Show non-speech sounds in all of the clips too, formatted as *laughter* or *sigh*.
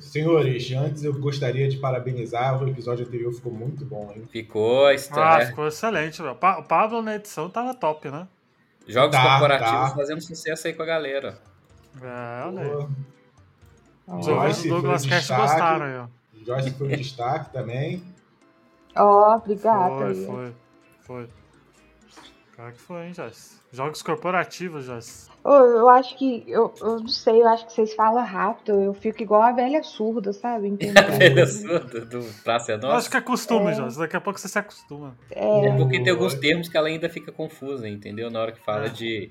Senhores, antes eu gostaria de parabenizar. O episódio anterior ficou muito bom, hein? Ficou, está... Ah, ficou excelente. O Pablo na edição tava top, né? Jogos tá, corporativos tá. fazendo sucesso aí com a galera. É, olha aí. Os ouvintes do Douglas Cast gostaram aí, ó. Joyce foi um destaque também. Ó, oh, obrigada. Foi, foi, foi. Claro que foi, hein, Joyce. Jogos corporativos, Joyce. Eu, eu acho que. Eu, eu não sei, eu acho que vocês falam rápido. Eu fico igual a velha surda, sabe? *laughs* A velha surda do Praça é Nossa. Acho que acostuma, é... Joyce. Daqui a pouco você se acostuma. É, é porque tem alguns termos que ela ainda fica confusa, entendeu? Na hora que fala é. de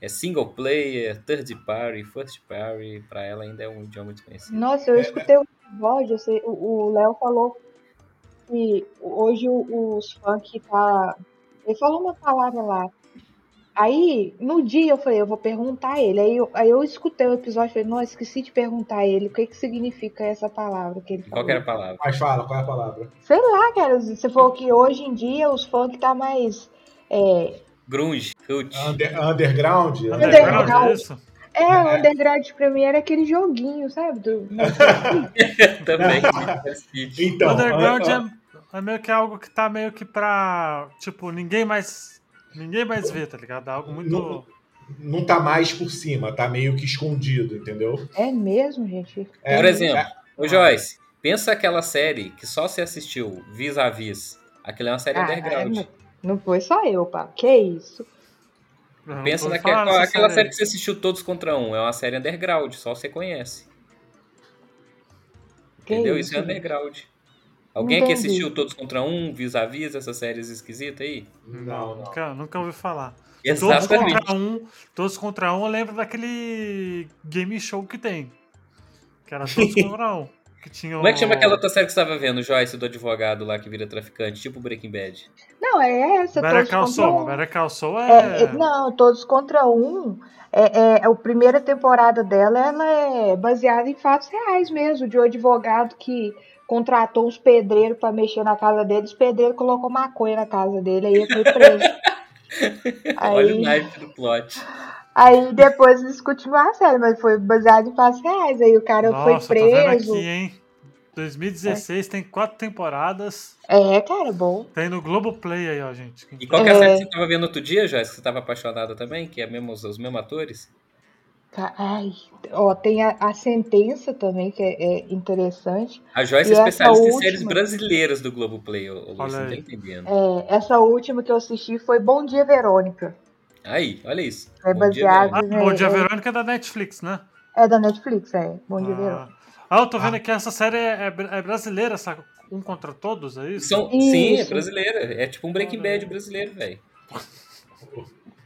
é single player, third party, first party, pra ela ainda é um idioma desconhecido. Nossa, eu escutei o episódio, o Léo falou que hoje os funk tá. Ele falou uma palavra lá. Aí, no dia, eu falei, eu vou perguntar a ele. Aí eu, aí eu escutei o episódio e falei, não, esqueci de perguntar a ele o que, que significa essa palavra que ele falou. Qual que era a palavra? Mas fala, qual é a palavra? Sei lá, cara. Você falou que hoje em dia os funk tá mais. É... Grunge, Under, underground? Underground, underground. É isso? É, o é. Underground pra mim era aquele joguinho, sabe? Do... *laughs* Também. *laughs* então, underground é, é, meio que algo que tá meio que pra. Tipo, ninguém mais. Ninguém mais vê, tá ligado? É algo muito. Não, não tá mais por cima, tá meio que escondido, entendeu? É mesmo, gente? É, por exemplo, é. o Joyce, pensa aquela série que só você assistiu vis a vis. Aquela é uma série ah, underground. É, não foi só eu, pá. Que isso? Não, Pensa naquela aquela série que você assistiu todos contra um. É uma série underground, só você conhece. Que Entendeu? Isso? isso é underground. Alguém aqui assistiu Todos Contra Um, Vis-a-Vis, essas séries esquisitas aí? Não, não. Nunca, nunca ouvi falar. Exatamente. Todos contra um, todos contra um, eu lembro daquele game show que tem. Que era Todos *laughs* contra um. Que tinha Como é que chama aquela outra série que você estava vendo, Joyce, do advogado lá que vira traficante, tipo Breaking Bad? Não, é essa. Better Call Saul. Better Call Saul é... é... Não, Todos Contra Um. É, é, a primeira temporada dela ela é baseada em fatos reais mesmo, de um advogado que contratou uns pedreiros para mexer na casa dele, os pedreiros colocou maconha na casa dele, aí ele foi preso. *laughs* aí... Olha o knife do plot. Aí depois eles continuaram a série, mas foi baseado em fatos reais. Aí o cara Nossa, foi preso. Tô vendo aqui, hein? 2016 é. tem quatro temporadas. É, cara, bom. Tem no Globoplay aí, ó, gente. E qual que é a série que você tava vendo outro dia, Joyce? Que você tava apaixonada também? Que é mesmo, os mesmos atores? Ai, ó, tem a, a sentença também, que é, é interessante. A Joyce é especialista última... em séries brasileiras do Globoplay, o, o Luiz, não tá entendendo. É, essa última que eu assisti foi Bom Dia, Verônica. Aí, olha isso. É Bom baseado. Dia, ah, Bom Dia Verônica é da Netflix, né? É da Netflix, é. Bom Dia ah. Verônica. Ah, eu tô vendo ah. que essa série é, é, é, brasileira, sabe? Um contra todos, é isso? São, isso. Sim, é brasileira. É tipo um Breaking Bad brasileiro, velho.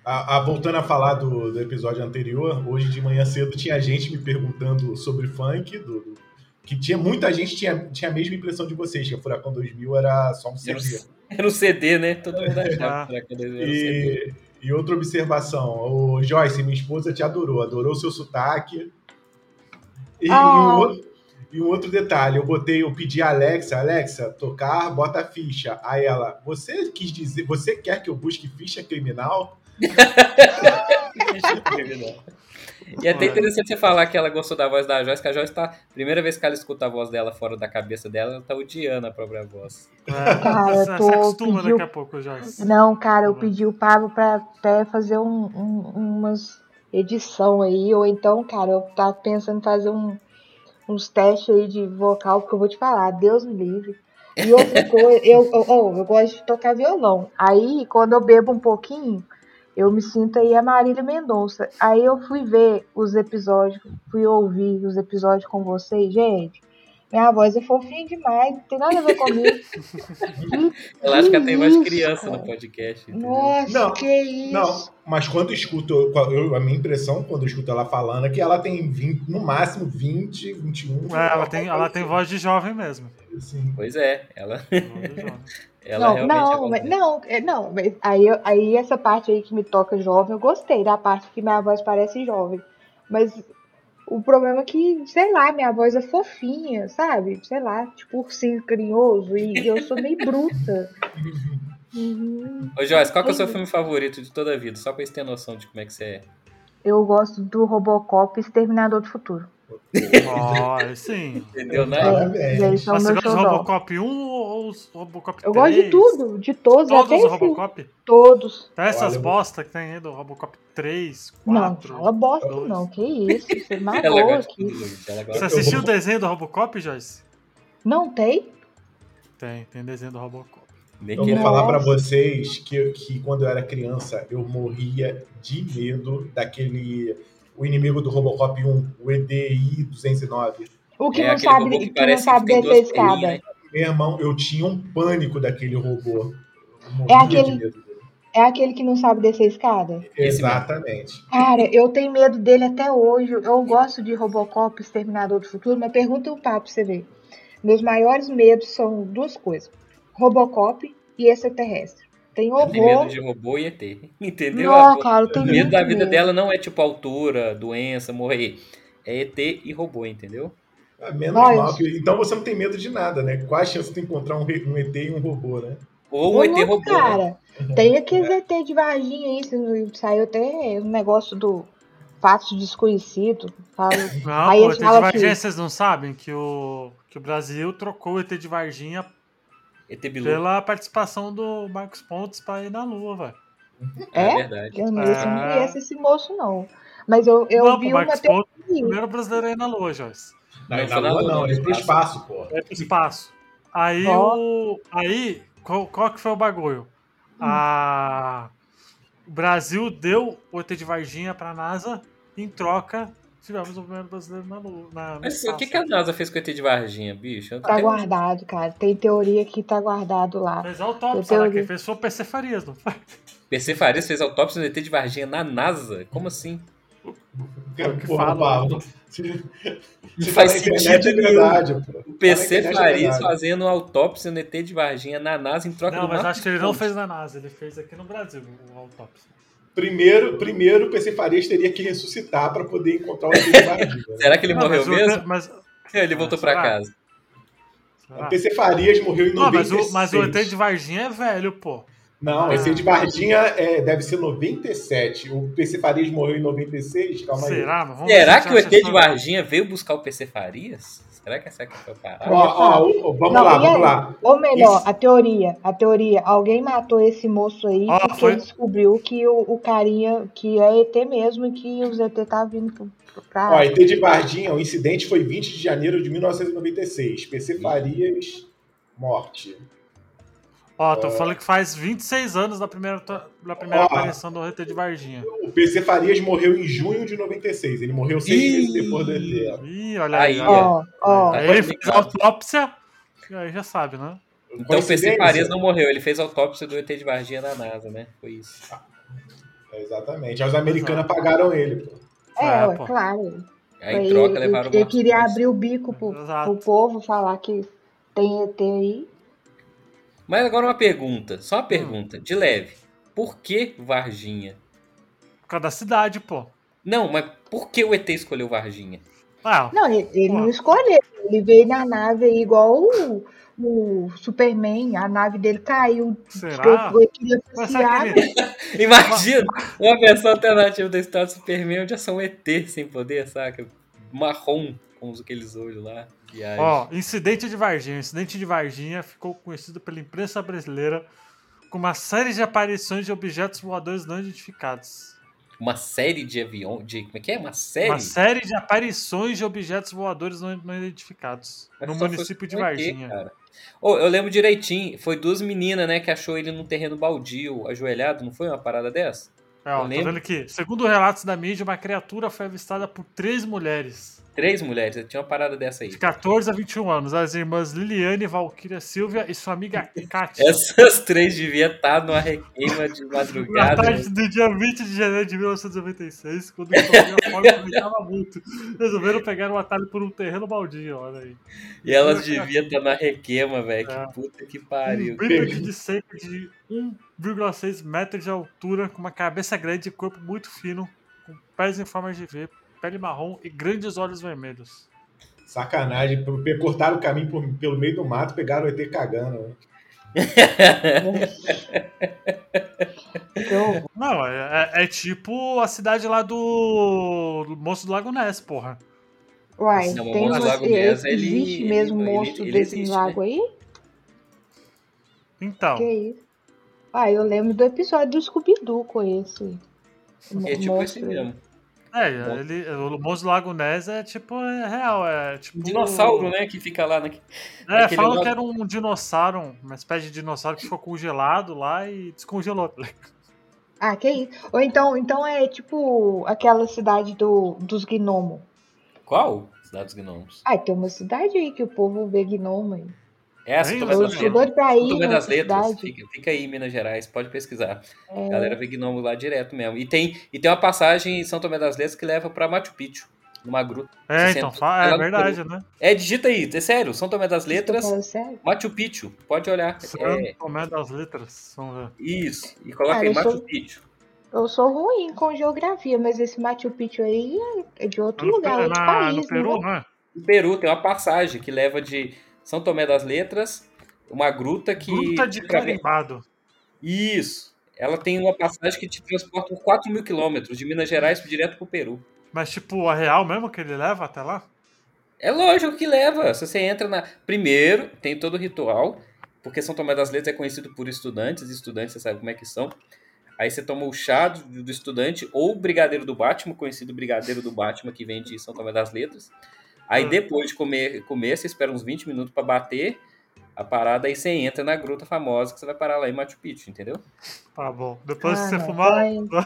A, a, voltando a falar do, do, episódio anterior, hoje de manhã cedo tinha gente me perguntando sobre funk, do, do, que tinha muita gente tinha, tinha a mesma impressão de vocês, que a Furacão 2000 era só um CD. Era um CD, né? Todo mundo achava que *laughs* Furacão 2000 era um CD. E outra observação, o Joyce, minha esposa te adorou, adorou o seu sotaque. E, ah. e, um outro, e, um outro, detalhe, eu botei, eu pedi a Alexa, Alexa, tocar, bota a ficha. Aí ela, você quis dizer, você quer que eu busque ficha criminal? E é até interessante você falar que ela gostou da voz da Joyce, que a Joyce tá. Primeira vez que ela escuta a voz dela fora da cabeça dela, ela tá odiando a própria voz. É, cara, eu tô. acostuma pediu... daqui a pouco, Joyce. Não, cara, eu pedi o Pablo pra até fazer um, um, umas edição aí, ou então, cara, eu tava pensando em fazer um, uns testes aí de vocal, porque eu vou te falar, Deus me livre. E outra *laughs* coisa, eu, eu, eu, eu gosto de tocar violão. Aí, quando eu bebo um pouquinho, eu me sinto aí a Marília Mendonça. Aí eu fui ver os episódios, fui ouvir os episódios com vocês, gente. Minha voz é fofinha demais, não tem nada a ver comigo. *laughs* eu acho que ela tem mais criança no podcast. Entendeu? Nossa, não, que isso. Não, mas quando eu escuto, eu, a minha impressão quando eu escuto ela falando é que ela tem 20, no máximo 20, 21. É, ela, tem, ela tem voz de jovem mesmo. Sim. Pois é, ela. *laughs* Ela não, não, mas, não, é, não, mas aí, aí essa parte aí que me toca jovem, eu gostei da parte que minha voz parece jovem. Mas o problema é que, sei lá, minha voz é fofinha, sabe? Sei lá, tipo ursinho carinhoso, e eu sou meio bruta. Uhum. Ô Joyce, qual que é o seu filme favorito de toda a vida? Só pra eles terem noção de como é que você é. Eu gosto do Robocop Exterminador do Futuro. Ó, sim. Entendeu, né? Parabéns. Eles são Mas você gosta do. Robocop 1 ou os Robocop 3? Eu gosto de tudo, de todos, Todos até os. Robocop? Todos. Até essas Olha, bosta que tem aí do Robocop 3, Não, 4. fala bosta dois. não, que isso, você *laughs* Ela matou aqui. gente. Você assistiu o desenho do Robocop, Joyce? Não tem? Tem, tem desenho do Robocop. Nem Eu vou falar pra Nossa. vocês que, que quando eu era criança eu morria de medo daquele. O inimigo do Robocop 1, o EDI 209. O que É não aquele sabe, que que não sabe descer a escada. né? Meu irmão, eu tinha um pânico daquele robô. É aquele- de medo dele. É aquele que não sabe descer a escada? Exatamente. Cara, eu tenho medo dele até hoje. Eu gosto de Robocop, Exterminador do Futuro, mas pergunta o papo pra você ver. Meus maiores medos são duas coisas: Robocop e extraterrestre. Tenho Ela tem medo de robô e ET. *laughs* Entendeu? Não, A- cara, eu O tenho medo muito da vida medo. dela não é tipo altura, doença, morrer. É ET e robô, entendeu? É menos Nós. mal Então você não tem medo de nada, né? Qual a chance de encontrar um, um ET e um robô, né? Ou um ET louco, robô. né? cara. Tem aqueles ET de Varginha aí, saiu até um negócio do fato desconhecido. Fala- Não, Aí eles ET de Varginha, que- vocês não sabem que o, que o Brasil trocou o ET de Varginha. Pela participação do Marcos Pontes pra ir na Lua, velho. É, É? verdade. Eu não, Ah. conheço esse moço, não. Mas eu, eu não, vi uma Marcos Pontes é o teoria. primeiro brasileiro a ir na Lua, Joyce. Não, Não, na Lua Lua, não, ele pro espaço. pô. É pro espaço. Aí Ó. o. Aí, qual, qual que foi o bagulho? A. O Brasil deu o ET de Varginha pra NASA, em troca, tivemos o primeiro brasileiro na Lua. Na, Mas o que, que a NASA fez com o ET de Varginha, bicho? Tá tenho- guardado, cara. Tem teoria que tá guardado lá. Fez autópsia ouvido. quem fez foi o PC Farias, não foi? PC Farias fez autópsia no ET de Varginha na NASA? Como assim? É o que Porra. Pablo. Se, se faz sentido é verdade. O PC é Farias verdade. fazendo autópsia no ET de Varginha na NASA em troca Não, do mas Marcos acho que ele não fez na NASA, ele fez aqui no Brasil o autópsia. Primeiro, primeiro, o PC Farias teria que ressuscitar para poder encontrar o de Varginha. *laughs* Será que ele Não, morreu mas o- mesmo? Mas, Ele voltou Ah, pra será? casa. O PC Farias morreu em Não, mas 96. o, mas o ET de Varginha é velho, pô. Não, Ah. esse de Varginha é, deve ser 97. O PC Farias morreu em 96. Calma aí. Será? Vamos Será que o ET de essa- Varginha veio buscar o PC Farias? Será que essa aqui foi a parada? Ó, ó, ó, vamos Não, lá, e vamos aí? lá. Ou melhor, Isso. a teoria. A teoria. Alguém matou esse moço aí Ó, porque foi- descobriu que o, o carinha que é ET mesmo e que os ET tá vindo pra. Ó, ET de Varginha, o incidente foi 20 de janeiro de 1996. PC Farias, morte. Ó, tô falando que faz 26 anos da primeira, da primeira Ó. aparição do ET de Varginha. O PC Farias morreu em junho de 96. Ele morreu seis Ih. meses depois do ET. ó. Ih, olha aí. Aí, ó. Ó. Aí ele fez autópsia, e aí já sabe, né? Então o PC? Farias não morreu, ele fez autópsia do ET de Varginha na NASA, né? Foi isso. Exatamente. Aí Os americanos pagaram ele, pô. É, É, pô. claro. Aí em troca levaram o Ele Marcos queria abrir o bico pro, Exato. pro povo falar que tem ET aí. Mas agora uma pergunta, só uma pergunta, de leve. Por que Varginha? Por causa da cidade, pô. Não, mas por que o ET escolheu Varginha? Ah, Não, ele, não escolheu. Ele veio na nave aí igual o, o Superman. A nave dele caiu. será? Ele que. *laughs* Imagina uma versão alternativa da história do Superman onde é só um ET sem poder, saca? Marrom com os- aqueles olhos lá. Viagem. Ó, incidente de Varginha. O incidente de Varginha ficou conhecido pela imprensa brasileira como uma série de aparições de objetos voadores não identificados. Uma série de avião. De, como é que é? Uma série? Uma série de aparições de objetos voadores não, não identificados Mas no só município de Varginha. Ô, eu lembro direitinho. Foi duas meninas, né, que achou ele num terreno baldio, ajoelhado. Não foi uma parada dessa? É, ó, Eu tô lembro. vendo aqui. Segundo relatos da mídia, uma criatura foi avistada por três mulheres. Três mulheres. Tinha uma parada dessa aí. De 14 a 21 anos. As irmãs Liliane, Valquíria Silvia e sua amiga *laughs* Kátia. Essas três deviam estar numa requeima de Na madrugada. tarde do dia 20 de janeiro de 1996, quando o Claudio Ford aumentava muito, resolveram pegar um atalho por um terreno baldio, olha aí. E elas deviam estar na requema, velho. É. Que puta que Um pariu. bípede de cerca de 1,6 metros de altura, com uma cabeça grande e corpo muito fino, com pés em forma de V, pele marrom e grandes olhos vermelhos. Sacanagem. Cortaram o caminho por- pelo meio do mato, pegaram o ET cagando. Né? *laughs* Não, é, é- é tipo a cidade lá do, do Monstro do Lago Ness, porra. Uai, Não, tem monstro Lago Ness, existe ele- mesmo ele- monstro ele desse existe, lago aí? Então, Que isso? Ah, eu lembro do episódio do Scooby-Doo com esse. É tipo esse mesmo. É, ele, o monstro do Lago Ness é tipo, é real, é tipo... Um dinossauro, né? Que fica lá. É, Aquele falam lago- que era um dinossauro, uma espécie de dinossauro que ficou congelado lá e descongelou. tá? Ah, que isso? Ou então, então é tipo aquela cidade do, dos gnomos. Qual? Cidade dos Gnomos. Ah, tem uma cidade aí que o povo vê gnomo aí. É, São Tomé eu das sou sou Letras. São Letras. Fica, fica aí em Minas Gerais, pode pesquisar. É. A galera vê gnomo lá direto mesmo. E tem, e tem uma passagem em São Tomé das Letras que leva pra Machu Picchu, numa gruta. É, então, é no verdade, né? É, digita aí, é sério, São Tomé das Letras, Tô? Machu Picchu. Pode olhar. Santo É, Tomé das Letras, vamos ver. isso. E coloca Cara, aí Machu sou- Picchu. Eu sou ruim com geografia, mas esse Machu Picchu aí é de outro No, lugar, outro na- país, no Peru, né? não é? No Peru tem uma passagem que leva de São Tomé das Letras, uma gruta que. Gruta de carimbado. Isso. Ela tem uma passagem que te transporta por 4 mil quilômetros de Minas Gerais direto pro Peru. Mas, tipo, a real mesmo que ele leva até lá? É lógico que leva. Se você entra na. Primeiro, tem todo o ritual, porque São Tomé das Letras é conhecido por estudantes, estudantes você sabe como é que são. Aí você toma o chá do, do estudante ou o brigadeiro do Batman, conhecido brigadeiro do Batman que vem de São Tomé das Letras. Aí Hum. depois de comer, comer, você espera uns 20 minutos pra bater a parada, aí você entra na gruta famosa que você vai parar lá em Machu Picchu, entendeu? Tá bom. Depois Ah, que você não, fumar. vai- Não,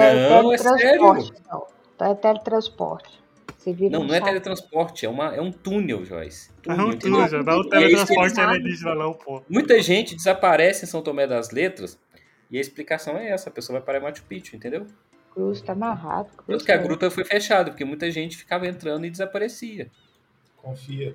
é teletransporte, não. É teletransporte. Não, um não é teletransporte, é, uma, é um túnel, Joyce. É Túnel, um entendeu? túnel, já dá o E aí, teletransporte eles- alienígena, não, pô. Muita gente desaparece em São Tomé das Letras e a explicação é essa: a pessoa vai parar em Machu Picchu, entendeu? Cruz tá amarrado. Cruz Tanto que a gruta foi fechada, porque muita gente ficava entrando e desaparecia. Confia.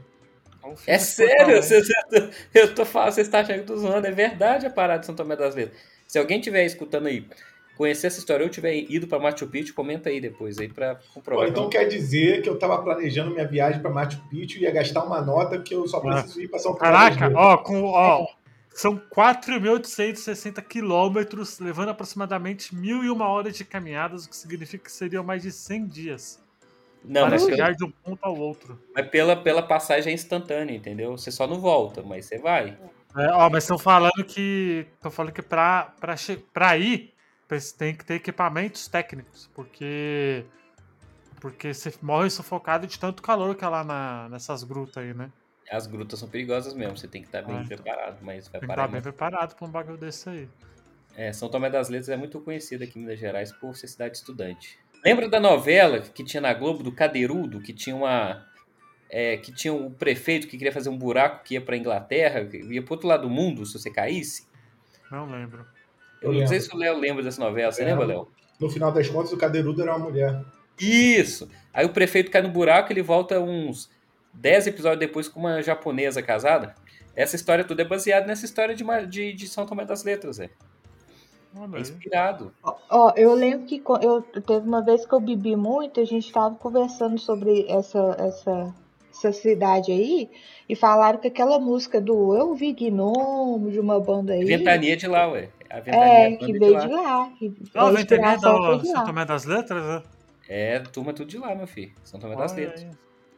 É sério, você, você- eu tô falando, você está achando que eu tô zoando, é verdade a parada de São Tomé das Letras. Se alguém estiver escutando aí, conhecer essa história ou tiver ido pra Machu Picchu, comenta aí depois aí pra Pô, comprovar. então quer dizer que eu tava planejando minha viagem pra Machu Picchu e ia gastar uma nota que eu só preciso ir pra São Paulo. Caraca, ó, com, ó, são 4.860 quilômetros, levando aproximadamente mil e uma horas de caminhadas, o que significa que seriam mais de 100 dias Não, para chegar de um ponto ao outro. mas pela, pela passagem instantânea, entendeu? Você só não volta, mas você vai. É, ó, mas estão falando que. Estão falando que pra, pra ir, você tem que ter equipamentos técnicos, porque. Porque você morre sufocado de tanto calor que é lá na, nessas grutas aí, né? As grutas são perigosas mesmo, você tem que estar bem Ah, então. preparado, mas vai Tem que parar. estar bem em- preparado pra um bagulho desse aí. É, São Tomé das Letras é muito conhecido aqui em Minas Gerais por ser cidade estudante. Lembra da novela que tinha na Globo do Cadeirudo, que tinha uma é, que tinha um prefeito que queria fazer um buraco que ia para Inglaterra, que ia para outro lado do mundo se você caísse? Não lembro. Eu, Eu não sei se o Léo lembra dessa novela, você Lembro. lembra, Léo? No final das contas, o cadeirudo era uma mulher. Isso! Aí o prefeito cai no buraco, ele volta uns 10 episódios depois com uma japonesa casada. Essa história toda é baseada nessa história de, de, de São Tomé das Letras, é. Olha É aí. inspirado. Ó, eu lembro que eu teve uma vez que eu bebi muito, a gente tava conversando sobre essa, essa, essa cidade aí, e falaram que aquela música do Eu Vi Gnomo, de uma banda aí. Ventania de lá, ué. A Ventania É, que de veio lá. de lá. Que Ó, a vem também inspiração foi da de São lá. Tomé das Letras, né? É, turma tudo de lá, meu filho. São Tomé das Olha Letras. aí,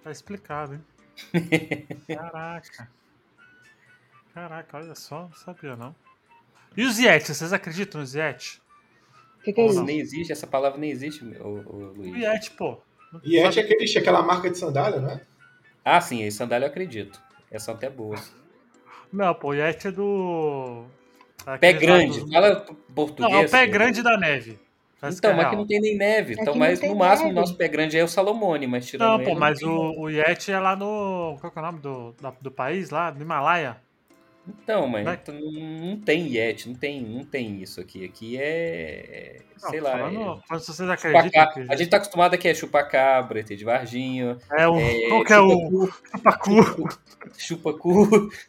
Tá explicado, hein? Caraca. Caraca, olha só, não sabia não. E os Yeti, vocês acreditam nos Yeti? O que, que é Isso nem existe, essa palavra nem existe, o, o O Luiz. Yeti, pô. E é aquele, aquela marca de sandália, não é? Ah, sim, esse sandália eu acredito. Essas são até boas. Não, pô, o Yeti é do. Pé aqueles lá grande, dos- fala português. Não, é o pé pô. grande da neve. Que Então, é mas que não tem nem neve. Aqui Então, não mas no máximo, o nosso pé grande é o Salomone, mas tirando Não, ele, pô, mas tem o, o Yeti é lá no. Qual que é o nome do, da- do país lá? Do Himalaia. Então, mas então não, não tem Yeti, não tem, não tem isso aqui. Aqui é. Não, sei lá. falando- é se vocês acreditam. A gente tá acostumado aqui a chupacabra, ET de Varginho. É o. É, qual que é o. chupacu, Chupacu. *laughs*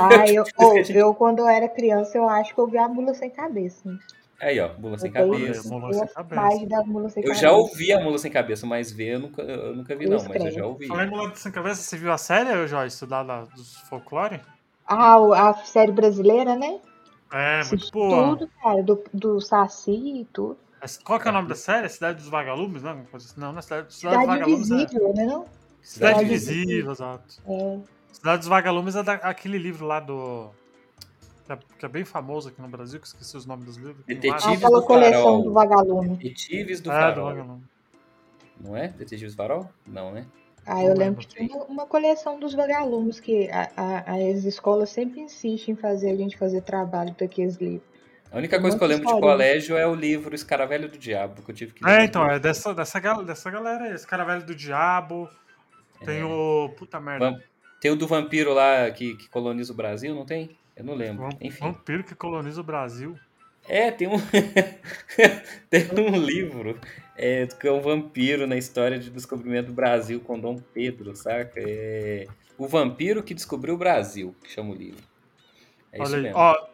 Ah, eu, *laughs* gente- eu, quando eu era criança, eu acho que eu vi a mula sem cabeça. Né? Aí, ó, mula sem cabeça. Mula sem cabeça. páginas da mula sem Eu cabeça. já ouvi a mula sem cabeça, mas ver eu nunca, eu nunca vi, não, mas eu já ouvi. Falando em Mula Sem Cabeça, você viu a série, Joyce, lá, lá dos folclore? Ah, a série brasileira, né? É, muito Assisti boa. tudo, cara, do, do Saci e tudo. Qual que é o nome da série? Cidade dos Vagalumes? Não, não, não é Cidade, Cidade, Cidade Invisível, é... né? Não? Cidade, Cidade Invisível, exato. É. Cidade dos Vagalumes é daquele livro lá do. Que é, que é, bem famoso aqui no Brasil, que esqueci os nomes dos livros. Detetives ah, do coleção Farol. do Vagalume. Detetives do é, Farol. Do Vagalume. Não é? Detetives do Farol? Não, né? Ah, eu lembro que tinha uma coleção dos vagalumes que a, a, as escolas sempre insistem em fazer a gente fazer trabalho daqueles livros. A única coisa que eu lembro de colégio é o livro Escaravelho do Diabo, que eu tive que ler. É, então, é dessa, dessa, dessa galera aí. Escaravelho do Diabo. Tem é. o. Puta merda. Tem o do vampiro lá que, que coloniza o Brasil, não tem? Eu não lembro. Enfim. Vampiro que coloniza o Brasil. É, tem um. *laughs* tem um livro é, que é um vampiro na história de descobrimento do Brasil com Dom Pedro, saca? É, o vampiro que descobriu o Brasil, que chama o livro. É Olha aí, ó,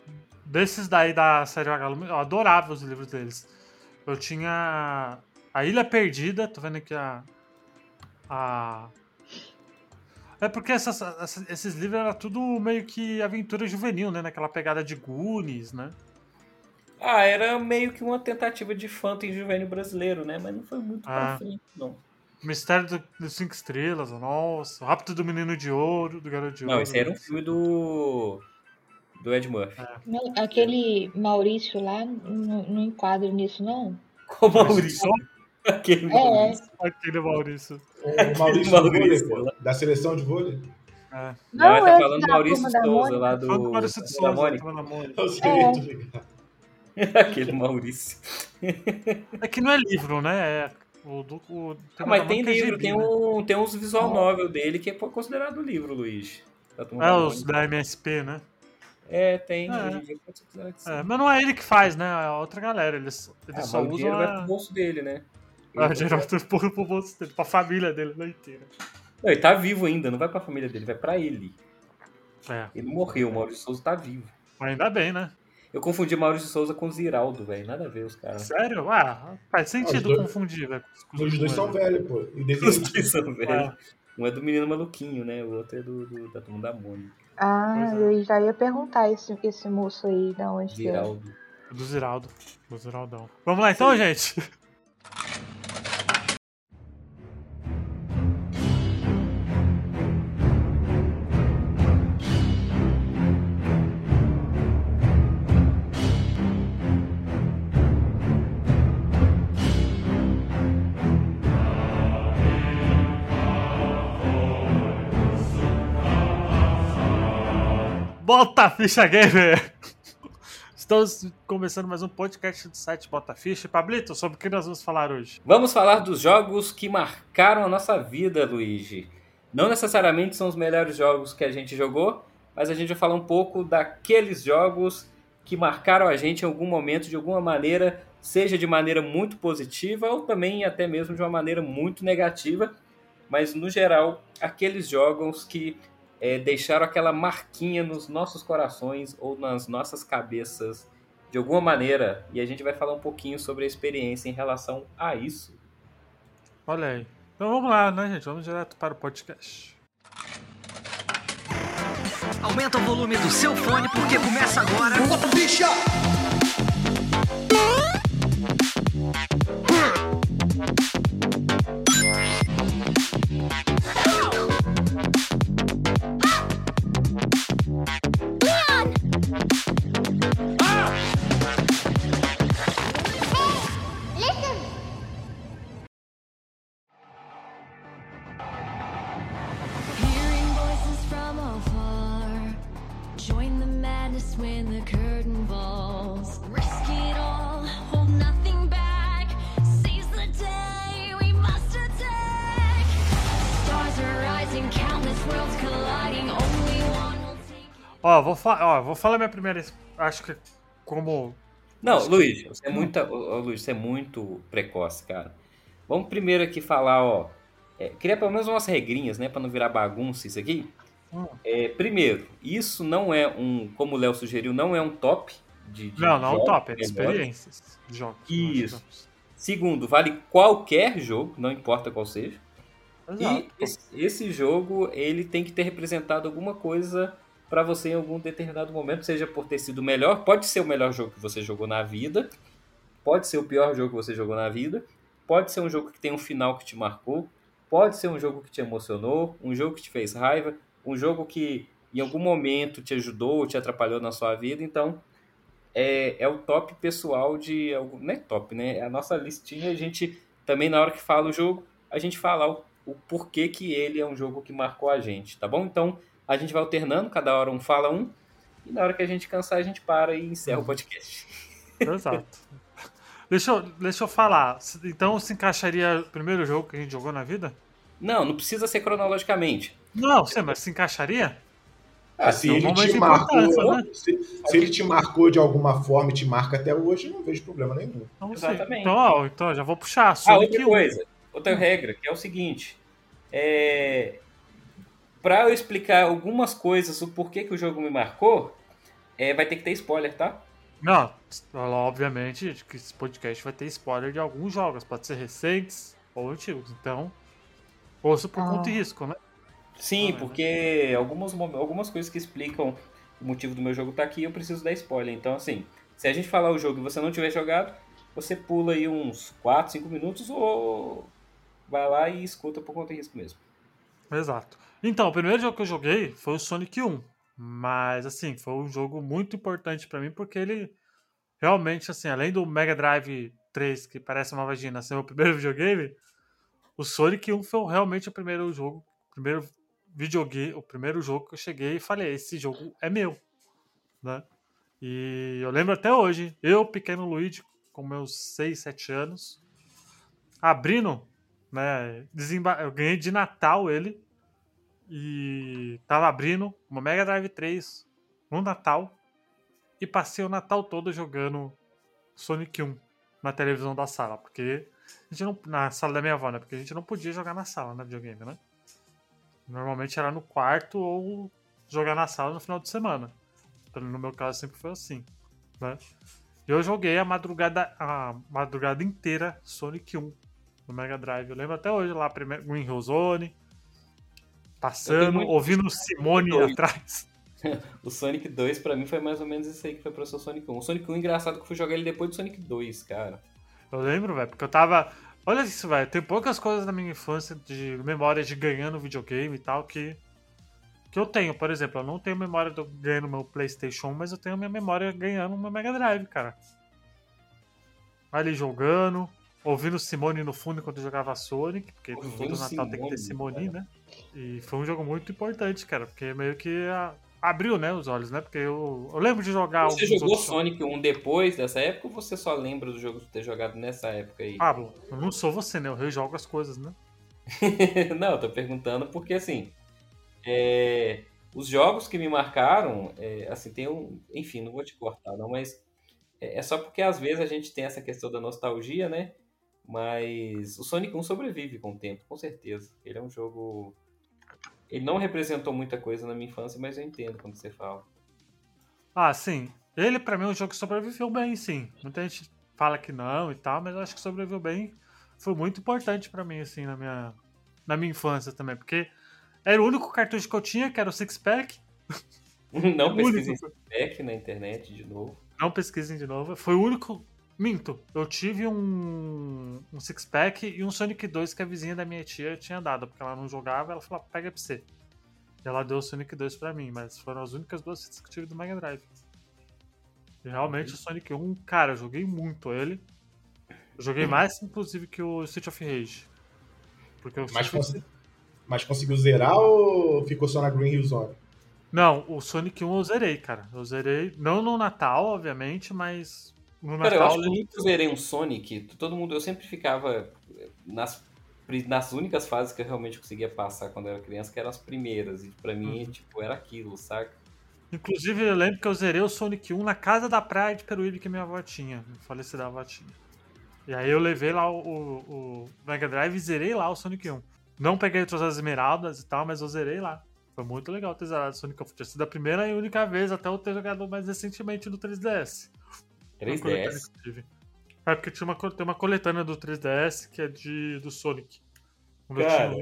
desses daí da série Vagalume, eu adorava os livros deles. Eu tinha A Ilha Perdida, tô vendo aqui a. a... É porque essas, esses livros eram tudo meio que aventura juvenil, né? Naquela pegada de Goonies, né? Ah, era meio que uma tentativa de fantasy juvenil brasileiro, né? Mas não foi muito ah. pra frente, não. Mistério dos do Cinco Estrelas, nossa. O Rápido do Menino de Ouro, do Garoto de Ouro. Não, esse era um filme do. do Ed Murphy. É. Não, aquele Maurício lá não, não enquadra nisso, não? Qual Maurício? Aquele é. Maurício. Aquele Maurício. O Maurício, Maurício vôlei, da seleção de vôlei. É. Não, não tá é falando Maurício Souza lá do. Maurício Souza, da Mônica. É. *laughs* Aquele Maurício. É que não é livro, né? É o, do, o, ah, mas tem é livro, tem, um, tem uns visual novel dele que é considerado livro, Luiz. É, os da MSP, né? É, tem. É. é. mas não é ele que faz, né? É outra galera. Eles, eles ah, só usam. O dinheiro a... vai pro bolso dele, né? Ah, o dinheiro vai pro, pro bolso dele, pra família dele, não inteira. Não, ele tá vivo ainda, não vai pra família dele, vai pra ele. É. Ele morreu, o Maurício Souza tá vivo. Ainda bem, né? Eu confundi Maurício Souza com Ziraldo, velho. Nada a ver os caras. Sério? Ah, faz sentido dois, confundir, velho. Os dois são velhos, pô. Os dois são velhos. É. Um é do menino maluquinho, né? O outro é do, do da turma da Mônica. Ah, é. eu já ia perguntar esse, esse moço aí, da onde Ziraldo. é. Do Ziraldo. Do Ziraldão. Vamos lá então, Sim. gente. Bota Ficha Gamer! Estamos começando mais um podcast do site Bota Ficha. Pablito, sobre o que nós vamos falar hoje? Vamos falar dos jogos que marcaram a nossa vida, Luigi. Não necessariamente são os melhores jogos que a gente jogou, mas a gente vai falar um pouco daqueles jogos que marcaram a gente em algum momento, de alguma maneira, seja de maneira muito positiva ou também até mesmo de uma maneira muito negativa. Mas no geral, aqueles jogos que é, deixaram aquela marquinha nos nossos corações ou nas nossas cabeças de alguma maneira. E a gente vai falar um pouquinho sobre a experiência em relação a isso. Olha aí. Então vamos lá, né, gente? Vamos direto para o podcast. Aumenta o volume do seu fone porque começa agora. Bota bicha! Vou, fa ó, vou falar minha primeira. Acho que como. Não, Luiz, você é muito, oh, Luiz, você é muito precoce, cara. Vamos primeiro aqui falar, ó. É, queria pelo menos umas regrinhas, né, para não virar bagunça isso aqui. Hum. É, primeiro, isso não é um, como o Léo sugeriu, não é um top de, de Não, não é um top, é de experiências de jogos. Isso. Segundo, vale qualquer jogo, não importa qual seja. Exato. E esse, esse jogo, ele tem que ter representado alguma coisa para você em algum determinado momento, seja por ter sido o melhor, pode ser o melhor jogo que você jogou na vida, Pode ser o pior jogo que você jogou na vida, pode ser um jogo que tem um final que te marcou, pode ser um jogo que te emocionou, um jogo que te fez raiva, um jogo que em algum momento te ajudou ou te atrapalhou na sua vida. Então, é, é o top pessoal de. Não é top, né? É a nossa listinha. A gente também, na hora que fala o jogo, a gente fala o, o porquê que ele é um jogo que marcou a gente, tá bom? Então, a gente vai alternando, cada hora um fala um, e na hora que a gente cansar, a gente para e encerra o podcast. Exato. *laughs* Deixa eu, deixa eu falar. Então se encaixaria o primeiro jogo que a gente jogou na vida? Não, não precisa ser cronologicamente. Não, sim, mas se encaixaria? Ah, se, ele te marcou, né? se, se, ele te marcou de alguma forma e te marca até hoje, não vejo problema nenhum. Então, Exatamente. Então, ó, então já vou puxar. Ah, outra coisa, outra regra, que é o seguinte. É... Para eu explicar algumas coisas, o porquê que o jogo me marcou, é, vai ter que ter spoiler, tá? Não, obviamente que esse podcast vai ter spoiler de alguns jogos, pode ser recentes ou antigos. Então, ouço por ah. conta e risco, né? Sim, porque algumas, algumas coisas que explicam o motivo do meu jogo tá aqui, eu preciso dar spoiler. Então, assim, se a gente falar o jogo e você não tiver jogado, você pula aí uns 4, 5 minutos ou vai lá e escuta por conta de risco mesmo. Exato. Então, o primeiro jogo que eu joguei foi o Sonic 1. Mas, assim, foi um jogo muito importante para mim porque ele realmente, assim, além do Mega Drive 3, que parece uma vagina, ser o primeiro *laughs* videogame, o Sonic 1 foi realmente o primeiro jogo, o primeiro videogame, o primeiro jogo que eu cheguei e falei, esse jogo é meu, né? E eu lembro até hoje, eu, pequeno Luigi, com meus 6, 7 anos, abrindo, né, desemba eu ganhei de Natal ele, e tava abrindo uma Mega Drive 3 no Natal, e passei o Natal todo jogando Sonic 1 na televisão da sala, porque a gente não, na sala da minha avó, né? Porque a gente não podia jogar na sala, né? Videogame, né? Normalmente era no quarto ou jogar na sala no final de semana. Então, no meu caso sempre foi assim, né? Eu joguei a madrugada, a madrugada inteira Sonic 1 no Mega Drive. Eu lembro até hoje lá, primeiro, Green Hill Zone, passando, ouvindo Simone atrás. *laughs* o Sonic 2 pra mim foi mais ou menos isso aí que foi pro seu Sonic 1. O Sonic 1 engraçado que eu fui jogar ele depois do Sonic 2, cara. Eu lembro, velho, porque eu tava Olha isso, velho. Tem poucas coisas na minha infância de memória de ganhando videogame e tal que. Que eu tenho, por exemplo, eu não tenho memória de ganhando meu PlayStation, mas eu tenho minha memória ganhando meu Mega Drive, cara. Ali jogando, ouvindo Simone no fundo enquanto jogava Sonic, porque ouvindo todo Natal Simone, tem que ter Simone, cara. né? E foi um jogo muito importante, cara, porque meio que a, abriu, né, os olhos, né? Porque eu, eu lembro de jogar. Você jogou Sonic 1 depois dessa época ou você só lembra do jogo de ter jogado nessa época aí? Pablo, eu não sou você, né? Eu rejogo as coisas, né? *laughs* não, eu tô perguntando porque assim. É, os jogos que me marcaram, é, assim, tem um. Enfim, não vou te cortar, não, mas. É, é só porque às vezes a gente tem essa questão da nostalgia, né? Mas o Sonic 1 sobrevive com o tempo, com certeza. Ele é um jogo ele não representou muita coisa na minha infância, mas eu entendo quando você fala. Ah, sim. Ele, para mim, é um jogo que sobreviveu bem, sim. Muita gente fala que não e tal, mas eu acho que sobreviveu bem. Foi muito importante para mim, assim, na minha, na minha infância também, porque era o único cartucho que eu tinha, que era o Six Pack. *laughs* Não pesquisem Six Pack na internet de novo. Não pesquisem de novo. Foi o único Minto, eu tive um, um six-pack e um Sonic 2 que a vizinha da minha tia tinha dado, porque ela não jogava, ela falou, pega pra você. E ela deu o Sonic 2 pra mim, mas foram as únicas duas fitas que eu tive do Mega Drive. E realmente o Sonic 1, cara, eu joguei muito ele. Eu joguei mais, inclusive, que o Street of Rage. Porque mas, cons mas conseguiu zerar ou ficou só na Green Hill Zone? Não, o Sonic 1 eu zerei, cara. Eu zerei, não no Natal, obviamente, mas no Cara, eu acho que nunca zerei um Sonic. Todo mundo, eu sempre ficava nas, nas únicas fases que eu realmente conseguia passar quando eu era criança, que eram as primeiras. E pra mim, uhum. tipo, era aquilo, saca? Inclusive, eu lembro que eu zerei o Sonic 1 na casa da praia de Peruíbe que minha avó tinha. Falecida avó tinha. E aí eu levei lá o, o, o, Mega Drive e zerei lá o Sonic 1. Não peguei todas as esmeraldas e tal, mas eu zerei lá. Foi muito legal ter zerado o Sonic 1. Tinha sido a primeira e única vez, até eu ter jogado mais recentemente no 3DS. 3DS? É porque tinha uma, tem uma coletânea do 3DS que é de, do Sonic. Cara,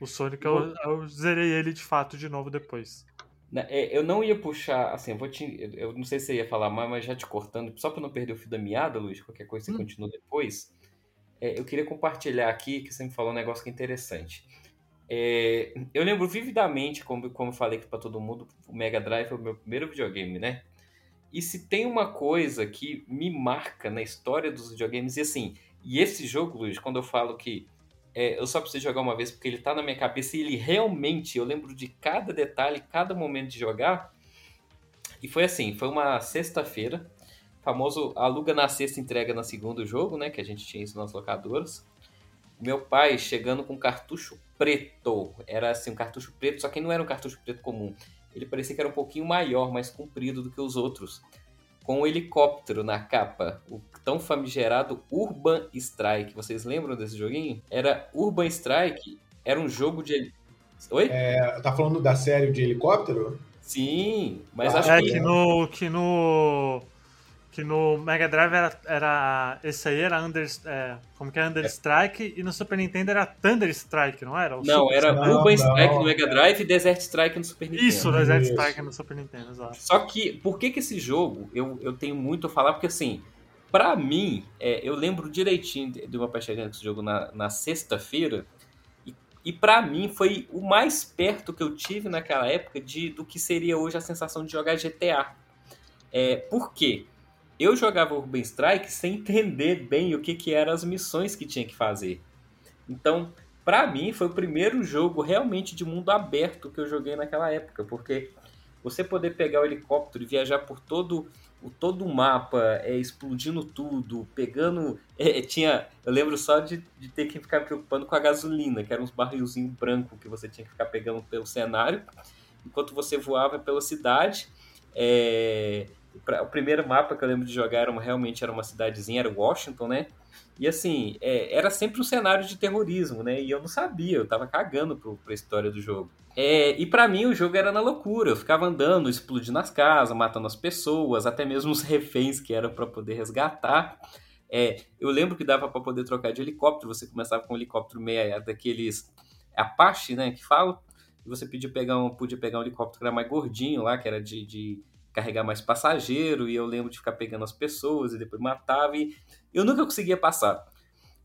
o Sonic eu, eu, zerei ele de fato de novo depois. Na- é, Eu não ia puxar, assim, eu vou te, eu- não sei se você ia falar mais, mas já te cortando, só para não perder o fio da meada, Luiz, qualquer coisa você Hum. continua depois. É, eu queria compartilhar aqui, que você me falou um negócio que é interessante. É, eu lembro vividamente, como, como eu falei aqui para todo mundo, o Mega Drive foi o meu primeiro videogame, né? E se tem uma coisa que me marca na história dos videogames, e assim, e esse jogo, Luiz, quando eu falo que é, eu só preciso jogar uma vez porque ele tá na minha cabeça e ele realmente, eu lembro de cada detalhe, cada momento de jogar. E foi assim, foi uma sexta-feira, famoso aluga na sexta, entrega na segunda o jogo, né, que a gente tinha isso nas locadoras. Meu pai chegando com um cartucho preto, era assim, um cartucho preto, só que não era um cartucho preto comum. Ele parecia que era um pouquinho maior, mais comprido do que os outros. Com um helicóptero na capa, o tão famigerado Urban Strike. Vocês lembram desse joguinho? Era Urban Strike, era um jogo de. Oi? É, tá falando da série de helicóptero? Sim, mas Ah, acho É que. que no. Que no. Que no Mega Drive era. era esse aí era Under. É, como que é Under Strike e no Super Nintendo era Thunder Strike, não era? O Não, Super- era Urban Strike não, no Mega é. Drive e Desert Strike no Super Nintendo. Isso, Desert Isso. Strike no Super Nintendo, exato. Só que, por que que esse jogo eu, eu tenho muito a falar? Porque assim, pra mim, é, eu lembro direitinho de uma pai chegando com esse jogo na, na sexta-feira. E, e para mim foi o mais perto que eu tive naquela época de, do que seria hoje a sensação de jogar GTA. É, por quê? Eu jogava Urban Strike sem entender bem o que, que eram as missões que tinha que fazer. Então, pra mim, foi o primeiro jogo realmente de mundo aberto que eu joguei naquela época, porque você poder pegar o helicóptero e viajar por todo o todo o mapa, é, explodindo tudo, pegando. é, tinha. Eu lembro só de, de ter que ficar preocupando com a gasolina, que eram uns barrilzinhos brancos que você tinha que ficar pegando pelo cenário, enquanto você voava pela cidade. É, pra- o primeiro mapa que eu lembro de jogar era uma- realmente era uma cidadezinha, era Washington, né? E assim, é, era sempre um cenário de terrorismo, né? E eu não sabia, eu tava cagando pro, pra história do jogo. É, e pra mim o jogo era na loucura, eu ficava andando, explodindo as casas, matando as pessoas, até mesmo os *laughs* reféns que eram pra poder resgatar. É, eu lembro que dava pra poder trocar de helicóptero, você começava com um helicóptero meia daqueles Apache, né, que fala, e você podia pegar um, podia pegar um helicóptero que era mais gordinho lá, que era de, de carregar mais passageiro, e eu lembro de ficar pegando as pessoas e depois matava, e eu nunca conseguia passar.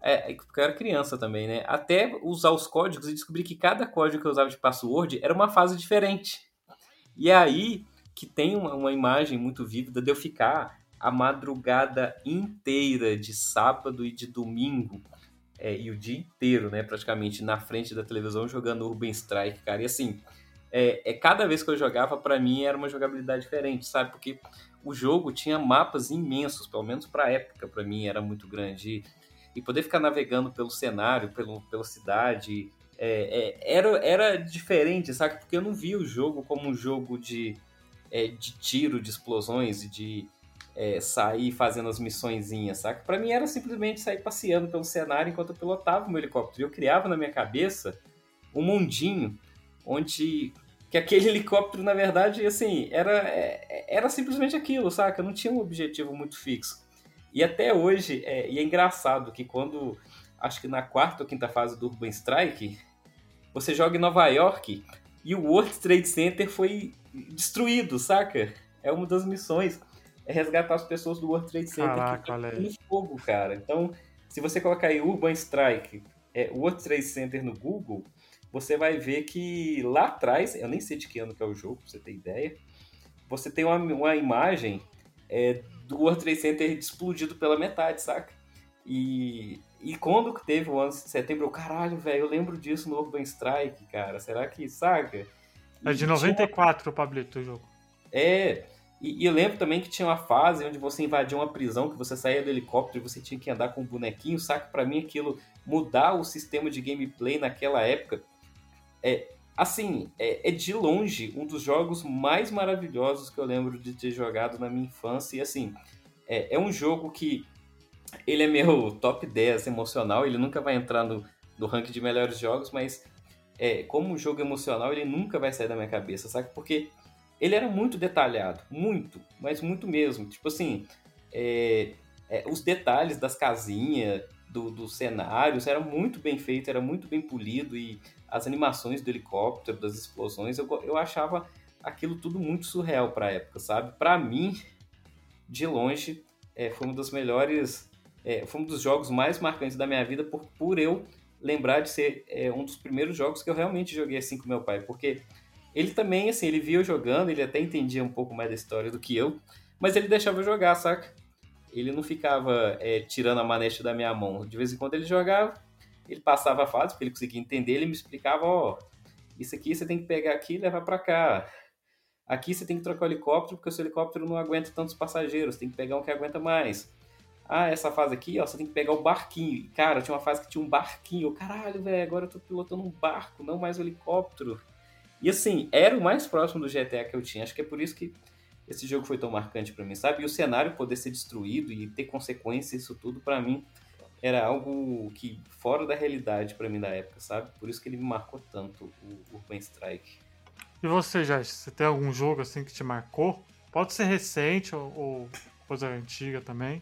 É, porque eu era criança também, né? Até usar os códigos e descobrir que cada código que eu usava de password era uma fase diferente. E é aí que tem uma, uma imagem muito vívida de eu ficar a madrugada inteira de sábado e de domingo é, e o dia inteiro, né, praticamente na frente da televisão jogando Urban Strike, cara. E assim, é, é cada vez que eu jogava, para mim era uma jogabilidade diferente, sabe? Porque o jogo tinha mapas imensos, pelo menos para época, para mim era muito grande. E, e poder ficar navegando pelo cenário, pelo, pela cidade, é, é, era, era diferente, sabe? Porque eu não via o jogo como um jogo de, é, de tiro, de explosões e de é, sair fazendo as missõezinhas, saca? Pra mim era simplesmente sair passeando pelo cenário enquanto eu pilotava o meu helicóptero. Eu criava na minha cabeça um mundinho onde que aquele *laughs* helicóptero, na verdade, assim, era, é, era simplesmente aquilo, saca? Não tinha um objetivo muito fixo. E até hoje, é, e é engraçado que quando, acho que na quarta ou quinta fase do Urban Strike, você joga em Nova York e o World Trade Center foi destruído, saca? É uma das missões é resgatar as pessoas do World Trade Center Caraca, que aí. no fogo, cara. Então, se você colocar aí Urban Strike, é, World Trade Center no Google, você vai ver que lá atrás, eu nem sei de que ano que é o jogo, pra você ter ideia, você tem uma, uma imagem é, do World Trade Center explodido pela metade, saca? E, e quando que teve o 11 de setembro, eu, caralho, velho, eu lembro disso no Urban Strike, cara. Será que, saca? É E de tinha- 94 o Pablito o jogo. é, e, e eu lembro também que tinha uma fase onde você invadia uma prisão, que você saía do helicóptero e você tinha que andar com um bonequinho, saca? Pra mim aquilo, mudar o sistema de gameplay naquela época, é, assim, é, é de longe um dos jogos mais maravilhosos que eu lembro de ter jogado na minha infância, e assim, é, é um jogo que ele é meu *laughs* top 10 emocional, ele nunca vai entrar no, no ranking de melhores jogos, mas é, como um jogo emocional, ele nunca vai sair da minha cabeça, sabe? Porque ele era muito detalhado, muito, mas muito mesmo. Tipo assim, é, é, os detalhes das casinhas, do, dos cenários, era muito bem feito, era muito bem polido e as animações do helicóptero, das explosões, eu, eu achava aquilo tudo muito surreal para a época, sabe? Para mim, de longe, é, foi um dos melhores, é, foi um dos jogos mais marcantes da minha vida por, por eu lembrar de ser é, um dos primeiros jogos que eu realmente joguei assim com meu pai, porque ele também, assim, ele via eu jogando, ele até entendia um pouco mais da história do que eu, mas ele deixava eu jogar, saca? Ele não ficava é, tirando a manete da minha mão. De vez em quando ele jogava, ele passava a fase, porque ele conseguia entender, ele me explicava, ó, isso aqui você tem que pegar aqui e levar para cá. Aqui você tem que trocar o helicóptero, porque o seu helicóptero não aguenta tantos passageiros, tem que pegar um que aguenta mais. Ah, essa fase aqui, ó, você tem que pegar o barquinho. Cara, tinha uma fase que tinha um barquinho. Caralho, velho, agora eu tô pilotando um barco, não mais um helicóptero. E assim, era o mais próximo do GTA que eu tinha. Acho que é por isso que esse jogo foi tão marcante para mim, sabe? E o cenário poder ser destruído e ter consequências, isso tudo, para mim, era algo que fora da realidade para mim da época, sabe? Por isso que ele me marcou tanto, o Urban Strike. E você, já você tem algum jogo assim que te marcou? Pode ser recente ou, ou coisa antiga também.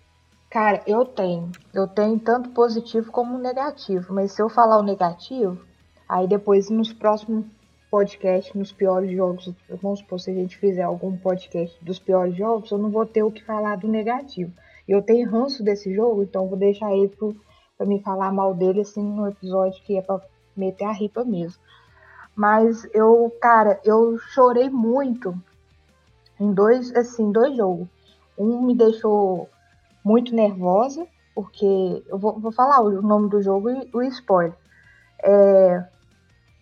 Cara, eu tenho. Eu tenho tanto positivo como negativo. Mas se eu falar o negativo, aí depois nos próximos podcasts, nos piores jogos, vamos supor, se a gente fizer algum podcast dos piores jogos, eu não vou ter o que falar do negativo. Eu tenho ranço desse jogo, então vou deixar ele pro, pra me falar mal dele, assim, no episódio que é pra meter a ripa mesmo. Mas eu, cara, eu chorei muito em dois, assim, dois jogos. Um me deixou muito nervosa, porque eu vou, vou falar o nome do jogo e o spoiler. É...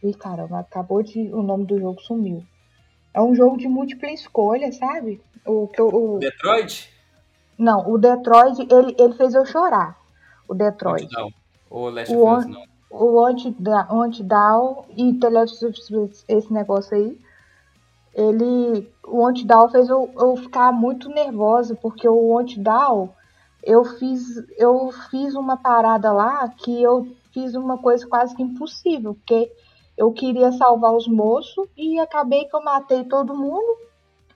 Ih, caramba, acabou de. O nome do jogo sumiu. É um jogo de múltipla escolha, sabe? O, o... Detroit? Não, o Detroit, ele, ele fez eu chorar. O Detroit. Não. O Last o of Us, não. O Antidown e esse negócio aí. Ele. O Antidown fez eu, eu ficar muito nervosa, porque o Antidown eu fiz, eu fiz uma parada lá que eu fiz uma coisa quase que impossível, porque eu queria salvar os moços e acabei que eu matei todo mundo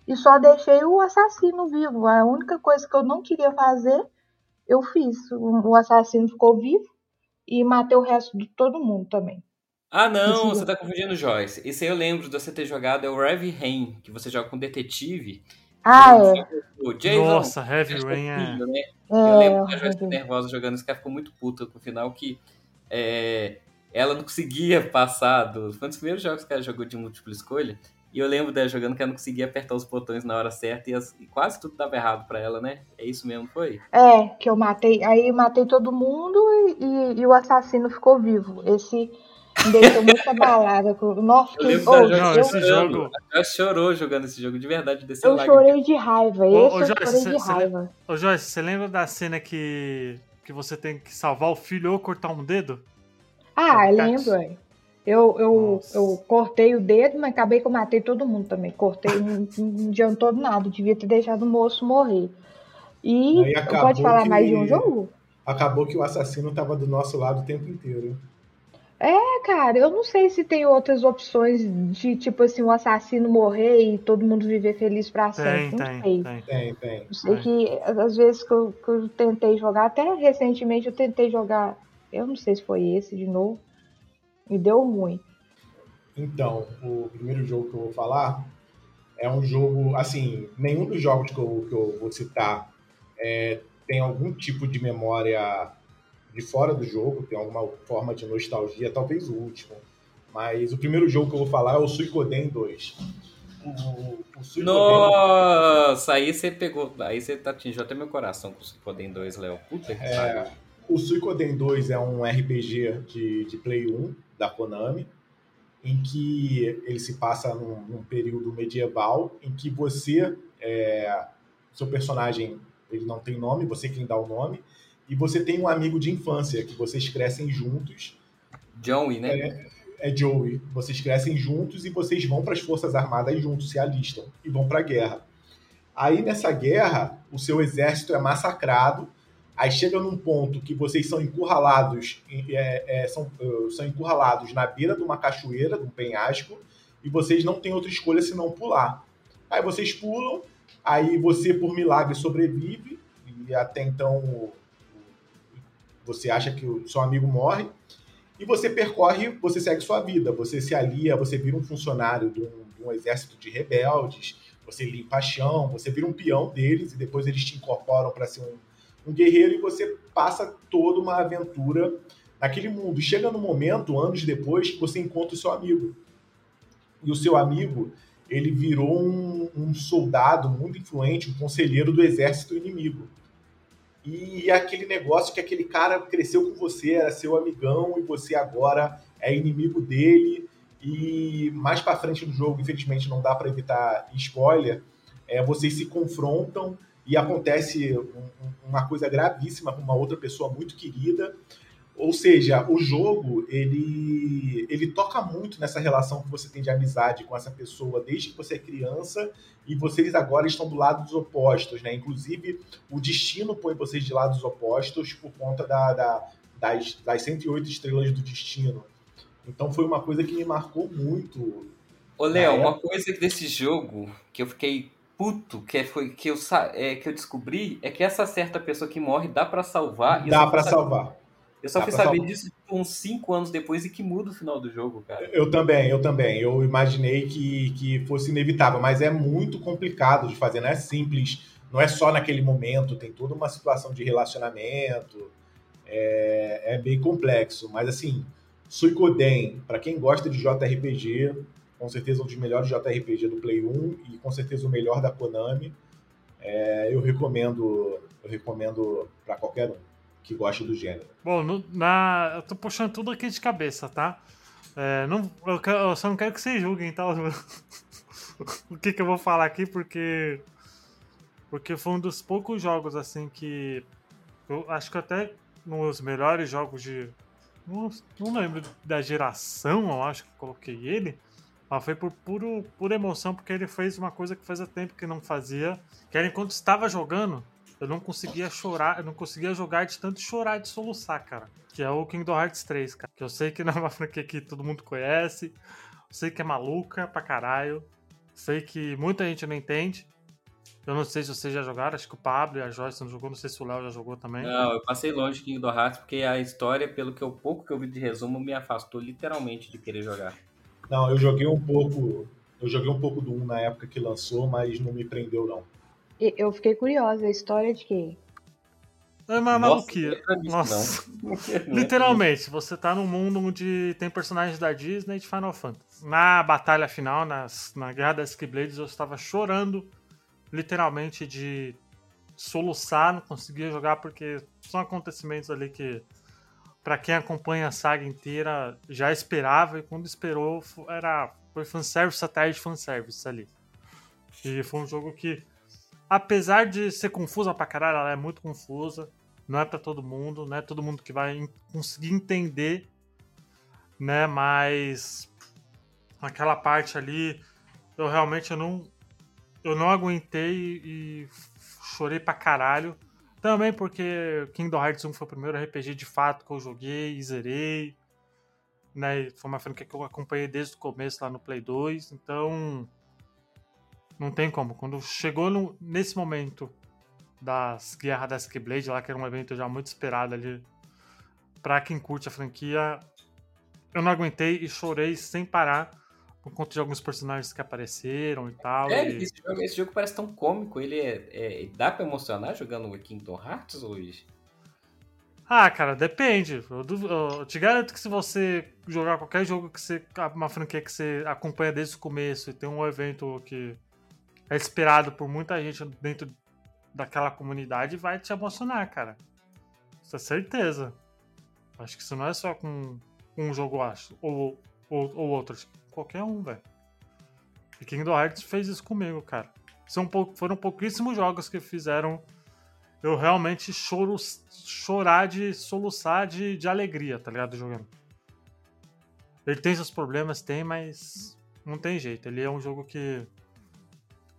e só deixei o assassino vivo. A única coisa que eu não queria fazer, eu fiz. O assassino ficou vivo e matei o resto de todo mundo também. Ah, não, Esse você tá confundindo Joyce. Esse aí eu lembro de você ter jogado, é o Heavy Rain, que você joga com detetive. Ah, é. O Jason, Nossa, Heavy Rain é... Né? É, eu lembro que a Joyce nervosa jogando isso, que ela ficou muito puta no final, que é, ela não conseguia passar do... Foi um dos primeiros jogos que ela jogou de múltipla escolha, e eu lembro dela jogando que ela não conseguia apertar os botões na hora certa e, as, e quase tudo dava errado para ela, né? É isso mesmo, foi? É, que eu matei. Aí eu matei todo mundo e, e, e o assassino ficou vivo. Esse me deixou muito abalada. Nossa, eu lembro oh, não, eu, esse jogo. Ela chorou jogando esse jogo, de verdade, desceu Eu chorei de raiva. Esse ô, ô, eu Joyce, chorei de raiva. Ô, Joyce, você lembra da cena que, que você tem que salvar o filho ou cortar um dedo? Ah, eu lembro, Eu, eu, eu cortei o dedo, mas acabei que eu matei todo mundo também. Cortei, não, não adiantou nada. Devia ter deixado o moço morrer. E pode falar mais de um jogo? Acabou que o assassino estava do nosso lado o tempo inteiro. É, cara, eu não sei se tem outras opções de, tipo assim, o um assassino morrer e todo mundo viver feliz pra sempre. Tem, não tem, sei. Tem, tem. Eu sei que às vezes que eu, que eu tentei jogar, até recentemente eu tentei jogar, eu não sei se foi esse de novo, e deu ruim. Então, o primeiro jogo que eu vou falar é um jogo, assim, nenhum dos jogos que eu, que eu vou citar é, tem algum tipo de memória de fora do jogo, tem alguma forma de nostalgia, talvez o último. Mas o primeiro jogo que eu vou falar é o Suicoden 2. O, o Suicoden... Nossa, aí você pegou, aí você atingiu até meu coração com o Suicoden 2, Léo. Puta que é, O Suicoden 2 é um RPG de, de Play 1 da Konami, em que ele se passa num, num período medieval, em que você, é, seu personagem, ele não tem nome, você quem dá o nome, e você tem um amigo de infância que vocês crescem juntos. Joey, né? É, é Joey. Vocês crescem juntos e vocês vão para as Forças Armadas juntos, se alistam e vão para a guerra. Aí nessa guerra, o seu exército é massacrado Aí chega num ponto que vocês são encurralados, é, é, são, uh, são encurralados na beira de uma cachoeira, de um penhasco, e vocês não têm outra escolha senão pular. Aí vocês pulam, aí você, por milagre, sobrevive, e até então você acha que o seu amigo morre, e você percorre, você segue sua vida, você se alia, você vira um funcionário de um, de um exército de rebeldes, você limpa chão, você vira um peão deles e depois eles te incorporam para ser um, um guerreiro e você passa toda uma aventura naquele mundo. Chega no momento, anos depois, que você encontra o seu amigo. E o seu amigo, ele virou um, um soldado muito influente, um conselheiro do exército inimigo. E aquele negócio que aquele cara cresceu com você, era seu amigão, e você agora é inimigo dele. E mais para frente no jogo, infelizmente não dá para evitar spoiler, é, vocês se confrontam e acontece um, uma coisa gravíssima com uma outra pessoa muito querida. Ou seja, o jogo ele, ele toca muito nessa relação que você tem de amizade com essa pessoa desde que você é criança e vocês agora estão do lado dos opostos, né? Inclusive, o destino põe vocês de lados opostos por conta da, da, das, das 108 estrelas do destino. Então foi uma coisa que me marcou muito. Ô, Léo, uma coisa desse jogo que eu fiquei puto, que, foi, que, eu, é, que eu descobri, é que essa certa pessoa que morre dá para salvar. Dá para salvar. Eu só fui saber disso uns 5 anos depois e que muda o final do jogo, cara. Eu também, eu também. Eu imaginei que, que fosse inevitável, mas é muito complicado de fazer, não é simples, não é só naquele momento, tem toda uma situação de relacionamento, é, é bem complexo. Mas assim, Suicoden, para quem gosta de JRPG, com certeza um dos melhores JRPG do Play 1 e com certeza o melhor da Konami. É, eu recomendo, eu recomendo para qualquer um que gosta do gênero. Bom, no, na, eu tô puxando tudo aqui de cabeça, tá? É, não, eu, eu, só não quero que vocês julguem, tá? *laughs* o que, que eu vou falar aqui, porque. Porque foi um dos poucos jogos, assim, que. Eu acho que até nos melhores jogos de. Não, não lembro da geração, eu acho que coloquei ele. Mas foi por puro, pura emoção, porque ele fez uma coisa que fazia tempo que não fazia. Que era enquanto estava jogando, eu não conseguia chorar, eu não conseguia jogar de tanto chorar de soluçar, cara. Que é o Kingdom Hearts 3, cara. Que eu sei que *laughs* não é uma franquia que todo mundo conhece. Eu sei que é maluca pra caralho. Sei que muita gente não entende. Eu não sei se vocês já jogaram, acho que o Pablo e a Joyce não jogou, não sei se o Léo já jogou também. Não, eu passei longe de Kingdom Hearts porque a história, pelo que eu pouco que eu vi de resumo, me afastou literalmente de querer jogar. Não, eu joguei um pouco, eu joguei um pouco do 1 na época que lançou, mas não me prendeu não. Eu fiquei curiosa, a história de quem? É uma maluquia. Nossa. *laughs* Literalmente, você tá num mundo onde tem personagens da Disney e de Final Fantasy. Na batalha final, nas, na Guerra das Keyblades, eu estava chorando, literalmente, de soluçar, não conseguia jogar porque são acontecimentos ali que, para quem acompanha a saga inteira, já esperava e quando esperou, era, foi fanservice atrás de fanservice ali. E foi um jogo que apesar de ser confusa pra caralho, ela é muito confusa. Não é para todo mundo, não é todo mundo que vai conseguir entender, né? Mas aquela parte ali, eu realmente eu não, eu não aguentei e chorei pra caralho. Também porque Kingdom Hearts 1 foi o primeiro RPG de fato que eu joguei e zerei. Né? Foi uma franquia que eu acompanhei desde o começo lá no Play 2. Então, não tem como. Quando chegou no, nesse momento das Guerras das Keyblade, lá que era um evento já muito esperado ali pra quem curte a franquia, eu não aguentei e chorei sem parar por conta de alguns personagens que apareceram e tal. É, e... esse, jogo, esse, jogo, parece tão cômico. Ele é, é dá pra emocionar jogando o Kingdom Hearts, Luiz? Ah, cara, depende. Eu, eu, te garanto que se você jogar qualquer jogo que você. Uma franquia que você acompanha desde o começo e tem um evento que é esperado por muita gente dentro daquela comunidade vai te emocionar, cara. Isso é certeza. Acho que isso não é só com um jogo, acho, ou, ou, ou outros. Qualquer um, velho. E Kingdom Hearts fez isso comigo, cara. São pou, foram pouquíssimos jogos que fizeram eu realmente choro, chorar de soluçar de, de alegria, tá ligado? Jogando. Ele tem seus problemas, tem, mas não tem jeito. Ele é um jogo que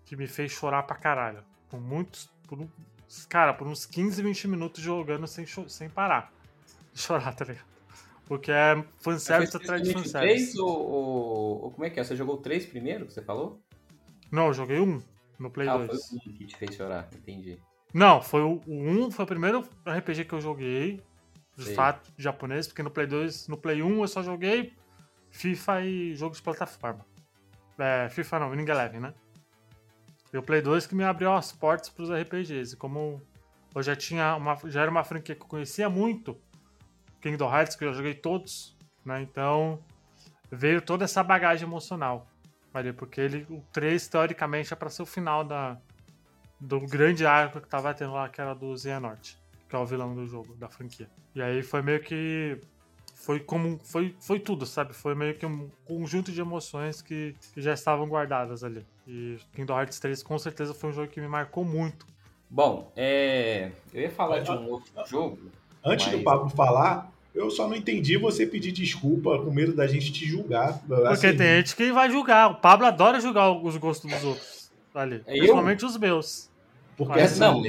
que me fez chorar pra caralho. Por muitos. Por, cara, por uns 15, 20 minutos jogando sem, sem parar. *laughs* Chorar, tá ligado? Porque é fanservice atrás de fanservice. 3 ou, ou, ou, como é que é? Você jogou o 3 primeiro que você falou? Não, eu joguei um no Play ah, 2. foi o 1 que te fez chorar, entendi. Não, foi o, o 1 foi o primeiro RPG que eu joguei. De Sei. fato, japonês, porque no Play 2, no Play 1 eu só joguei FIFA e jogos de plataforma. É, FIFA não, Winning Eleven, né? E o Play 2 que me abriu as portas pros RPGs. E como eu já tinha uma, já era uma franquia que eu conhecia muito, Kingdom Hearts, que eu joguei todos, né? Então veio toda essa bagagem emocional ali, porque ele, o 3, teoricamente, é para ser o final da, do grande arco que tava tendo lá, que era do Xehanort, que é o vilão do jogo, da franquia. E aí foi meio que. Foi como. Foi, foi tudo, sabe? Foi meio que um conjunto de emoções que, que já estavam guardadas ali. E Kingdom Hearts 3 com certeza foi um jogo que me marcou muito. Bom, é... eu ia falar de um outro jogo. Antes mas... do Pablo falar, eu só não entendi você pedir desculpa com medo da gente te julgar. Porque Assim, tem gente que vai julgar. O Pablo adora julgar os gostos dos outros ali. Eu? Principalmente os meus. Porque Mas assim, Não,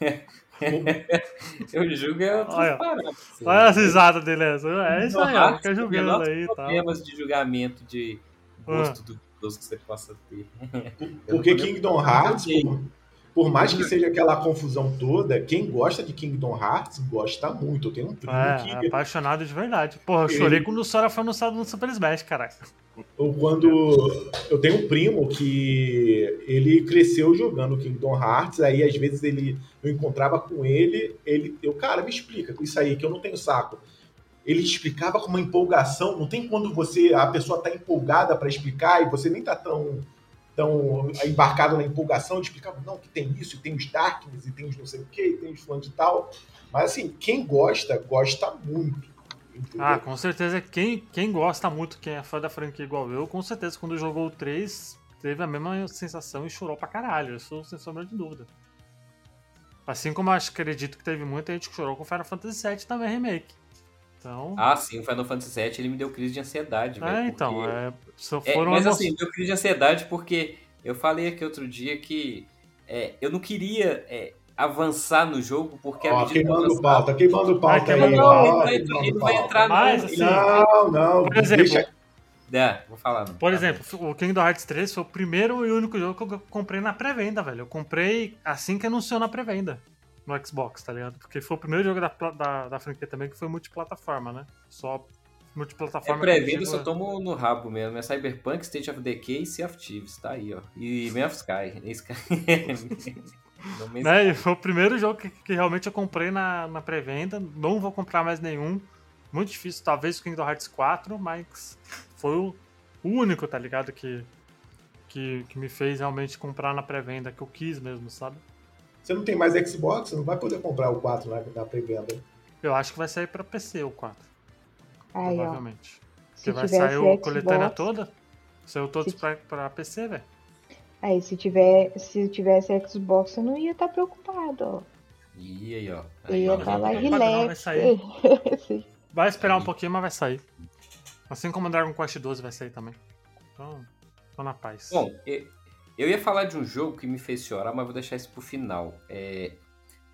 *laughs* eu julgo é Olha, parâmetros. Olha as risadas dele. É isso aí, ó. Fica julgando Menores aí e tal. problemas de julgamento de Ah. gosto do dos que você possa ter. porque Eu não Kingdom Hearts, por, mais que seja aquela confusão toda, quem gosta de Kingdom Hearts gosta muito. Eu tenho um primo É, que apaixonado de verdade. Porra, eu Ele- chorei quando o Sora foi anunciado no Super Smash, caraca. ou quando eu tenho um primo que ele cresceu jogando Kingdom Hearts, aí às vezes ele eu encontrava com ele, ele eu cara, me explica isso aí que eu não tenho saco. Ele explicava com uma empolgação, não tem quando você a pessoa tá empolgada para explicar e você nem tá tão tão embarcado na empolgação, ele explicava não que tem isso, e tem os Darkness e tem os não sei o que, e tem os fulano de tal. Mas assim, quem gosta, gosta muito. entendeu? Ah, com certeza quem, quem gosta muito, quem é fã da franquia igual eu, com certeza quando jogou o 3 teve a mesma sensação e chorou pra caralho. Isso sem sombra de dúvida. Assim como eu acredito que teve muita gente que chorou com Final Fantasy VII também remake. Então. Ah, sim, o Final Fantasy VII ele me deu crise de ansiedade, velho. é, então, porque- é, só É, foram mas emo- assim, deu crise de ansiedade porque eu falei aqui outro dia que é, eu não queria é, avançar no jogo porque a Ó, medida que eu queimando avançava- pauta, queimando pauta Vai aí. pauta. Ele vai, queimando ele vai pauta. entrar no. Mas, assim, Não, não, Por exemplo, deixa. É, vou falar. não. Por exemplo, o Kingdom Hearts 3 foi o primeiro e único jogo que eu comprei na pré-venda, velho. Eu comprei assim que anunciou na pré-venda no Xbox, tá ligado? Porque foi o primeiro jogo da, da, da franquia também que foi multiplataforma, né? Só É multiplataforma. que eu só chegou- tomo no rabo mesmo. É Cyberpunk, State of Decay e Sea of Thieves. Tá aí, ó. E Man of Sky. *laughs* Sky. Né? Foi o primeiro jogo que, que realmente eu comprei na, na pré-venda. Não vou comprar mais nenhum. Muito difícil, talvez o Kingdom Hearts 4, mas foi o o único, tá ligado? Que, que, que me fez realmente comprar na pré-venda, que eu quis mesmo, sabe? Você não tem mais Xbox, você não vai poder comprar o 4 na, na pré-venda. Eu acho que vai sair pra PC o 4, Aí, ó. provavelmente. Se Porque vai tivesse sair o coletânea Xbox, toda. Saiu todos Se- pra, pra PC, velho. aí se tiver, se tivesse Xbox, eu não ia estar preocupado, ó. E aí, ó. Eu Aí, ia ó. estar lá não vai sair. *laughs* Vai esperar um Aí. pouquinho, mas vai sair. Assim como o Dragon Quest 12 vai sair também. Então, tô na paz. Bom, e- eu ia falar de um jogo que me fez chorar, mas vou deixar isso pro final. É,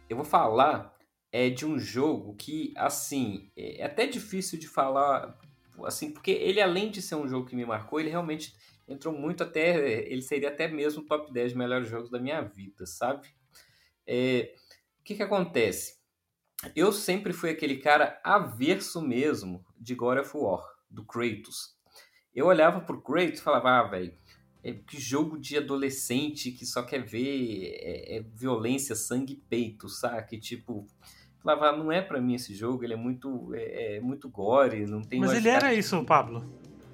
eu vou falar é, de um jogo que, assim, é até difícil de falar, assim, porque ele, além de ser um jogo que me marcou, ele realmente entrou muito até. Ele seria até mesmo top 10 melhores jogos da minha vida, sabe? É, o que que acontece? Eu sempre fui aquele cara averso mesmo de God of War, do Kratos. Eu olhava pro Kratos e falava, ah, velho, é que jogo de adolescente que só quer ver é, é violência, sangue e peito, saca? E, tipo, falava, ah, não é pra mim esse jogo, ele é muito, é, é muito gore, não tem... mas ele era isso, Pablo.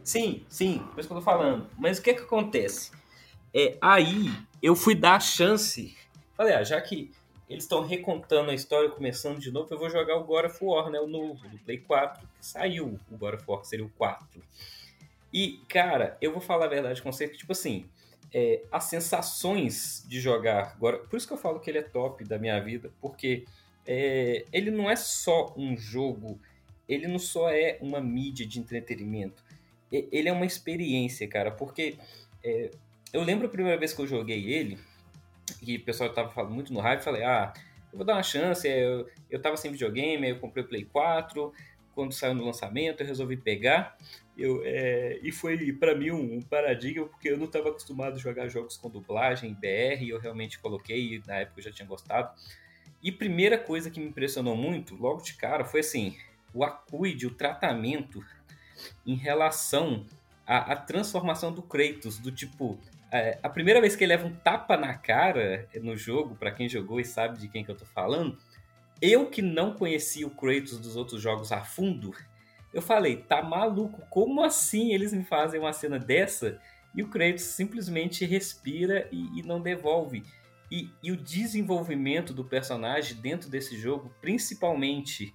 Sim, sim, por isso que eu tô falando. Mas o que que acontece? É, aí eu fui dar a chance. Falei, ah, já que eles estão recontando a história, começando de novo, eu vou jogar o God of War, né? O novo, do Play 4, que saiu o God of War, que seria o 4. E, cara, eu vou falar a verdade com você que, tipo assim, é, as sensações de jogar agora. Por isso que eu falo que ele é top da minha vida, porque é, ele não é só um jogo, ele não só é uma mídia de entretenimento ele é uma experiência, cara, porque é, eu lembro a primeira vez que eu joguei ele, e o pessoal tava falando muito no hype, falei, ah, eu vou dar uma chance, é, eu, eu tava sem videogame, eu comprei o Play 4, quando saiu no lançamento eu resolvi pegar, eu, é, e foi pra mim um, um paradigma, porque eu não tava acostumado a jogar jogos com dublagem, BR, eu realmente coloquei, e na época eu já tinha gostado. E primeira coisa que me impressionou muito, logo de cara, foi assim, o acuide, o tratamento em relação a, a transformação do Kratos, do tipo, é, a primeira vez que ele leva um tapa na cara no jogo, para quem jogou e sabe de quem que eu tô falando, eu que não conhecia o Kratos dos outros jogos a fundo, eu falei, tá maluco, como assim eles me fazem uma cena dessa? E o Kratos simplesmente respira e, e não devolve. E, e, o desenvolvimento do personagem dentro desse jogo, principalmente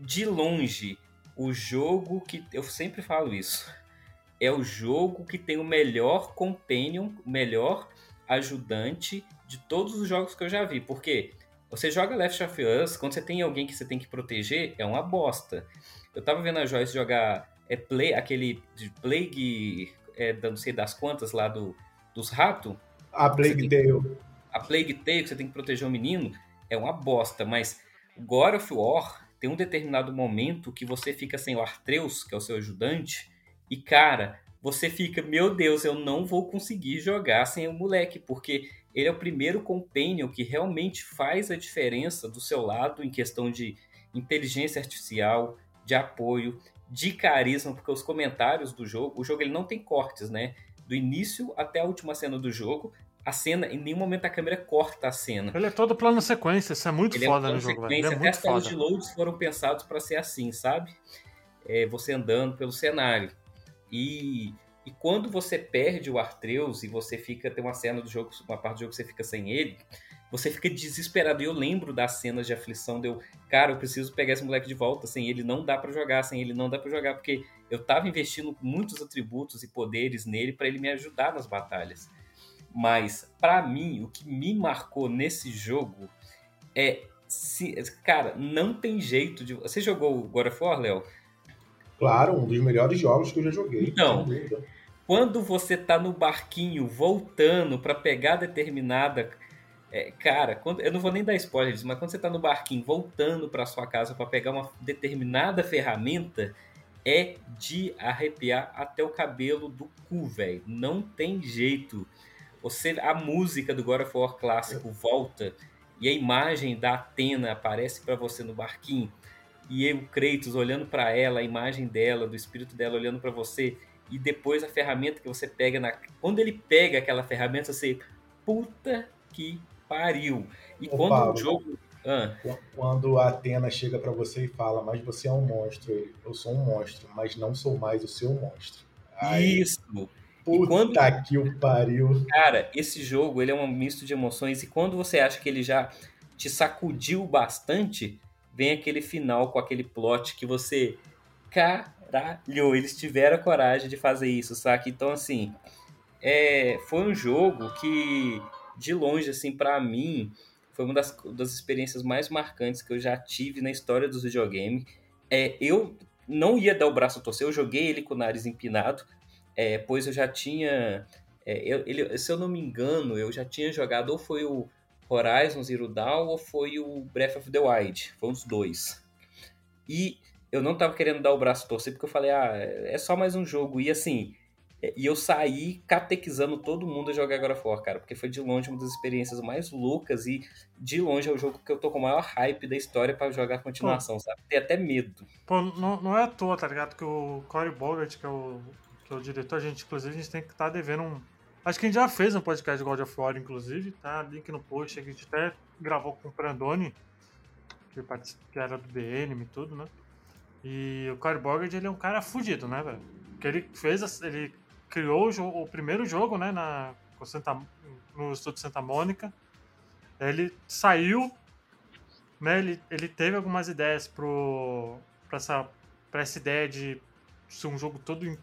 de longe, o jogo que. Eu sempre falo isso *laughs* é o jogo que tem o melhor companion, o melhor ajudante de todos os jogos que eu já vi. Porque você joga Left of Us, quando você tem alguém que você tem que proteger, é uma bosta. Eu tava vendo a Joyce jogar é, play, aquele de Plague, é, não sei das quantas lá do, dos ratos. A Plague Tale. A Plague Tale, que você tem que proteger o menino, é uma bosta. Mas God of War tem um determinado momento que você fica sem o Artreus, que é o seu ajudante, e cara, você fica, meu Deus, eu não vou conseguir jogar sem o moleque, porque ele é o primeiro companion que realmente faz a diferença do seu lado em questão de inteligência artificial, de apoio, de carisma, porque os comentários do jogo, o jogo ele não tem cortes, né? Do início até a última cena do jogo, a cena, em nenhum momento a câmera corta a cena. Ele é todo plano sequência, isso é muito ele foda é no jogo, velho. Ele é Até as telas de loads foram pensados para ser assim, sabe? É, você andando pelo cenário. E, e quando você perde o Artreus e você fica, tem uma cena do jogo, uma parte do jogo que você fica sem ele, você fica desesperado. E eu lembro das cenas de aflição, deu, cara, eu preciso pegar esse moleque de volta, sem ele não dá para jogar, sem ele não dá para jogar, porque eu tava investindo muitos atributos e poderes nele para ele me ajudar nas batalhas. Mas para mim, o que me marcou nesse jogo é, se, cara, não tem jeito de. Você jogou God of War, Léo? Claro, um dos melhores jogos que eu já joguei. Então, quando você tá no barquinho voltando para pegar determinada. É, cara, quando, eu não vou nem dar spoilers, mas quando você tá no barquinho voltando para sua casa para pegar uma determinada ferramenta, é de arrepiar até o cabelo do cu, velho. Não tem jeito. Você, a música do God of War clássico volta e a imagem da Atena aparece para você no barquinho e o Kratos olhando para ela, a imagem dela, do espírito dela olhando para você, e depois a ferramenta que você pega na. Quando ele pega aquela ferramenta, você. Puta que pariu! E Ô, quando Paulo, o jogo. Ah. Quando a Atena chega para você e fala, mas você é um monstro, eu sou um monstro, mas não sou mais o seu monstro. Aí, Isso! Puta quando... que o pariu. Cara, esse jogo ele é um misto de emoções, e quando você acha que ele já te sacudiu bastante, vem aquele final com aquele plot que você. Caralho, eles tiveram a coragem de fazer isso, saca? Então, assim, é, foi um jogo que, de longe, assim, para mim, foi uma das, das experiências mais marcantes que eu já tive na história dos videogames. É, eu não ia dar o braço a torcer, eu joguei ele com o nariz empinado, é, pois eu já tinha. É, eu, ele, se eu não me engano, eu já tinha jogado, ou foi o Horizon Zero Dawn ou foi o Breath of the Wild? Foi os dois. E eu não tava querendo dar o braço torcer porque eu falei, ah, é só mais um jogo. E assim, e eu saí catequizando todo mundo a jogar God of War, cara, porque foi de longe uma das experiências mais loucas e de longe é o jogo que eu tô com o maior hype da história para jogar a continuação, Pô. sabe? Tem até medo. Pô, não, não é à toa, tá ligado? Que o Cory Bogart, que é o, que é o diretor, a gente, inclusive, a gente tem que estar tá devendo um, Acho que a gente já fez um podcast de God of War, inclusive, tá? Link no post, a gente até gravou com o Prandoni, que, que era do BN e tudo, né? E o Cory Bogard, ele é um cara fudido, né, velho? Que ele fez, ele criou o, o primeiro jogo, né, na, Santa, no estúdio Santa Mônica. Ele saiu, né, ele, ele teve algumas ideias pro, essa, essa ideia de ser um jogo todo em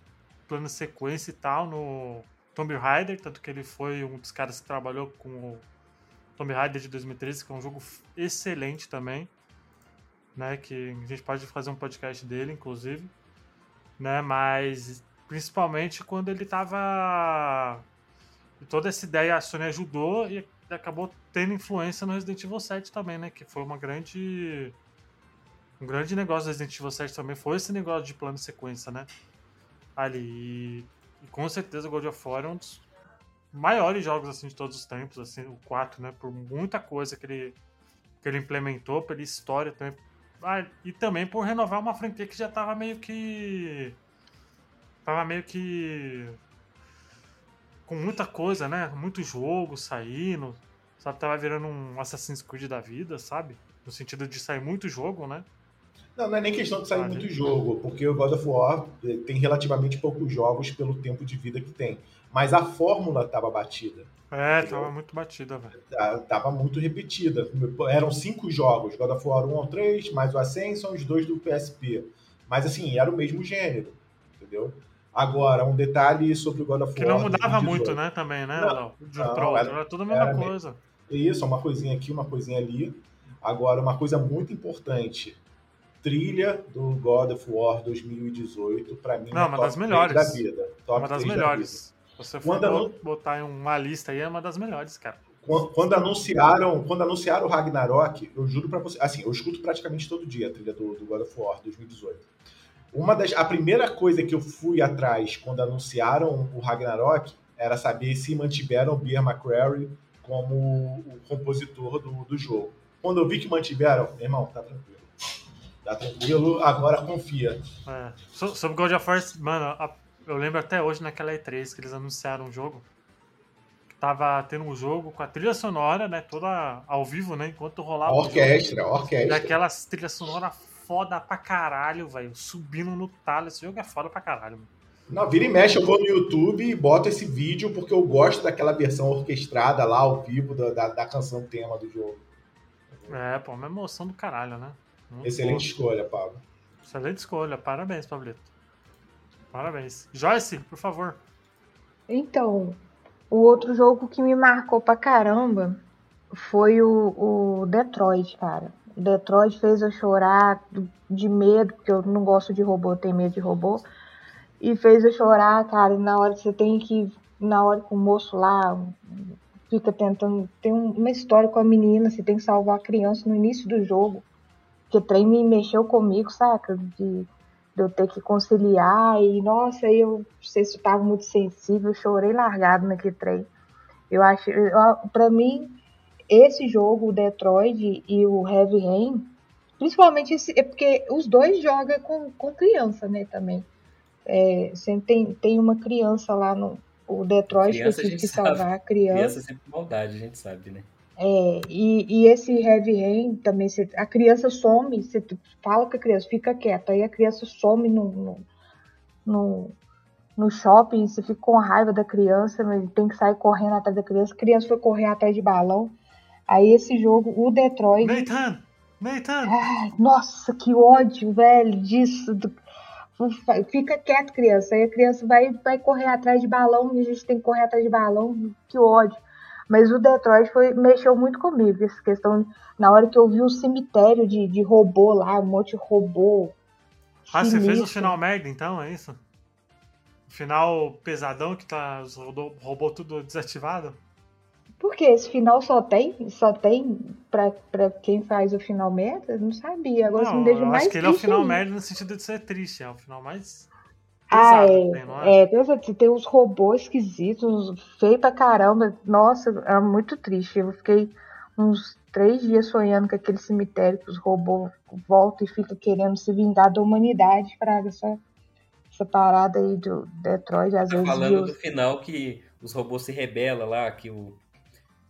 plano sequência e tal, no Tomb Raider, tanto que ele foi um dos caras que trabalhou com o Tomb Raider de 2013, que é um jogo excelente também, né, que a gente pode fazer um podcast dele, inclusive, né, mas principalmente quando ele tava toda essa ideia a Sony ajudou e acabou tendo influência no Resident Evil 7 também, né, que foi uma grande um grande negócio do Resident Evil 7 também foi esse negócio de plano sequência, né? Ali. E com certeza o God of War é um dos maiores jogos assim de todos os tempos, assim, o 4, né? Por muita coisa que ele, que ele implementou, pela história também. Ah, e também por renovar uma franquia que já tava meio que. Tava meio que com muita coisa, né? Muito jogo saindo, sabe? Tava virando um Assassin's Creed da vida, sabe? No sentido de sair muito jogo, né? Não, não é nem questão de sair Ah, muito jogo, porque o God of War eh, tem relativamente poucos jogos pelo tempo de vida que tem. Mas a fórmula estava batida. É, tava muito batida, velho. Tá- Tava muito repetida. Eram cinco jogos, God of War 1 ao 3, mais o Ascension, os dois do PSP. Mas assim, era o mesmo gênero, entendeu? Agora, um detalhe sobre o God of Que War. não mudava 2018. muito, né, também, né, Não? De um pro outro. era- tudo a mesma coisa. Isso, uma coisinha aqui, uma coisinha ali. Agora, uma coisa muito importante. Trilha do God of War 2018, pra mim, Não, é uma das 3 melhores. da vida. Top uma das 3 da melhores. Se você for bo- botar em uma lista aí, é uma das melhores, cara. Quando, quando anunciaram, quando anunciaram o Ragnarok, eu juro pra você, assim, eu escuto praticamente todo dia a trilha do, do God of War 2018. Uma das, a primeira coisa que eu fui atrás quando anunciaram o Ragnarok era saber se mantiveram o Bear McCreary como o compositor do, do jogo. Quando eu vi que mantiveram, irmão, tá tranquilo. Tá tranquilo, agora confia. É. So- Sobre God of War, mano, a- eu lembro até hoje naquela E3 que eles anunciaram um jogo. Que tava tendo um jogo com a trilha sonora, né? Toda ao vivo, né? Enquanto rolava o jogo. orquestra, a orquestra. aquelas trilhas sonoras foda pra caralho, velho. Subindo no talo. Esse jogo é foda pra caralho, mano. Não, vira e mexe, eu vou no YouTube e boto esse vídeo porque eu gosto daquela versão orquestrada lá ao vivo da, da, da canção tema do jogo. É, pô, uma emoção do caralho, né? Muito Excelente escolha, Pablo. Excelente escolha. Parabéns, Pablito. Parabéns. Joyce, por favor. Então, o outro jogo que me marcou pra caramba foi o, o Detroit, cara. Detroit fez eu chorar de medo, porque eu não gosto de robô, eu tenho medo de robô. E fez eu chorar, cara, e na hora que você tem que. Na hora que o moço lá fica tentando. Tem um- uma história com a menina, você tem que salvar a criança no início do jogo. Que trem me mexeu comigo, saca? De, de eu ter que conciliar e nossa, aí eu sei se eu tava muito sensível, chorei largado naquele trem. Eu acho, pra mim, esse jogo, o Detroit e o Heavy Rain, principalmente esse, é porque os dois jogam com, com criança, né, também. É, sempre tem, tem uma criança lá no o Detroit Criança, que eu tive que salvar sabe. a criança. Criança é sempre maldade, a gente sabe, né? É, e, e esse heavy rain também, a criança some, você fala com a criança, fica quieta, aí a criança some no, no, no, no shopping, você fica com raiva da criança, mas tem que sair correndo atrás da criança, a criança foi correr atrás de balão. Aí esse jogo, o Detroit, Nathan! Nathan! ai, nossa, que ódio, velho, disso. do- Fica quieto, criança. Aí a criança vai, vai correr atrás de balão e a gente tem que correr atrás de balão. Que ódio. Mas o Detroit foi, mexeu muito comigo. Essa questão. Na hora que eu vi o cemitério de, de robô lá, um monte de robô. Ah, você fez o sinistro. final merda então, é isso? O final pesadão que tá os robô, robô tudo desativado? Por quê? Esse final só tem? Só tem pra, pra quem faz o final merda? Eu Não sabia. Agora você me Não, deixa mais acho que ele é o final ainda. merda no sentido de ser triste, é o final mais Ah, pesado é. tem, não é? É, tem uns robôs esquisitos, feio pra caramba. Nossa, é muito triste. Eu fiquei uns três dias sonhando com aquele cemitério que os robôs voltam e ficam querendo se vingar da humanidade para essa, essa parada aí do Detroit. Às Tá vezes falando viu- do final que os robôs se rebelam lá, que, o,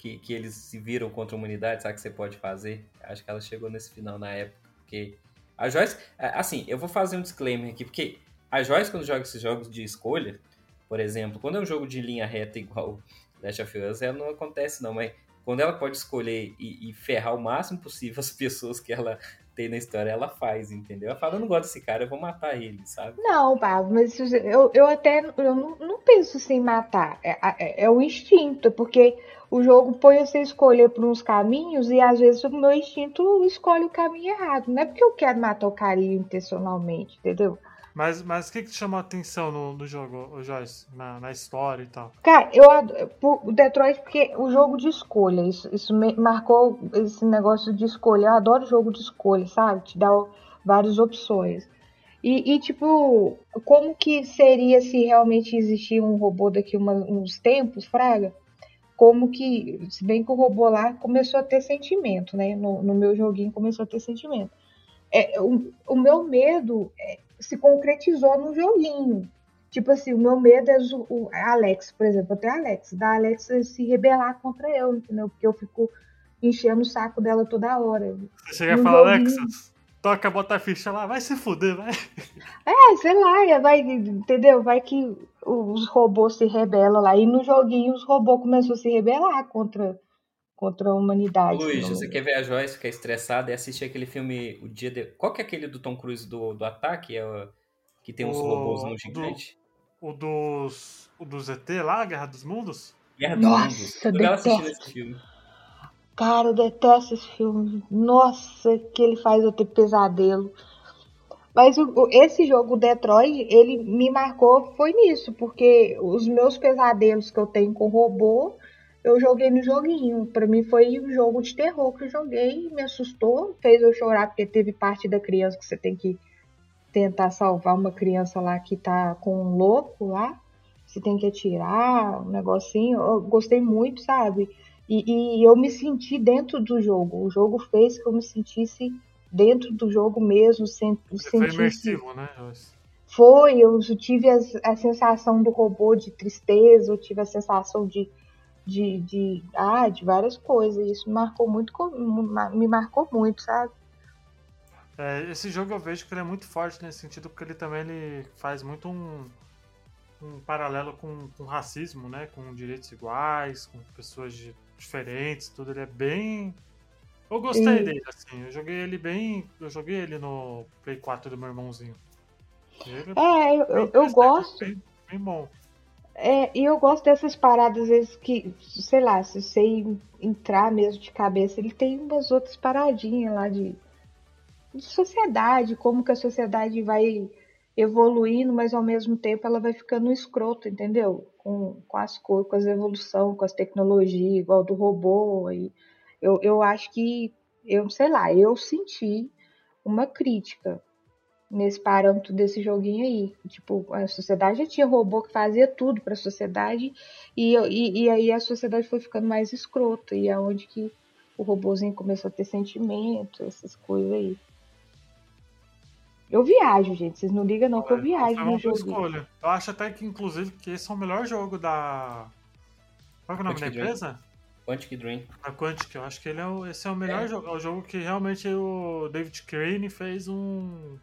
que, que eles se viram contra a humanidade, sabe o que você pode fazer? Acho que ela chegou nesse final na época, porque a Joyce, é, assim, eu vou fazer um disclaimer aqui, porque a Joyce quando joga esses jogos de escolha, por exemplo, quando é um jogo de linha reta igual Last of Us, ela não acontece não, mas quando ela pode escolher e, e ferrar o máximo possível as pessoas que ela tem na história, ela faz, entendeu? Ela fala, eu não gosto desse cara, eu vou matar ele, sabe? Não, Pablo, mas eu, eu até eu não, não penso assim matar. É, é, é o instinto, porque o jogo põe você escolher por uns caminhos e às vezes o meu instinto escolhe o caminho errado. Não é porque eu quero matar o cara intencionalmente, entendeu? Mas, mas o que, que te chamou a atenção no, no jogo, Joyce? Na, na história e tal? Cara, eu adoro o Detroit porque o jogo de escolha, isso, isso marcou esse negócio de escolha. Eu adoro jogo de escolha, sabe? Te dá várias opções. E, e, tipo, como que seria se realmente existir um robô daqui uma, uns tempos, Fraga? Como que, se bem que o robô lá começou a ter sentimento, né? No, no meu joguinho começou a ter sentimento. É, o, o meu medo é, se concretizou no joguinho. Tipo assim, o meu medo é o, o Alex, por exemplo, tenho Alex, da Alex se rebelar contra eu, entendeu? Porque eu fico enchendo o saco dela toda hora. Você chega e fala, Alexa, toca, bota a ficha lá, vai se fuder, vai. *laughs* É, sei lá, vai, entendeu? Vai que os robôs se rebelam lá. E no joguinho os robôs começaram a se rebelar contra, contra a humanidade. Luiz, você quer ver a Joyce ficar estressada e assistir aquele filme O Dia de... Qual que é aquele do Tom Cruise do, do ataque? É o... Que tem uns robôs no gigante? O dos. O dos ET lá, Guerra dos Mundos? Guerra dos Nossa, Mundos. Eu detesto. esse filme. Cara, eu detesto esse filme. Nossa, que ele faz eu ter pesadelo. Mas o, esse jogo, Detroit, ele me marcou foi nisso, porque os meus pesadelos que eu tenho com robô, eu joguei no joguinho. Para mim foi um jogo de terror que eu joguei, me assustou, fez eu chorar porque teve parte da criança que você tem que tentar salvar uma criança lá que tá com um louco lá. Você tem que atirar, um negocinho. Eu gostei muito, sabe? E, e, eu me senti dentro do jogo. O jogo fez que eu me sentisse dentro do jogo mesmo. Sem, foi imersivo, né? Foi, eu tive a, a, sensação do robô de tristeza, eu tive a sensação de, de, de, ah, de várias coisas. Isso me marcou muito, me marcou muito, sabe? É, esse jogo eu vejo que ele é muito forte nesse sentido, porque ele também ele faz muito um, um paralelo com, com racismo, né? Com direitos iguais, com pessoas de diferentes, tudo. Ele é bem. Eu gostei dele, assim. Eu joguei ele bem. Eu joguei ele no Play 4 do meu irmãozinho. Ele é, eu, eu, eu gosto. Bem, bem bom. É, e eu gosto dessas paradas, às vezes, que, sei lá, se você entrar mesmo de cabeça, ele tem umas outras paradinhas lá de, de sociedade, como que a sociedade vai evoluindo, mas ao mesmo tempo ela vai ficando escrota, entendeu? Com, com as coisas, com as evolução, com as tecnologias, igual do robô. E eu, eu acho que, eu sei lá, eu senti uma crítica nesse parâmetro desse joguinho aí. Tipo, a sociedade já tinha robô que fazia tudo para a sociedade e, e, e, aí a sociedade foi ficando mais escrota e é onde que o robôzinho começou a ter sentimento, essas coisas aí. Eu viajo, gente. Vocês não ligam não que eu viajo no jogo. Escolha. Eu acho até que, inclusive, que esse é o melhor jogo da... Qual é o nome Quantic da empresa? Dream. Quantic Dream. A Quantic, eu acho que ele é o, esse é o melhor é. jogo. É o jogo que realmente o David Crane fez um...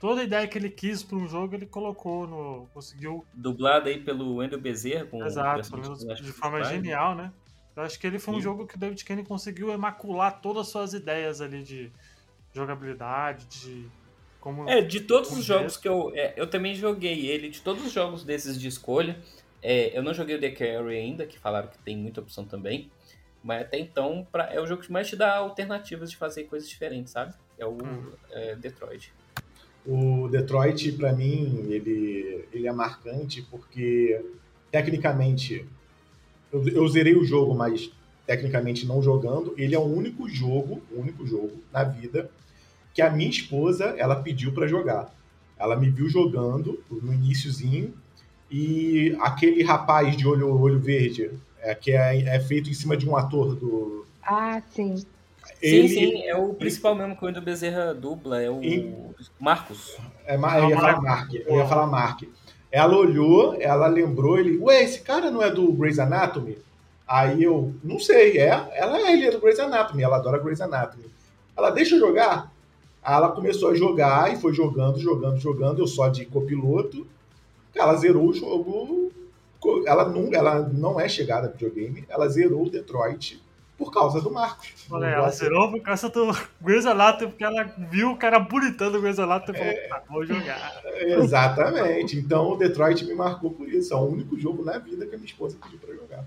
Toda a ideia que ele quis para um jogo, ele colocou no... Conseguiu... Dublado aí pelo Wendel Bezerra. Com Exato, de forma genial, né? Eu acho que ele foi um Sim. jogo que o David Crane conseguiu emacular todas as suas ideias ali de jogabilidade, de como, é, de todos os jogos que eu. É, eu também joguei ele, de todos os jogos desses de escolha. É, eu não joguei o The Carry ainda, que falaram que tem muita opção também. Mas até então, pra, é o jogo que mais te dá alternativas de fazer coisas diferentes, sabe? É o hum. é, Detroit. O Detroit, para mim, ele, ele é marcante porque, tecnicamente, eu, eu zerei o jogo, mas tecnicamente não jogando. Ele é o único jogo, o único jogo na vida que a minha esposa ela pediu para jogar. Ela me viu jogando no iníciozinho e aquele rapaz de olho olho verde é, que é, é feito em cima de um ator do. Ah, sim. Ele... Sim, sim, é o principal mesmo que o Wendel Bezerra dubla, é o e... Marcos. É, eu ia falar Mark, eu ia falar Mark. Ela olhou, ela lembrou, ele, ué, esse cara não é do Grey's Anatomy? Aí eu, não sei, é, ela é, ele é do Grey's Anatomy, ela adora Grey's Anatomy. Ela, deixa eu jogar? Aí ela começou a jogar e foi jogando, jogando, jogando. Eu só de copiloto. Ela zerou o jogo. Ela não, ela não é chegada a videogame. Ela zerou o Detroit por causa do Marcos. Olha, ela zerou por causa do Grey's Anatomy, porque ela viu o cara bonitando o Grey's Anatomy e falou, é, tá, vou jogar. Exatamente. Então o Detroit me marcou por isso. É o único jogo na vida que a minha esposa pediu pra jogar.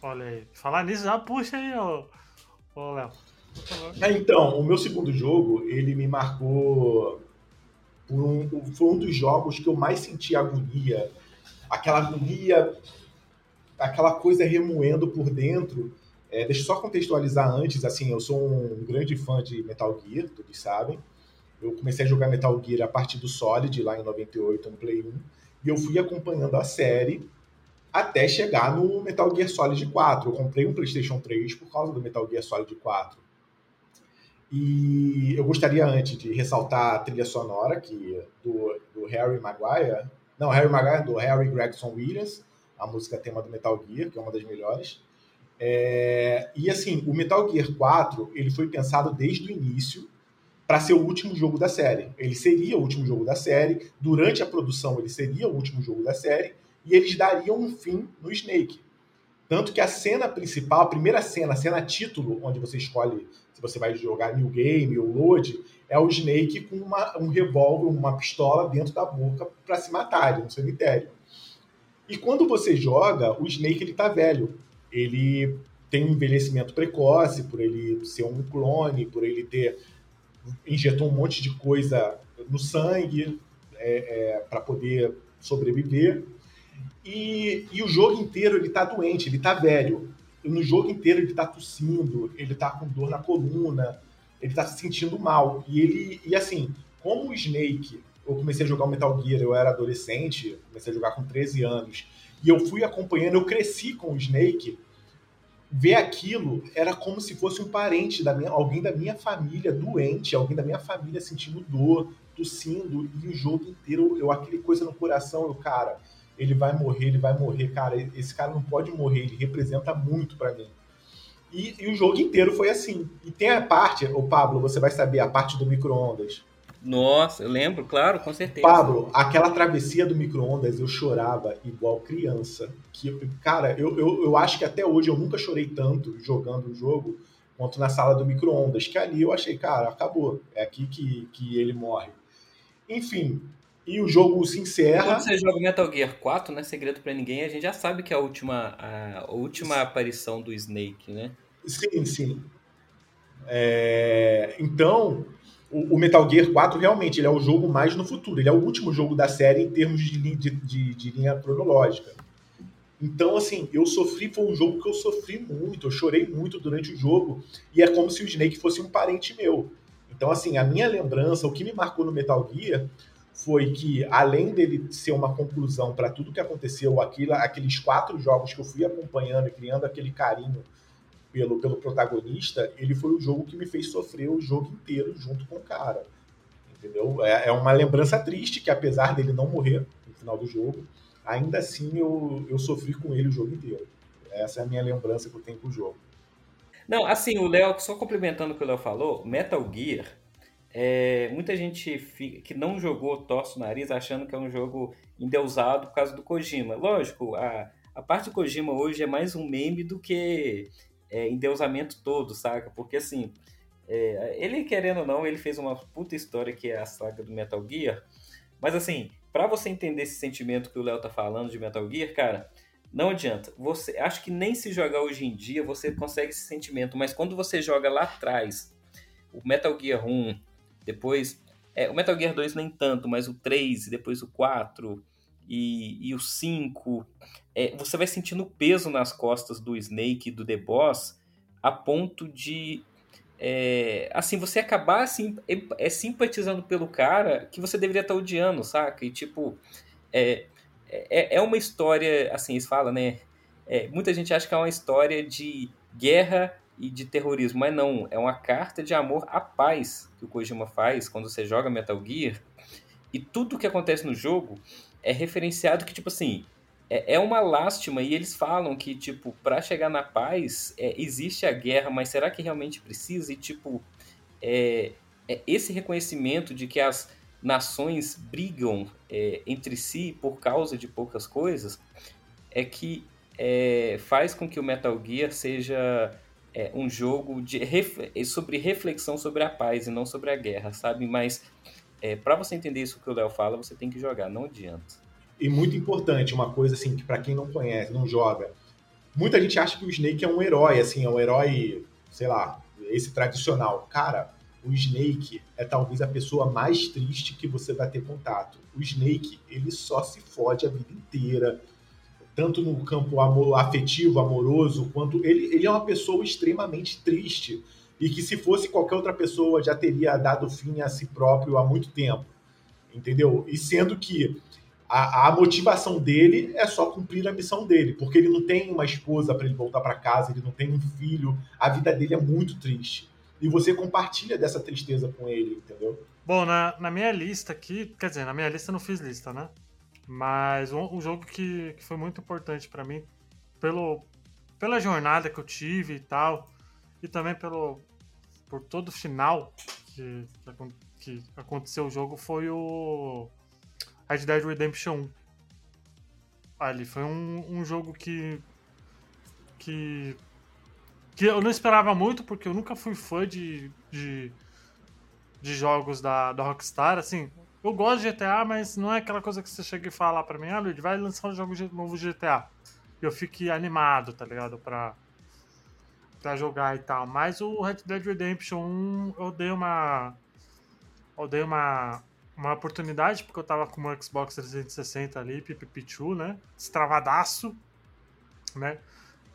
Olha aí. Falar nisso, já puxa aí, ô, ô Léo. É, então, o meu segundo jogo, ele me marcou por um, foi um dos jogos que eu mais senti agonia. Aquela agonia, aquela coisa remoendo por dentro. É, deixa eu só contextualizar antes, assim, eu sou um grande fã de Metal Gear, todos sabem. Eu comecei a jogar Metal Gear a partir do Solid, lá em 98, no Play 1, e eu fui acompanhando a série até chegar no Metal Gear Solid 4. Eu comprei um PlayStation 3 por causa do Metal Gear Solid 4. E eu gostaria antes de ressaltar a trilha sonora que do, do Harry Maguire, Não, Harry Maguire do Harry Gregson Williams, a música tema do Metal Gear, que é uma das melhores. É, e assim, o Metal Gear 4 ele foi pensado desde o início para ser o último jogo da série. Ele seria o último jogo da série, durante a produção ele seria o último jogo da série, e eles dariam um fim no Snake. Tanto que a cena principal, a primeira cena, a cena título, onde você escolhe se você vai jogar New Game ou Load, é o Snake com uma, um revólver, uma pistola dentro da boca para se matar, no cemitério. E quando você joga, o Snake ele tá velho. Ele tem um envelhecimento precoce, por ele ser um clone, por ele ter injetou um monte de coisa no sangue é, é, para poder sobreviver. E, e, o jogo inteiro ele tá doente, ele tá velho. No jogo inteiro ele tá tossindo, ele tá com dor na coluna, ele tá se sentindo mal. E ele e assim, como o Snake, eu comecei a jogar o Metal Gear, eu era adolescente, comecei a jogar com 13 anos, e eu fui acompanhando, eu cresci com o Snake ver aquilo era como se fosse um parente da minha, alguém da minha família doente, alguém da minha família sentindo dor, tossindo, e o jogo inteiro, eu aquele coisa no coração, eu, cara, ele vai morrer, ele vai morrer, cara, esse cara não pode morrer, ele representa muito para mim. E, e, o jogo inteiro foi assim. E tem a parte, o Pablo, você vai saber, a parte do micro-ondas. Nossa, eu lembro, claro, com certeza. Pablo, aquela travessia do micro-ondas, eu chorava igual criança. Que, cara, eu, eu, eu acho que até hoje eu nunca chorei tanto jogando o jogo quanto na sala do micro-ondas. Que ali eu achei, cara, acabou. É aqui que, que ele morre. Enfim, e o jogo se encerra. Quando você joga Metal Gear 4, não é segredo para ninguém, a gente já sabe que é a última, a, última aparição do Snake, né? Sim, sim. É... Então, o, Metal Gear 4 realmente ele é o jogo mais no futuro. Ele é o último jogo da série em termos de, de, de, de linha cronológica. Então, assim, eu sofri, foi um jogo que eu sofri muito, eu chorei muito durante o jogo, e é como se o Snake fosse um parente meu. Então, assim, a minha lembrança, o que me marcou no Metal Gear foi que, além dele ser uma conclusão para tudo que aconteceu, aquilo, aqueles quatro jogos que eu fui acompanhando e criando aquele carinho pelo, pelo protagonista, ele foi o jogo que me fez sofrer o jogo inteiro junto com o cara. Entendeu? É, é uma lembrança triste que, apesar dele não morrer no final do jogo, ainda assim eu, eu sofri com ele o jogo inteiro. Essa é a minha lembrança que eu tenho com o jogo. Não, assim, o Léo, só complementando o que o Léo falou, Metal Gear, é, muita gente fica, que não jogou torce o nariz achando que é um jogo endeusado por causa do Kojima. Lógico, a, a parte do Kojima hoje é mais um meme do que é, endeusamento todo, saca? Porque assim, é, ele querendo ou não, ele fez uma puta história que é a saga do Metal Gear. Mas assim, para você entender esse sentimento que o Léo tá falando de Metal Gear, cara, não adianta. Você, acho que nem se jogar hoje em dia você consegue esse sentimento, mas quando você joga lá atrás, o Metal Gear 1, depois, é, o Metal Gear 2 nem tanto, mas o 3 e depois o 4, e, e o 5, é, você vai sentindo peso nas costas do Snake e do The Boss a ponto de é, assim, você acabar assim, é, simpatizando pelo cara que você deveria estar odiando, saca? E tipo, é, é, é uma história, assim, eles falam, né? É, muita gente acha que é uma história de guerra e de terrorismo, mas não, é uma carta de amor à paz que o Kojima faz quando você joga Metal Gear. E tudo que acontece no jogo é referenciado que, tipo assim, é, é uma lástima e eles falam que, tipo, para chegar na paz é, existe a guerra, mas será que realmente precisa? E, tipo, é, é esse reconhecimento de que as nações brigam é, entre si por causa de poucas coisas é que é, faz com que o Metal Gear seja um jogo de ref, sobre reflexão sobre a paz e não sobre a guerra, sabe? Mas para você entender isso que o Léo fala, você tem que jogar, não adianta. E muito importante, uma coisa assim que para quem não conhece, não joga, muita gente acha que o Snake é um herói, assim, é um herói, sei lá, esse tradicional. Cara, o Snake é talvez a pessoa mais triste que você vai ter contato. O Snake, ele só se fode a vida inteira, tanto no campo amor, afetivo, amoroso, quanto ele, ele é uma pessoa extremamente triste e que se fosse qualquer outra pessoa já teria dado fim a si próprio há muito tempo, entendeu? E sendo que a, a motivação dele é só cumprir a missão dele, porque ele não tem uma esposa para ele voltar para casa, ele não tem um filho, a vida dele é muito triste. E você compartilha dessa tristeza com ele, entendeu? Bom, na, na minha lista aqui, quer dizer, na minha lista eu não fiz lista, né? Mas um, um jogo que, que foi muito importante para mim, pelo, pela jornada que eu tive e tal, e também pelo por todo o final que, que, que aconteceu o jogo, foi o Red Dead Redemption 1. Ali foi um, um jogo que, que que eu não esperava muito, porque eu nunca fui fã de, de, de jogos da, da Rockstar, assim, eu gosto de GTA, mas não é aquela coisa que você chega e fala pra mim, ah, Luiz, vai lançar um jogo novo GTA. Eu fique animado, tá ligado? Pra, pra jogar e tal. Mas o Red Dead Redemption 1, eu dei uma. Eu dei uma, uma oportunidade, porque eu tava com o Xbox 360 ali, pipipichu, né? Estravadaço, né?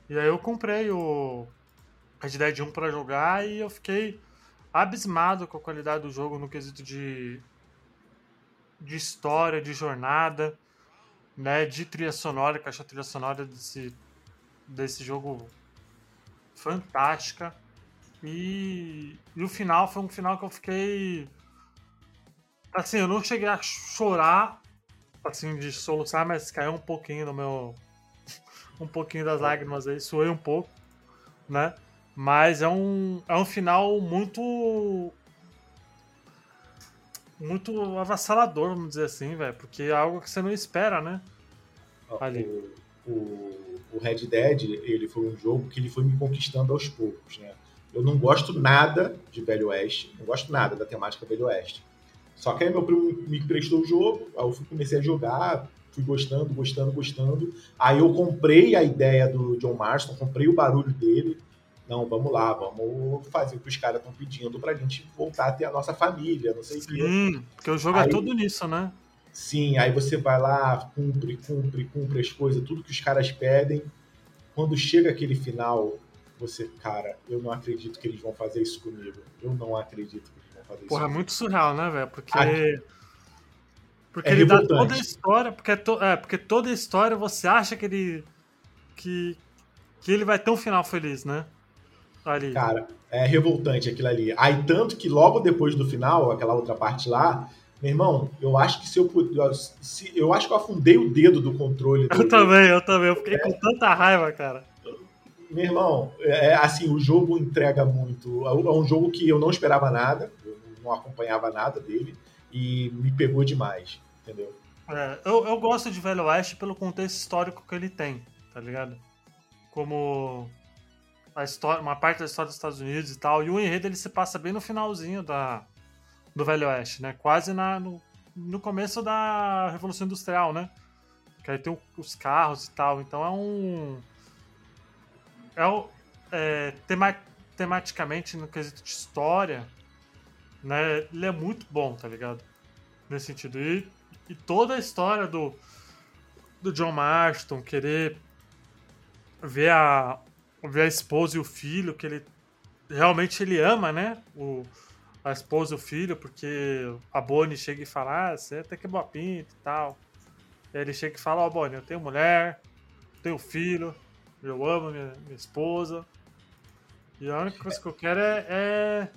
E aí eu comprei o Red Dead 1 pra jogar e eu fiquei abismado com a qualidade do jogo no quesito de de história, de jornada, né, de trilha sonora, que eu acho a trilha sonora desse, desse jogo fantástica. E, e o final foi um final que eu fiquei. Assim, eu não cheguei a chorar, assim, de soluçar, mas caiu um pouquinho no meu. *laughs* um pouquinho das lágrimas aí, suei um pouco, né? Mas é um, é um final muito muito avassalador, vamos dizer assim, velho. Porque é algo que você não espera, né? Ali. O, o, o, Red Dead, ele foi um jogo que ele foi me conquistando aos poucos, né? Eu não gosto nada de Velho Oeste, não gosto nada da temática Velho Oeste. Só que aí meu primo me prestou o jogo, aí eu comecei a jogar, fui gostando, gostando, gostando. Aí eu comprei a ideia do John Marston, comprei o barulho dele, não, vamos lá, vamos fazer o que os caras estão pedindo pra gente voltar a ter a nossa família, não sei o quê. Sim, porque o jogo é aí, é tudo nisso, né? Sim, aí você vai lá, cumpre, cumpre, cumpre as coisas, tudo que os caras pedem. Quando chega aquele final, você, cara, eu não acredito que eles vão fazer isso comigo. Eu não acredito fazer Porra, isso. É muito surreal, né, velho? Porque. Aqui. Porque é ele revoltante. dá toda a história, porque, é to, é, porque toda a história você acha que ele. que, que ele vai ter um final feliz, né? Ali. Cara, é revoltante aquilo ali. Aí, tanto que logo depois do final, aquela outra parte lá, meu irmão, eu acho que se eu se, eu acho que eu afundei o dedo do controle. Do, eu também, eu também. Eu fiquei é. com tanta raiva, cara. Meu irmão, é, assim, o jogo entrega muito. É um jogo que eu não esperava nada, eu não acompanhava nada dele, e me pegou demais, entendeu? É, eu, eu gosto de Velho Oeste pelo contexto histórico que ele tem, tá ligado? Como a história, uma parte da história dos Estados Unidos e tal. E o enredo ele se passa bem no finalzinho da, do Velho Oeste, né? Quase na, no, no começo da Revolução Industrial, né? Que aí tem os carros e tal. Então é um. É, é tema, tematicamente, no quesito de história, né? Ele é muito bom, tá ligado? Nesse sentido. E, e toda a história do, do John Marston querer ver a, ver a esposa e o filho, que ele realmente ele ama, né? O, a esposa e o filho, porque a Bonnie chega e fala, ah, você até que é boa pinta e tal. E ele chega e fala, ó, oh, Bonnie, eu tenho mulher, tenho filho, eu amo minha, minha esposa. E a única coisa que eu quero é, é,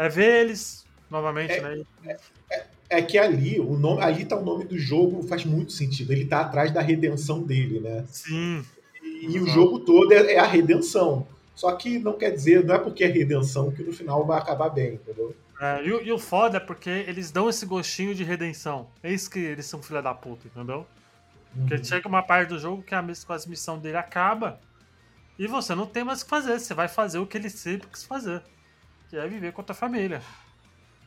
é ver eles novamente, é, né? É, é, é, que ali, o nome, ali tá o nome do jogo, faz muito sentido. Ele tá atrás da redenção dele, né? Sim. E o jogo todo é, é, a redenção. Só que não quer dizer, não é porque é redenção que no final vai acabar bem, entendeu? É, e, e, o foda é porque eles dão esse gostinho de redenção. É isso que eles são filha da puta, entendeu? Uhum. Porque chega uma parte do jogo que a, a missão dele acaba e você não tem mais o que fazer. Você vai fazer o que ele sempre quis fazer. Que é viver com a tua família.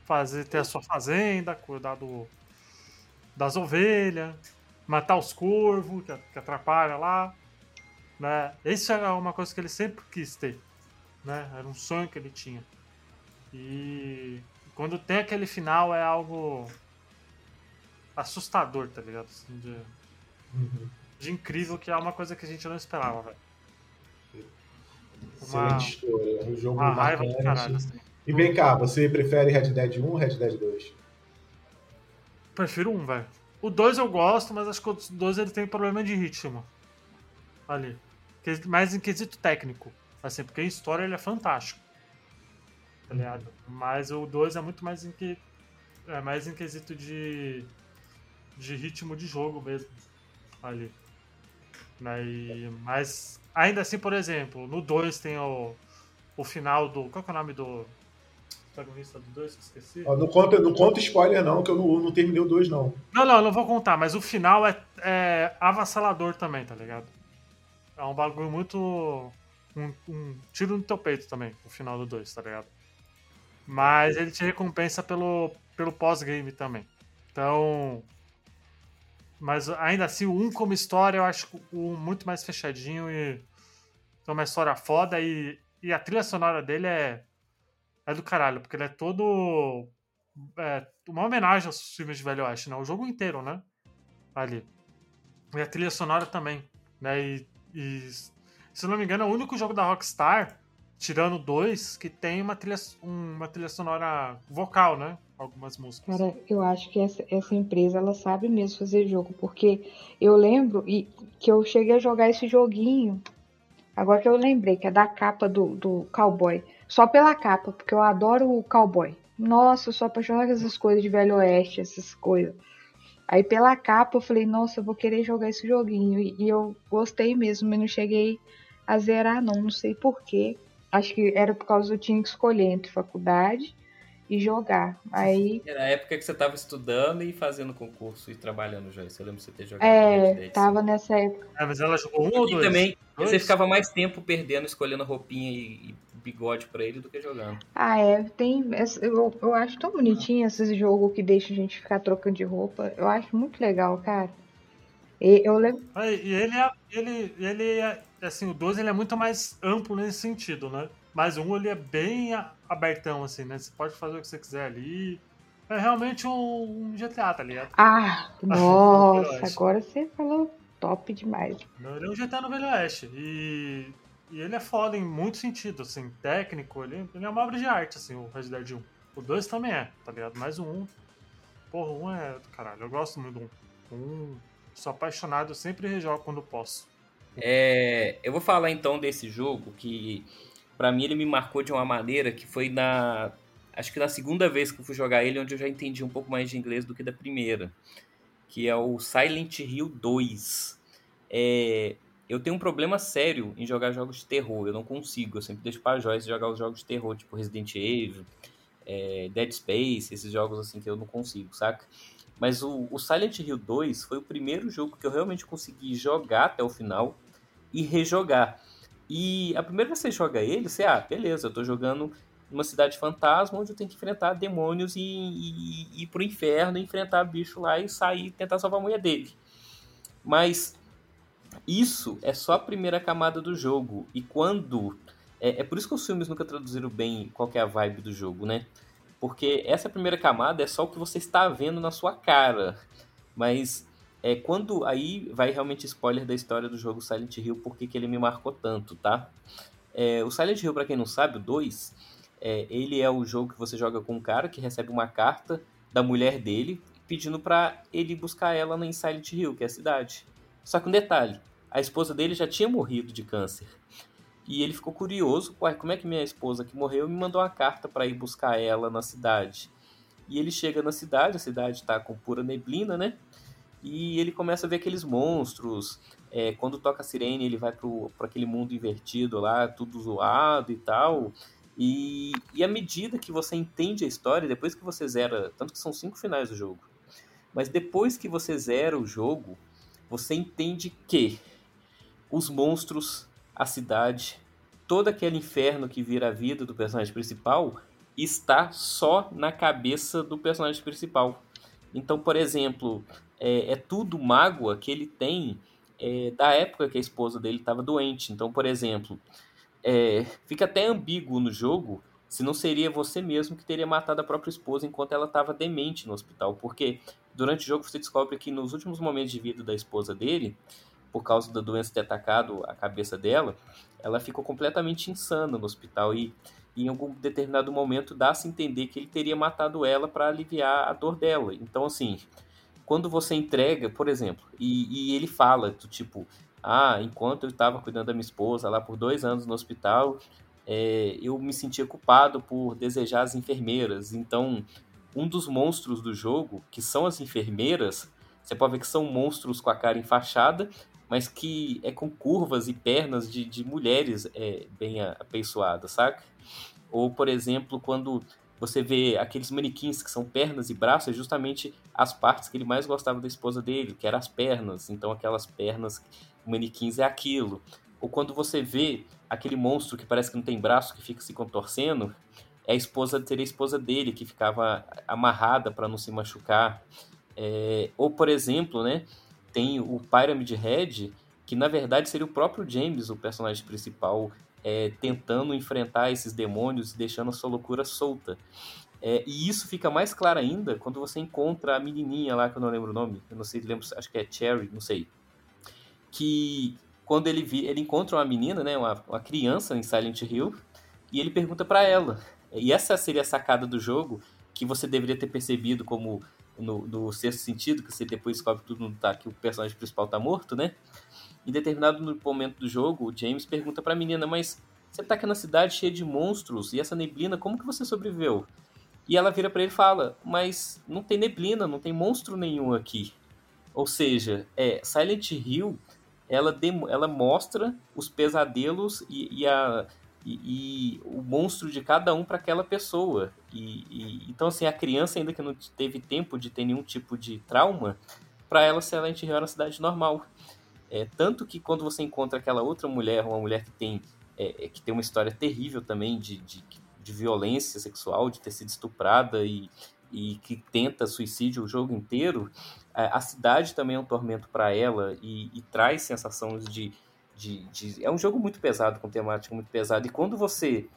Fazer, ter a sua fazenda, cuidar do, das ovelhas, matar os corvos que, que atrapalham lá. Né? Isso é uma coisa que ele sempre quis ter. Né? Era um sonho que ele tinha. E quando tem aquele final é algo assustador, tá ligado? Assim, de, uhum. de, incrível, que é uma coisa que a gente não esperava, velho. Uma, história. Um jogo uma raiva do caralho. Assim. E vem cá, você prefere Red Dead 1 ou Red Dead 2? Prefiro um, velho. O 2 eu gosto, mas acho que o 2 ele tem problema de ritmo. Ali mais em quesito técnico. Assim, porque em história ele é fantástico. Tá ligado? Mas o 2 é muito mais em que. É mais em quesito de. de ritmo de jogo mesmo ali. Né? E, mas ainda assim, por exemplo, no 2 tem o, o final do. Qual que é o nome do protagonista do 2? Esqueci. Ó, não, conta, não conta spoiler, não, que eu não, não terminei o 2, não. Não, não, eu não vou contar, mas o final é, é avassalador também, tá ligado? É um bagulho muito. Um, um tiro no teu peito também, o final do 2, tá ligado? Mas ele te recompensa pelo, pelo pós-game também. Então. Mas ainda assim, o 1 como história, eu acho o 1 muito mais fechadinho e. Tem uma história foda e, e a trilha sonora dele é. É do caralho, porque ele é todo. É, uma homenagem aos filmes de Velho Oeste, né? O jogo inteiro, né? Ali. E a trilha sonora também, né? E, e se não me engano, é o único jogo da Rockstar tirando dois, que tem uma trilha, uma trilha sonora vocal, né? Algumas músicas. Cara, eu acho que essa, essa empresa ela sabe mesmo fazer jogo, porque eu lembro e que eu cheguei a jogar esse joguinho. Agora que eu lembrei, que é da capa do, do cowboy. Só pela capa, porque eu adoro o cowboy. Nossa, eu sou apaixonada com essas coisas de Velho Oeste, essas coisas. Aí pela capa eu falei, nossa, eu vou querer jogar esse joguinho. E, e eu gostei mesmo, mas não cheguei a zerar não, não sei porquê. Acho que era por causa que eu tinha que escolher entre faculdade e jogar. Aí. Era a época que você estava estudando e fazendo concurso e trabalhando já. Você lembra você ter jogado? É, tava nessa época. É, mas ela jogou um ou dois? também dois? você ficava mais tempo perdendo, escolhendo roupinha e, e bigode para ele do que jogando. Ah, é. Tem. Eu, eu acho tão bonitinho esses jogos que deixam a gente ficar trocando de roupa. Eu acho muito legal, cara. E eu lembro. E ele é. Ele, ele é assim, o 12 ele é muito mais amplo nesse sentido, né? Mas o 1 ele é bem abertão, assim, né? Você pode fazer o que você quiser ali. É realmente um, um GTA, tá ligado? Ah, *laughs* nossa, agora você falou top demais. Não, ele é um GTA no Velho Oeste. E, e ele é foda em muito sentido, assim, técnico, ele, ele é uma obra de arte, assim, o Red Dead 1. O 2 também é, tá ligado? Mas o 1, porra, o 1 é caralho. Eu gosto muito do 1. 1 sou apaixonado, eu sempre rejogo quando posso. É, eu vou falar então desse jogo que para mim ele me marcou de uma maneira que foi na acho que na segunda vez que eu fui jogar ele onde eu já entendi um pouco mais de inglês do que da primeira, que é o Silent Hill 2. É, eu tenho um problema sério em jogar jogos de terror, eu não consigo, eu sempre deixo para Joyce jogar os jogos de terror, tipo Resident Evil, é, Dead Space, esses jogos assim que eu não consigo, saca? Mas o, o Silent Hill 2 foi o primeiro jogo que eu realmente consegui jogar até o final e rejogar. E a primeira vez que você joga ele, você, ah, beleza, eu tô jogando uma cidade fantasma onde eu tenho que enfrentar demônios e, e, e ir pro inferno, enfrentar bicho lá e sair tentar salvar a mulher dele. Mas isso é só a primeira camada do jogo. E quando. É, é por isso que os filmes nunca traduziram bem qual é a vibe do jogo, né? Porque essa primeira camada é só o que você está vendo na sua cara. Mas é quando aí vai realmente spoiler da história do jogo Silent Hill, porque que ele me marcou tanto, tá? É, o Silent Hill, para quem não sabe, o 2, é, ele é o jogo que você joga com um cara que recebe uma carta da mulher dele pedindo para ele buscar ela em Silent Hill, que é a cidade. Só que um detalhe, a esposa dele já tinha morrido de câncer. E ele ficou curioso, Ué, como é que minha esposa que morreu me mandou uma carta para ir buscar ela na cidade? E ele chega na cidade, a cidade está com pura neblina, né? E ele começa a ver aqueles monstros. É, quando toca a sirene, ele vai para aquele mundo invertido lá, tudo zoado e tal. E, e à medida que você entende a história, depois que você zera, tanto que são cinco finais do jogo, mas depois que você zera o jogo, você entende que os monstros a cidade, todo aquele inferno que vira a vida do personagem principal está só na cabeça do personagem principal. Então, por exemplo, é, é tudo mágoa que ele tem é, da época que a esposa dele estava doente. Então, por exemplo, é, fica até ambíguo no jogo se não seria você mesmo que teria matado a própria esposa enquanto ela estava demente no hospital. Porque durante o jogo você descobre que nos últimos momentos de vida da esposa dele, por causa da doença ter atacado a cabeça dela, ela ficou completamente insana no hospital e, em algum determinado momento dá-se entender que ele teria matado ela para aliviar a dor dela. Então, assim, quando você entrega, por exemplo, e, e ele fala do tipo, ah, enquanto eu estava cuidando da minha esposa lá por dois anos no hospital, é, eu me sentia culpado por desejar as enfermeiras. Então, um dos monstros do jogo, que são as enfermeiras, você pode ver que são monstros com a cara enfaixada, mas que é com curvas e pernas de, de mulheres é, bem apeiçoadas, saca? Ou, por exemplo, quando você vê aqueles manequins que são pernas e braços, é justamente as partes que ele mais gostava da esposa dele, que eram as pernas. Então, aquelas pernas, manequins é aquilo. Ou quando você vê aquele monstro que parece que não tem braço, que fica se contorcendo, é a esposa, seria a esposa dele, que ficava amarrada para não se machucar. É, ou, por exemplo, né, tem o Pyramid Head, que na verdade seria o próprio James, o personagem principal, é, tentando enfrentar esses demônios e deixando a sua loucura solta. É, e isso fica mais claro ainda quando você encontra a menininha lá, que eu não lembro o nome, eu não sei, lembro, acho que é Cherry, não sei, que quando ele, vi, ele encontra uma menina, né, uma, uma criança em Silent Hill, e ele pergunta para ela. E essa seria a sacada do jogo que você deveria ter percebido como no, no sexto sentido, que você depois descobre tudo tá, que o personagem principal tá morto, né? Em determinado momento do jogo, o James pergunta pra menina, mas você tá aqui na cidade cheia de monstros e essa neblina, como que você sobreviveu? E ela vira para ele e fala, mas não tem neblina, não tem monstro nenhum aqui. Ou seja, é, Silent Hill ela, ela mostra os pesadelos e, e a, e, e, o monstro de cada um para aquela pessoa. E, e, então, assim, a criança, ainda que não teve tempo de ter nenhum tipo de trauma, para ela, se ela era uma cidade normal. É, tanto que quando você encontra aquela outra mulher, uma mulher que tem, é, é que tem uma história terrível também de, de, de, violência sexual, de ter sido estuprada e, e que tenta suicídio o jogo inteiro, a cidade também é um tormento para ela e, e, traz sensações de, de, de, É um jogo muito pesado, com temática muito pesada. E quando você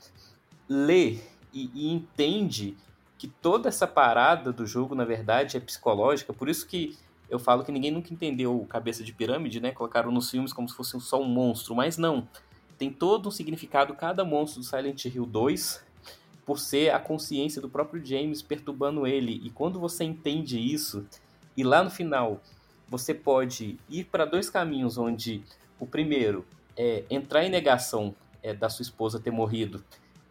lê e, e, entende que toda essa parada do jogo, na verdade, é psicológica, por isso que eu falo que ninguém nunca entendeu o Cabeça de Pirâmide, né? Colocaram nos filmes como se fosse só um monstro, mas não. Tem todo um significado, cada monstro do Silent Hill 2, por ser a consciência do próprio James perturbando ele. E quando você entende isso, e lá no final você pode ir para dois caminhos, onde o primeiro é entrar em negação é, da sua esposa ter morrido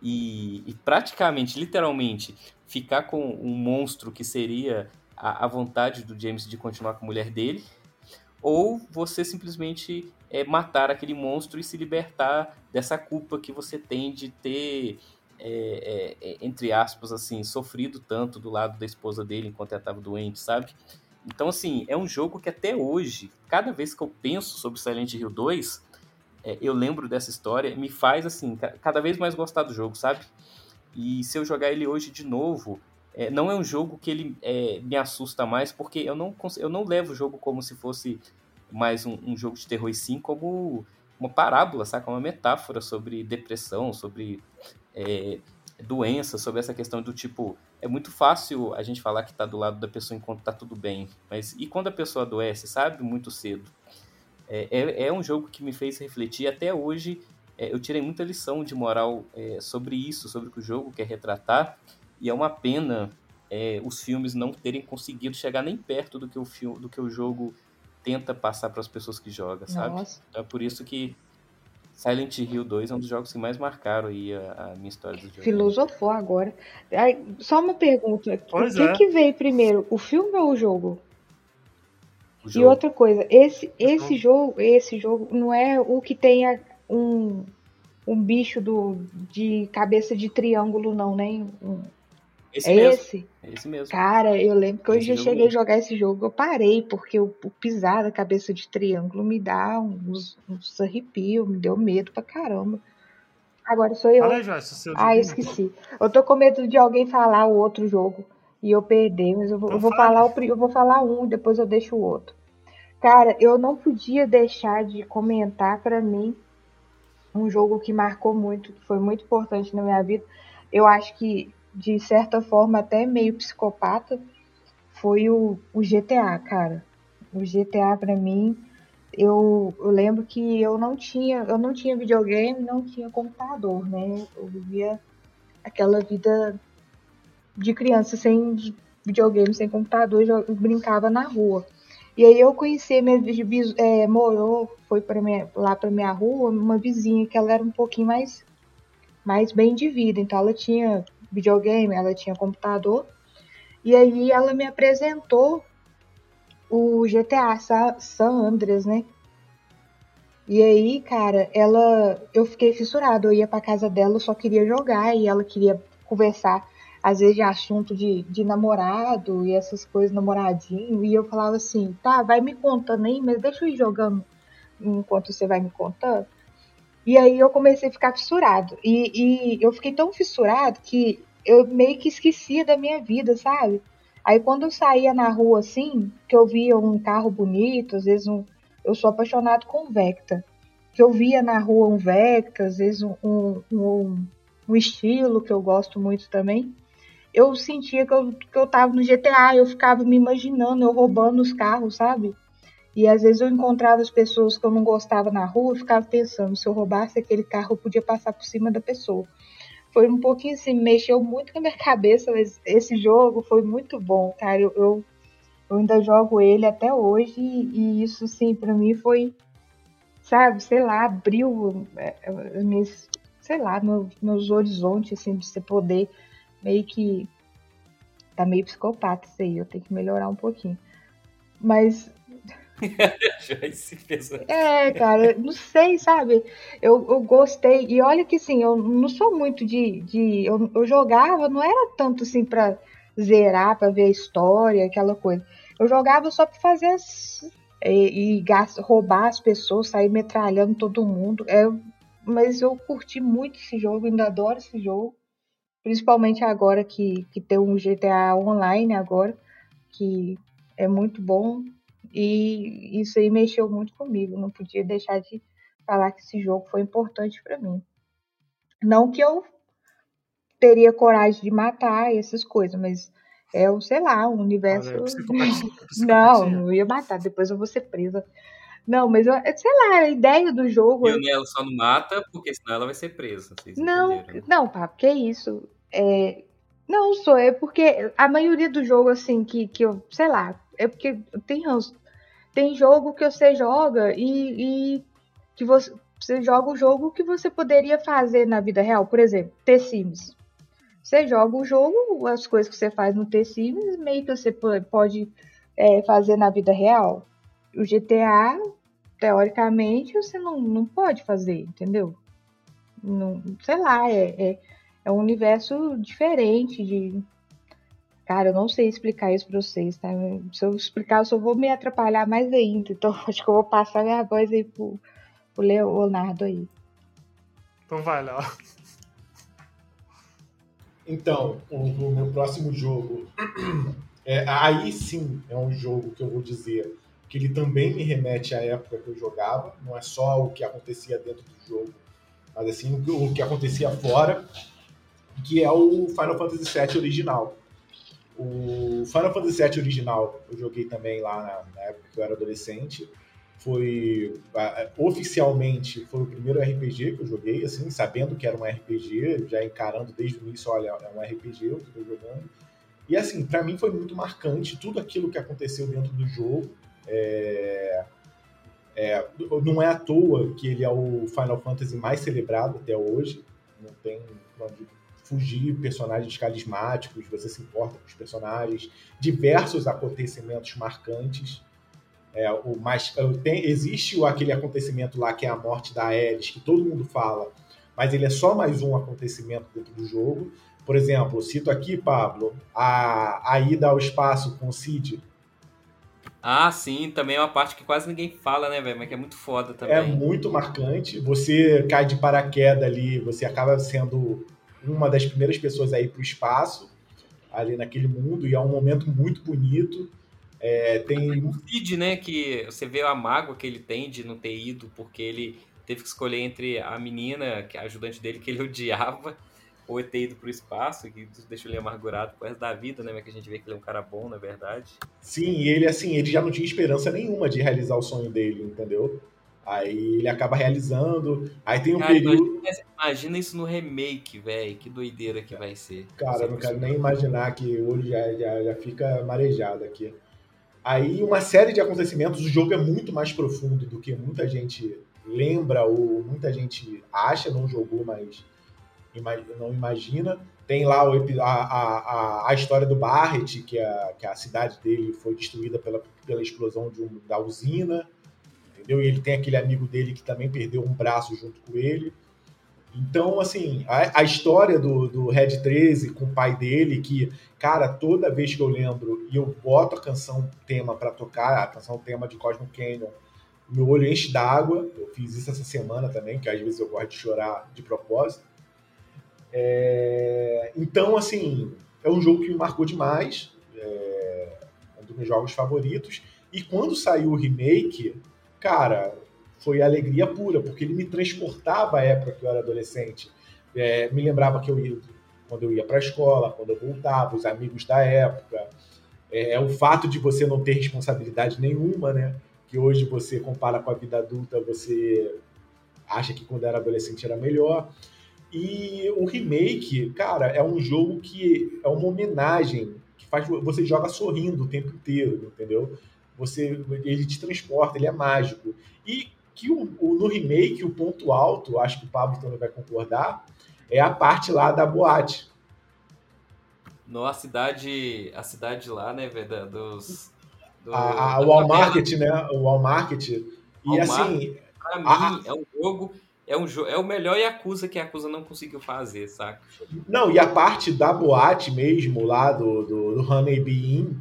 e, e, praticamente, literalmente, ficar com um monstro que seria a, a, vontade do James de continuar com a mulher dele, ou você simplesmente é, matar aquele monstro e se libertar dessa culpa que você tem de ter é, é, é, entre aspas, assim, sofrido tanto do lado da esposa dele enquanto ela estava doente, sabe? Então, assim, é um jogo que até hoje, cada vez que eu penso sobre Silent Hill 2, é, eu lembro dessa história, me faz, assim, cada vez mais gostar do jogo, sabe? E se eu jogar ele hoje de novo, é, não é um jogo que ele é, me assusta mais, porque eu não, eu não levo o jogo como se fosse mais um, um jogo de terror, e sim como uma parábola, saca? Uma metáfora sobre depressão, sobre é, doença, sobre essa questão do tipo, é muito fácil a gente falar que está do lado da pessoa enquanto está tudo bem, mas e quando a pessoa adoece, sabe? Muito cedo. É, é, é um jogo que me fez refletir até hoje. É, eu tirei muita lição de moral é, sobre isso, sobre o que o jogo quer retratar, e é uma pena é, os filmes não terem conseguido chegar nem perto do que o, filme, do que o jogo tenta passar para as pessoas que jogam, sabe? Então, é por isso que Silent Hill 2 é um dos jogos que mais marcaram aí a, a minha história do jogo. Filosofou agora. Aí, só uma pergunta. Pois o que, é. que veio primeiro, o filme ou o jogo? O jogo. E outra coisa, esse, esse jogo, esse jogo não é o que tem a, um, um bicho do, de cabeça de triângulo, não, né? Um, esse é mesmo. esse? É esse mesmo. Cara, eu lembro que hoje eu cheguei a jogar esse jogo, eu parei, porque o, o pisar da cabeça de triângulo me dá uns, uns arrepios, me deu medo pra caramba. Agora sou eu. Fala aí, Joyce, ah, esqueci. Eu tô com medo de alguém falar o outro jogo e eu perder, mas eu vou, eu vou falar o, eu vou falar um e depois eu deixo o outro. Cara, eu não podia deixar de comentar para mim um jogo que marcou muito, que foi muito importante na minha vida. Eu acho que de certa forma até meio psicopata, foi o, o GTA, cara. O GTA para mim, eu, eu lembro que eu não tinha, eu não tinha videogame, não tinha computador, né? Eu vivia aquela vida de criança sem videogame, sem computador, eu brincava na rua. E aí eu conheci minha é, morou, foi para lá para minha rua, uma vizinha que ela era um pouquinho mais mais bem de vida, então ela tinha videogame, ela tinha computador. E aí ela me apresentou o GTA San Andreas, né? E aí, cara, ela. Eu fiquei fissurada. Eu ia pra casa dela, eu só queria jogar e ela queria conversar, às vezes, de assunto de, de namorado e essas coisas, namoradinho. E eu falava assim: tá, vai me contando aí, mas deixa eu ir jogando enquanto você vai me contando. E aí eu comecei a ficar fissurado. E, e eu fiquei tão fissurado que eu meio que esquecia da minha vida, sabe? Aí quando eu saía na rua assim, que eu via um carro bonito, às vezes um. Eu sou apaixonado com Vecta. Que eu via na rua um Vecta, às vezes um, um, um, um estilo que eu gosto muito também. Eu sentia que eu, que eu tava no GTA, eu ficava me imaginando, eu roubando os carros, sabe? E às vezes eu encontrava as pessoas que eu não gostava na rua e ficava pensando, se eu roubasse aquele carro, eu podia passar por cima da pessoa. Foi um pouquinho assim, mexeu muito com a minha *laughs* cabeça, mas esse jogo foi muito bom, cara. Eu, eu, eu ainda jogo ele até hoje e, isso, sim, para mim foi, sabe, sei lá, abriu é, as minhas, sei lá, meus, meus horizontes, assim, de você poder meio que. Tá meio psicopata isso aí, eu tenho que melhorar um pouquinho. Mas *laughs* é, cara, não sei, sabe? Eu, eu gostei. E olha que sim, eu não sou muito de. de eu, eu jogava, não era tanto assim pra zerar, pra ver a história, aquela coisa. Eu jogava só pra fazer as. E, e gast, roubar as pessoas, sair metralhando todo mundo. É, mas eu curti muito esse jogo, ainda adoro esse jogo. Principalmente agora que, que tem um GTA online agora, que é muito bom. E isso aí mexeu muito comigo. Não podia deixar de falar que esse jogo foi importante para mim. Não que eu teria coragem de matar essas coisas, mas é o, sei lá, um universo. Olha, psicopatia, psicopatia. *laughs* Não, não ia matar, depois eu vou ser presa. Não, mas eu, sei lá, a ideia do jogo. Ela só não mata porque senão ela vai ser presa. não, entenderam. não, pá, que isso? É, não, sou, é porque a maioria do jogo, assim, que, que eu, sei lá, é porque tem, tem jogo que você joga e, e que você, você joga o jogo que você poderia fazer na vida real. Por exemplo, The Sims. Você joga o jogo, as coisas que você faz no The Sims, meio que você pode é, fazer na vida real. O GTA, teoricamente, você não, não pode fazer, entendeu? Não, sei lá, é, é é um universo diferente de. Cara, eu não sei explicar isso pra vocês, tá? Se eu explicar, eu só vou me atrapalhar mais ainda. Então, *laughs* acho que eu vou passar minha voz aí pro, pro Leonardo aí. Então vai lá. Então, o, o, meu próximo jogo. *clears throat* É, aí sim é um jogo que eu vou dizer que ele também me remete à época que eu jogava. Não é só o que acontecia dentro do jogo, mas assim o que acontecia fora que é o Final Fantasy VII original. O Final Fantasy VII original eu joguei também lá na, época que eu era adolescente. Foi oficialmente foi o primeiro RPG que eu joguei, assim, sabendo que era um RPG, já encarando desde o início, olha, é um RPG eu estou jogando. E assim, para mim foi muito marcante tudo aquilo que aconteceu dentro do jogo. É, é, não é à toa que ele é o Final Fantasy mais celebrado até hoje. Não tem fugir personagens carismáticos, você se importa com os personagens, diversos acontecimentos marcantes. É, o mais, tem, existe aquele acontecimento lá que é a morte da Ares, que todo mundo fala, mas ele é só mais um acontecimento dentro do jogo. Por exemplo, cito aqui, Pablo, a, a ida ao espaço com o Cid. Ah, sim, também é uma parte que quase ninguém fala, né, velho? Mas que é muito foda também. É muito marcante. Você cai de paraquedas ali, você acaba sendo uma das primeiras pessoas a ir para o espaço, ali naquele mundo, e é um momento muito bonito. É, tem o Cid, né, que você vê a mágoa que ele tem de não ter ido, porque ele teve que escolher entre a menina, que é a ajudante dele, que ele *laughs* odiava, ou ter ido pro espaço, que deixou ele amargurado por resto da vida, né? Mas que a gente vê que ele é um cara bom, na verdade. Sim, e ele, assim, ele já não tinha esperança nenhuma de realizar o sonho dele, entendeu? Aí ele acaba realizando. Aí tem um cara, período. Imagina, imagina, isso no remake, velho. Que doideira que vai ser. Cara, eu não quero nem imaginar que hoje já, já, já fica marejado aqui. Aí uma série de acontecimentos, o jogo é muito mais profundo do que muita gente lembra ou muita gente acha, não jogou, mas não imagina. Tem lá o, a, a, a, história do Barrett, que a, que a cidade dele foi destruída pela, pela explosão de um, da usina, E ele tem aquele amigo dele que também perdeu um braço junto com ele. Então, assim, a, a, história do, do Red 13 com o pai dele, que, cara, toda vez que eu lembro e eu boto a canção tema para tocar, a canção tema de Cosmo Canyon, meu olho enche d'água. Eu fiz isso essa semana também, que às vezes eu gosto de chorar de propósito. É... Então, assim, é um jogo que me marcou demais. É... um dos meus jogos favoritos. E quando saiu o remake, cara, foi alegria pura, porque ele me transportava à época que eu era adolescente. É... me lembrava que eu ia quando eu ia para a escola, quando eu voltava, os amigos da época. É, é o fato de você não ter responsabilidade nenhuma, né? Que hoje você compara com a vida adulta, você acha que quando era adolescente era melhor. E o remake, cara, é um jogo que é uma homenagem que faz você joga sorrindo o tempo inteiro, entendeu? Você ele te transporta, ele é mágico. E que o, o, no remake o ponto alto, acho que o Pablo também vai concordar, é a parte lá da boate. No, a cidade, a cidade lá, né, velho, dos... Do, a, a, o Walmart, né? O Walmart. E Walmart, assim... Pra a, mim, é um jogo é, um, é o melhor Yakuza que a Yakuza não conseguiu fazer, saca? Não, e a parte da boate mesmo, lá do, do, do Honey Bee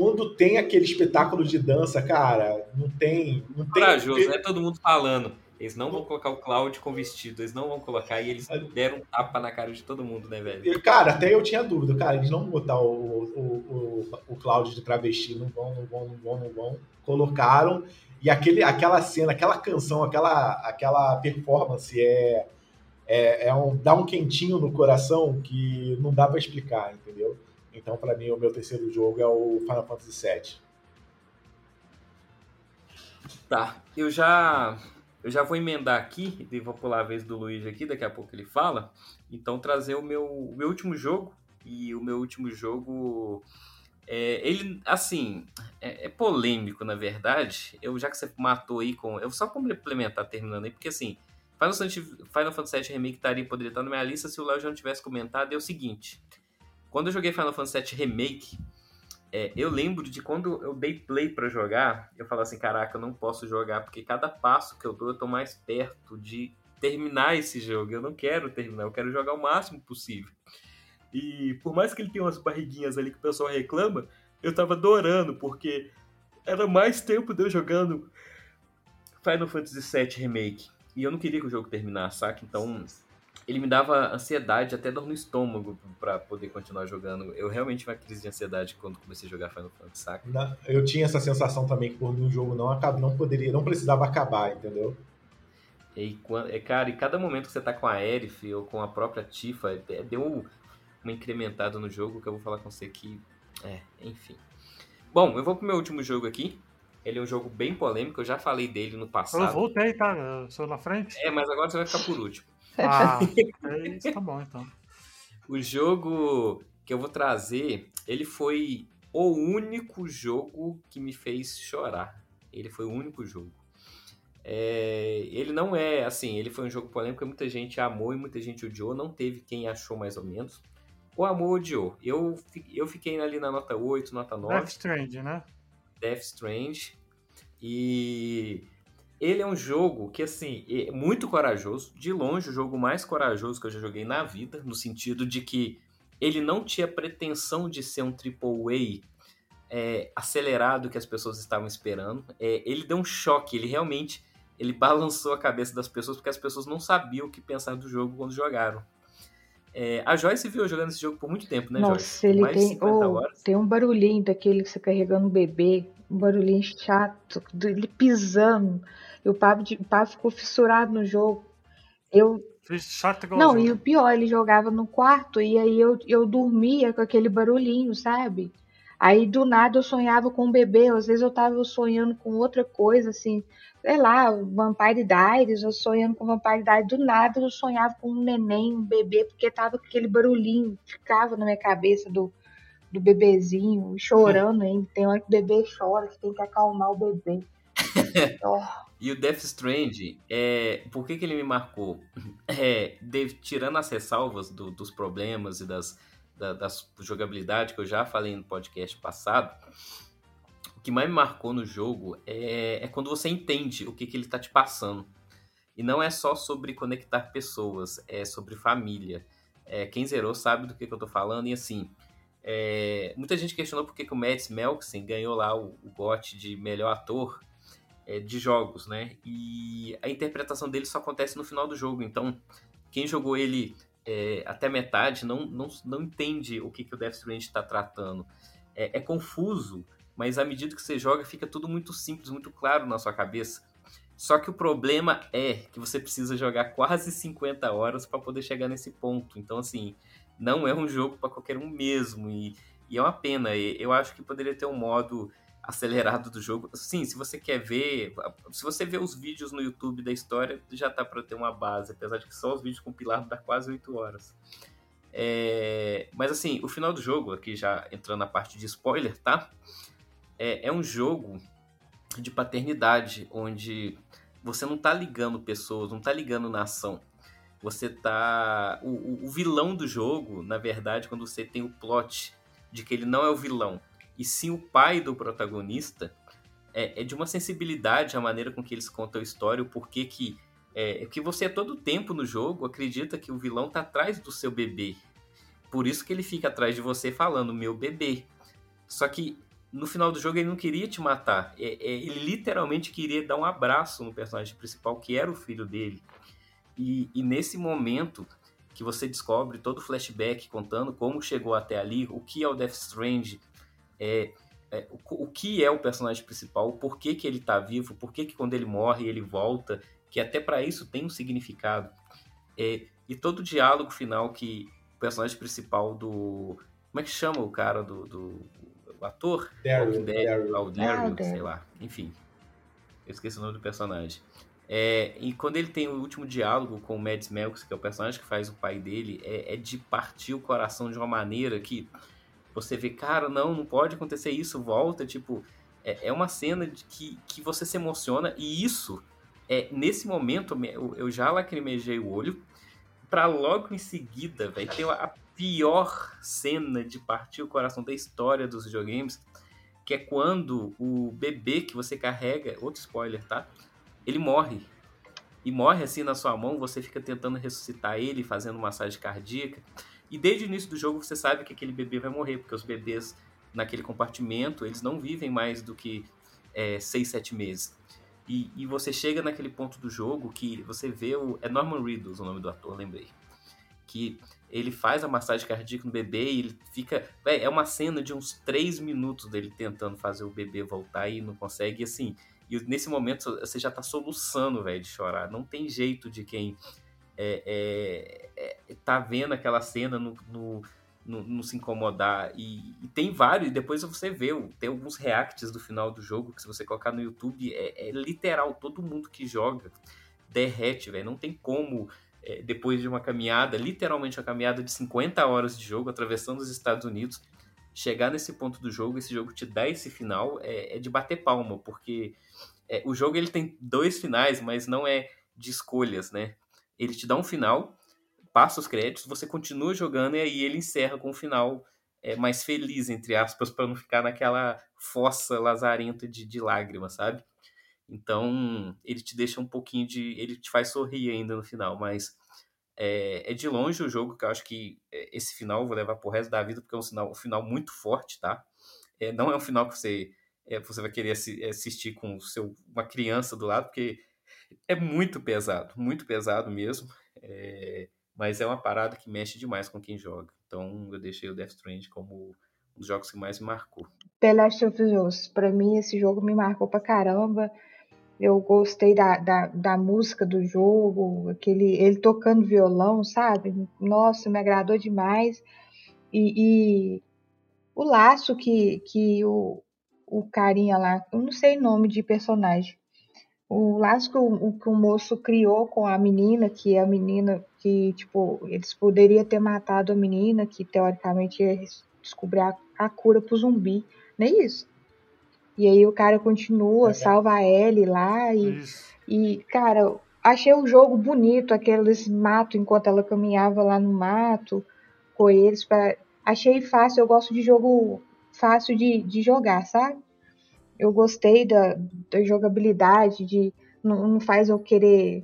quando tem aquele espetáculo de dança, cara, não tem. Não tem Corajoso, é todo mundo falando. Eles não vão colocar o Cloud com vestido, eles não vão colocar, e eles deram um tapa na cara de todo mundo, né, velho? Cara, até eu tinha dúvida, cara, eles não vão botar o, o, o, o Cloud de travesti, não vão, não vão, não vão, não vão. Colocaram, e aquele, aquela cena, aquela canção, aquela, aquela performance é, é, é um, dá um quentinho no coração que não dá para explicar, entendeu? Então, para mim, o meu terceiro jogo é o Final Fantasy VII. Tá, eu já eu já vou emendar aqui, e vou pular a vez do Luiz aqui, daqui a pouco ele fala. Então, trazer o meu, o meu último jogo. E o meu último jogo é, ele, assim, é, é, polêmico, na verdade. Eu, já que você matou aí com. Eu só complementar terminando aí, porque assim, Final Fantasy, Final Fantasy VII Remake estaria, poderia estar na minha lista se o Léo já não tivesse comentado. É o seguinte: quando eu joguei Final Fantasy VII Remake, é, eu lembro de quando eu dei play para jogar, eu falava assim: caraca, eu não posso jogar, porque cada passo que eu dou, eu tô mais perto de terminar esse jogo. Eu não quero terminar, eu quero jogar o máximo possível. E por mais que ele tenha umas barriguinhas ali que o pessoal reclama, eu tava adorando, porque era mais tempo de eu jogando Final Fantasy VII Remake. E eu não queria que o jogo terminasse, saca? Então, ele me dava ansiedade, até dor no estômago para poder continuar jogando. Eu realmente tive uma crise de ansiedade quando comecei a jogar Final Fantasy, saca? Eu tinha essa sensação também que por mim o jogo não acaba, não poderia, não precisava acabar, entendeu? E, cara, e cada momento que você tá com a Aerith ou com a própria Tifa, é, deu uma incrementada no jogo que eu vou falar com você que. É, enfim. Bom, eu vou pro meu último jogo aqui. Ele é um jogo bem polêmico, eu já falei dele no passado. Eu voltei, tá? Eu sou na frente. É, mas agora você vai ficar por último. Ah, *laughs* é isso, tá bom então. O jogo que eu vou trazer, ele foi o único jogo que me fez chorar. Ele foi o único jogo. É, ele não é assim, ele foi um jogo polêmico, muita gente amou e muita gente odiou, não teve quem achou mais ou menos o amor odiou. Eu, eu fiquei ali na nota 8, nota 9. Death Strange, né? Death Strange. E ele é um jogo que, assim, é muito corajoso. De longe, o jogo mais corajoso que eu já joguei na vida, no sentido de que ele não tinha pretensão de ser um AAA é, acelerado que as pessoas estavam esperando. É, ele deu um choque, ele realmente ele balançou a cabeça das pessoas porque as pessoas não sabiam o que pensar do jogo quando jogaram. É, a Joyce viu jogando esse jogo por muito tempo, né, Nossa, Joyce? ele Mais tem, oh, tem um barulhinho daquele que você carregando um bebê, um barulhinho chato, ele pisando. E o Pablo, o Pablo ficou fissurado no jogo. Eu. Chato igual Não, e o pior, ele jogava no quarto e aí eu, eu dormia com aquele barulhinho, sabe? Aí do nada eu sonhava com um bebê, às vezes eu tava sonhando com outra coisa, assim, sei lá, Vampire Diaries, eu sonhando com Vampire Diaries, do nada eu sonhava com um neném, um bebê, porque tava com aquele barulhinho, ficava na minha cabeça do, do bebezinho, chorando ainda. Tem hora que o bebê chora, você tem que acalmar o bebê. *laughs* oh. E o Death Strand, é, por que, que ele me marcou? *laughs* É, de, tirando as ressalvas do, dos problemas e das, da, das jogabilidade que eu já falei no podcast passado, o que mais me marcou no jogo é, é quando você entende o que, que ele está te passando. E não é só sobre conectar pessoas, é sobre família. É, quem zerou sabe do que, que eu estou falando, e assim, é, muita gente questionou por que, que o Mads Melksen ganhou lá o, o de melhor ator é, de jogos, né? E a interpretação dele só acontece no final do jogo. Então, quem jogou ele é, até metade não, não, não entende o que, que o Death Stranding está tratando. É, é, confuso, mas à medida que você joga, fica tudo muito simples, muito claro na sua cabeça. Só que o problema é que você precisa jogar quase 50 horas para poder chegar nesse ponto. Então, assim, não é um jogo para qualquer um mesmo. E, e, é uma pena. Eu acho que poderia ter um modo acelerado do jogo. Sim, se você quer ver, se você vê os vídeos no YouTube da história, já tá para ter uma base, apesar de que só os vídeos compilados dá quase 8 horas. É, mas assim, o final do jogo, aqui já entrando na parte de spoiler, tá? É, é um jogo de paternidade, onde você não tá ligando pessoas, não tá ligando nação você tá. O, o, vilão do jogo, na verdade, quando você tem o plot de que ele não é o vilão, e sim o pai do protagonista, é, é de uma sensibilidade a maneira com que eles contam a história, o porquê que. É, que você a todo tempo no jogo acredita que o vilão tá atrás do seu bebê. Por isso que ele fica atrás de você falando, meu bebê. Só que no final do jogo ele não queria te matar. É, é, ele literalmente queria dar um abraço no personagem principal, que era o filho dele. E, e nesse momento que você descobre todo o flashback contando como chegou até ali, o que é o Death Strange, é, é, o, o, que é o personagem principal, por que, que ele está vivo, por que, que quando ele morre ele volta, que até para isso tem um significado. É, e todo o diálogo final que o personagem principal do. Como é que chama o cara do. do o ator? Daryl. Daryl. Daryl, sei lá. Enfim. Eu esqueci o nome do personagem. É, e quando ele tem o último diálogo com o Mads Melks, que é o personagem que faz o pai dele, é, é, de partir o coração de uma maneira que você vê, cara, não, não pode acontecer isso, volta, tipo, é, é uma cena de que, que você se emociona e isso, é nesse momento, eu, eu já lacrimejei o olho, para logo em seguida, vai ter a pior cena de partir o coração da história dos videogames, que é quando o bebê que você carrega, outro spoiler, tá? ele morre. E morre assim na sua mão, você fica tentando ressuscitar ele, fazendo massagem cardíaca. E desde o início do jogo você sabe que aquele bebê vai morrer, porque os bebês naquele compartimento, eles não vivem mais do que é, seis, sete meses. E, e, você chega naquele ponto do jogo que você vê o. É Norman Reedus o nome do ator, lembrei. Que ele faz a massagem cardíaca no bebê e ele fica. É uma cena de uns três minutos dele tentando fazer o bebê voltar e não consegue. E assim, e nesse momento você já tá soluçando, velho, de chorar. Não tem jeito de quem é, é, é, tá vendo aquela cena no, no, no, no se incomodar. E, e, tem vários, depois você vê, tem alguns reacts do final do jogo que se você colocar no YouTube, é, é literal, todo mundo que joga derrete, velho. Não tem como, é, depois de uma caminhada, literalmente uma caminhada de 50 horas de jogo, atravessando os Estados Unidos, chegar nesse ponto do jogo, esse jogo te dá esse final, é, é de bater palma, porque o jogo ele tem dois finais, mas não é de escolhas, né? Ele te dá um final, passa os créditos, você continua jogando e aí ele encerra com um final é, mais feliz, entre aspas, para não ficar naquela fossa lazarenta de, de lágrimas, sabe? Então, ele te deixa um pouquinho de. Ele te faz sorrir ainda no final, mas é, é, de longe o jogo que eu acho que é, esse final eu vou levar pro resto da vida, porque é um, sinal, um final muito forte, tá? É, não é um final que você, é, você vai querer assistir com seu, uma criança do lado, porque é muito pesado, muito pesado mesmo. É, mas é uma parada que mexe demais com quem joga. Então eu deixei o Death Stranding como um dos jogos que mais me marcou. The Last of Us, pra mim esse jogo me marcou pra caramba. Eu gostei da, da, da, música do jogo, aquele, ele tocando violão, sabe? Nossa, me agradou demais. E, e o laço que, que o, o carinha lá, eu não sei nome de personagem, o laço que o, que o moço criou com a menina, que é a menina que, tipo, eles poderiam ter matado a menina, que teoricamente ia descobrir a, a cura pro zumbi. Não é isso? E aí o cara continua, É. salva a Ellie lá e, Isso. e, cara, achei o jogo bonito, aqueles mato enquanto ela caminhava lá no mato com eles. Pra... Achei fácil, eu gosto de jogo fácil de, de jogar, sabe? Eu gostei da, da jogabilidade, de não, não faz eu querer.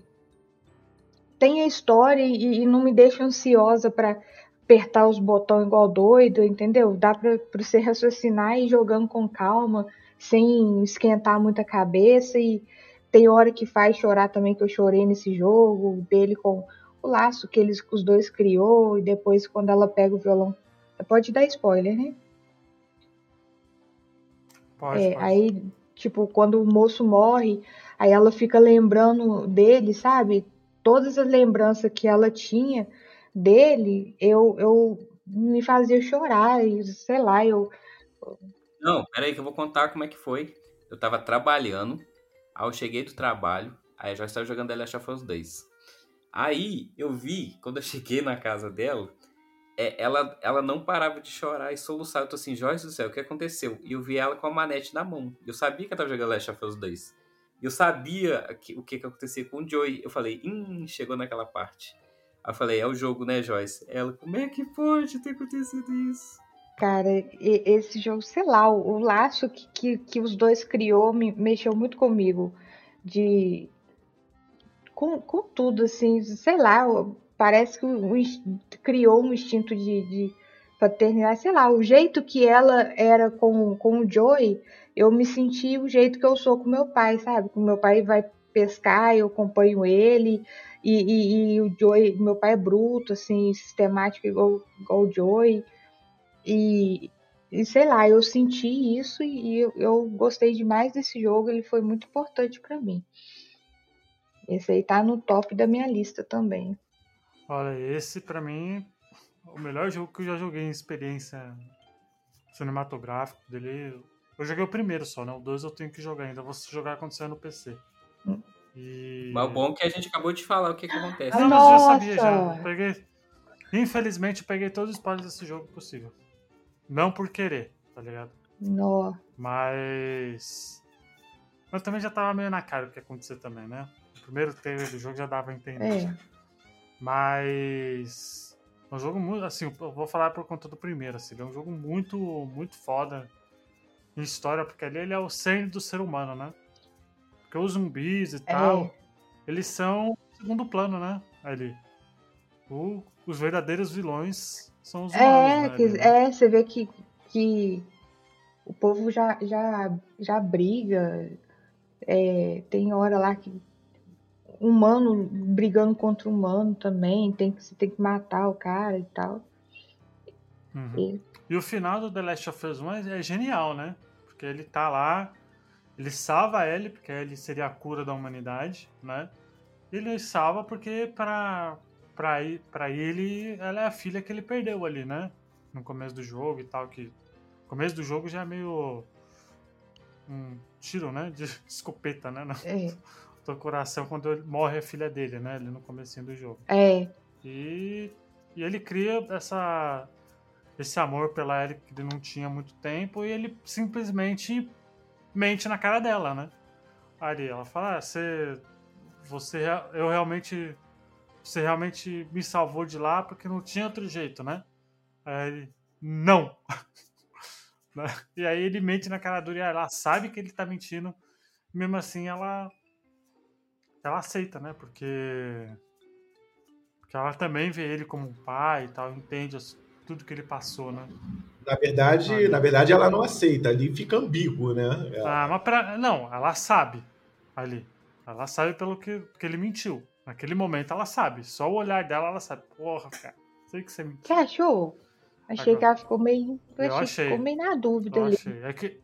Tem a história e, e não me deixa ansiosa pra apertar os botões igual doido, entendeu? Dá pra você raciocinar e ir jogando com calma, sem esquentar muita cabeça. E tem hora que faz chorar também, que eu chorei nesse jogo, dele com o laço que eles os dois criou, e depois quando ela pega o violão. Pode dar spoiler, né? Pode, É, pode. aí, tipo, quando o moço morre, aí ela fica lembrando dele, sabe? Todas as lembranças que ela tinha dele, eu, eu me fazia chorar, e sei lá, eu. Não, peraí que eu vou contar como é que foi. Eu tava trabalhando, aí eu cheguei do trabalho, aí eu já estava jogando The Last of Us 2. Aí eu vi, quando eu *laughs* cheguei na casa dela, é, ela, ela não parava de chorar e soluçar. Eu tô assim, Joyce do céu, o que aconteceu? E eu vi ela com a manete na mão. Eu sabia que ela tava jogando Last of Us 2. E eu sabia que- o que, que acontecia com o Joey. Eu falei, hum, chegou naquela parte. Aí eu falei, é o jogo, né, Joyce? Ela, como é que pode ter acontecido isso? Cara, esse jogo, sei lá, o, o laço que, que, que os dois criou me mexeu muito comigo. De. Com, com tudo, assim, sei lá, o- parece que o, ins- criou um instinto de, de paternidade, sei lá, o jeito que ela era com, com o Joey, eu me senti o jeito que eu sou com meu pai, sabe? Com meu pai vai pescar, eu acompanho ele, e, e, e o Joey, meu pai é bruto, assim, sistemático igual, igual o Joey. E, e sei lá, eu senti isso e eu, eu gostei demais desse jogo, ele foi muito importante pra mim. Esse aí tá no top da minha lista também. Olha, esse pra mim, o melhor jogo que eu já joguei em experiência cinematográfica dele. Eu joguei o primeiro só, né? O dois eu tenho que jogar ainda. Vou jogar quando sair no PC. Hum. E... Mas o bom é que a gente acabou de falar o que, que acontece. Não, mas eu já sabia já. Eu peguei... Infelizmente, eu peguei todos os spoilers desse jogo possível. Não por querer, tá ligado? Nó. Mas. Mas também já tava meio na cara o que ia acontecer também, né? O primeiro trailer do jogo já dava a entender. É. Mas. É um jogo muito. Assim, eu vou falar por conta do primeiro, assim. Ele é um jogo muito, muito foda em história, porque ali ele é o cerne do ser humano, né? Porque os zumbis e tal, eles são segundo plano, né? Ali. O- os verdadeiros vilões são os humanos, É, né? que- né? é, você vê que, que o povo já, já, já briga. É, tem hora lá que humano brigando contra humano também, tem que, você tem que matar o cara e tal. Uhum. E- E o final do The Last of Us 1 é é genial, né? Porque ele tá lá, ele salva a Ellie, porque a Ellie seria a cura da humanidade, né? Ele salva porque pra, pra, pra ele, ela é a filha que ele perdeu ali, né? No começo do jogo e tal, que... O começo do jogo já é meio... Um tiro, né? De *laughs* escopeta, né? No É, do coração quando ele- morre a filha dele, né? Ali no comecinho do jogo. é, E, e ele cria essa, esse amor pela Ellie que ele não tinha muito tempo e ele simplesmente mente na cara dela, né? Aí ela fala, ah, você, você, eu realmente, você realmente me salvou de lá porque não tinha outro jeito, né? Aí ele, não! *laughs* Né? e aí ele mente na cara dura e ela sabe que ele tá mentindo, mesmo assim ela, ela aceita, né? Porque porque ela também vê ele como um pai e tal, entende tudo que ele passou, né? Na verdade, Ah, na verdade, ela não aceita. Ali fica ambíguo, né? Ela- Ah, mas pra... Não, ela sabe ali. Ela sabe pelo que, que ele mentiu. Naquele momento ela sabe. Só o olhar dela ela sabe. Porra, cara, sei que você mentiu. Você achou? Achei Agora- que ela ficou meio. Eu achei achei. ficou meio na dúvida Eu ali. achei. É que,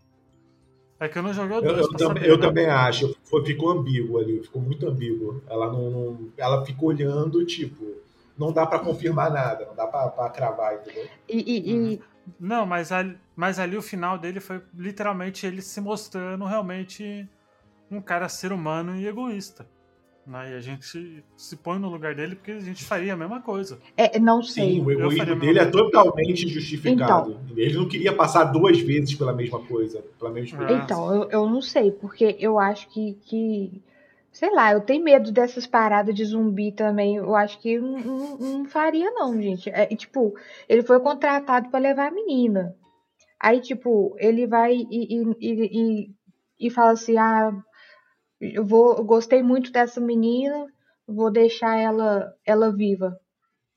é que eu não joguei o Eu, 2 eu também, saber, eu né? também acho. Foi- Ficou ambíguo ali, ficou muito ambíguo. Ela não, não- ela ficou olhando, tipo, não dá pra confirmar nada, não dá pra, pra cravar, entendeu? E, e- Uhum. e- Não, mas ali, mas ali o final dele foi literalmente ele se mostrando realmente um cara ser humano e egoísta. Né? E a gente se põe no lugar dele porque a gente faria a mesma coisa. É, não sei. Sim, o egoísmo dele é totalmente justificado. Ele não queria passar duas vezes pela mesma coisa, pela mesma É. experiência. Então, eu, eu não sei, porque eu acho que, que. Sei lá, eu tenho medo dessas paradas de zumbi também. Eu acho que não, não- não faria, não, gente. É, tipo, ele foi contratado pra levar a menina. Aí, tipo, ele vai e, e, e, e, e fala assim: ah, eu vou, eu gostei muito dessa menina, vou deixar ela, ela viva.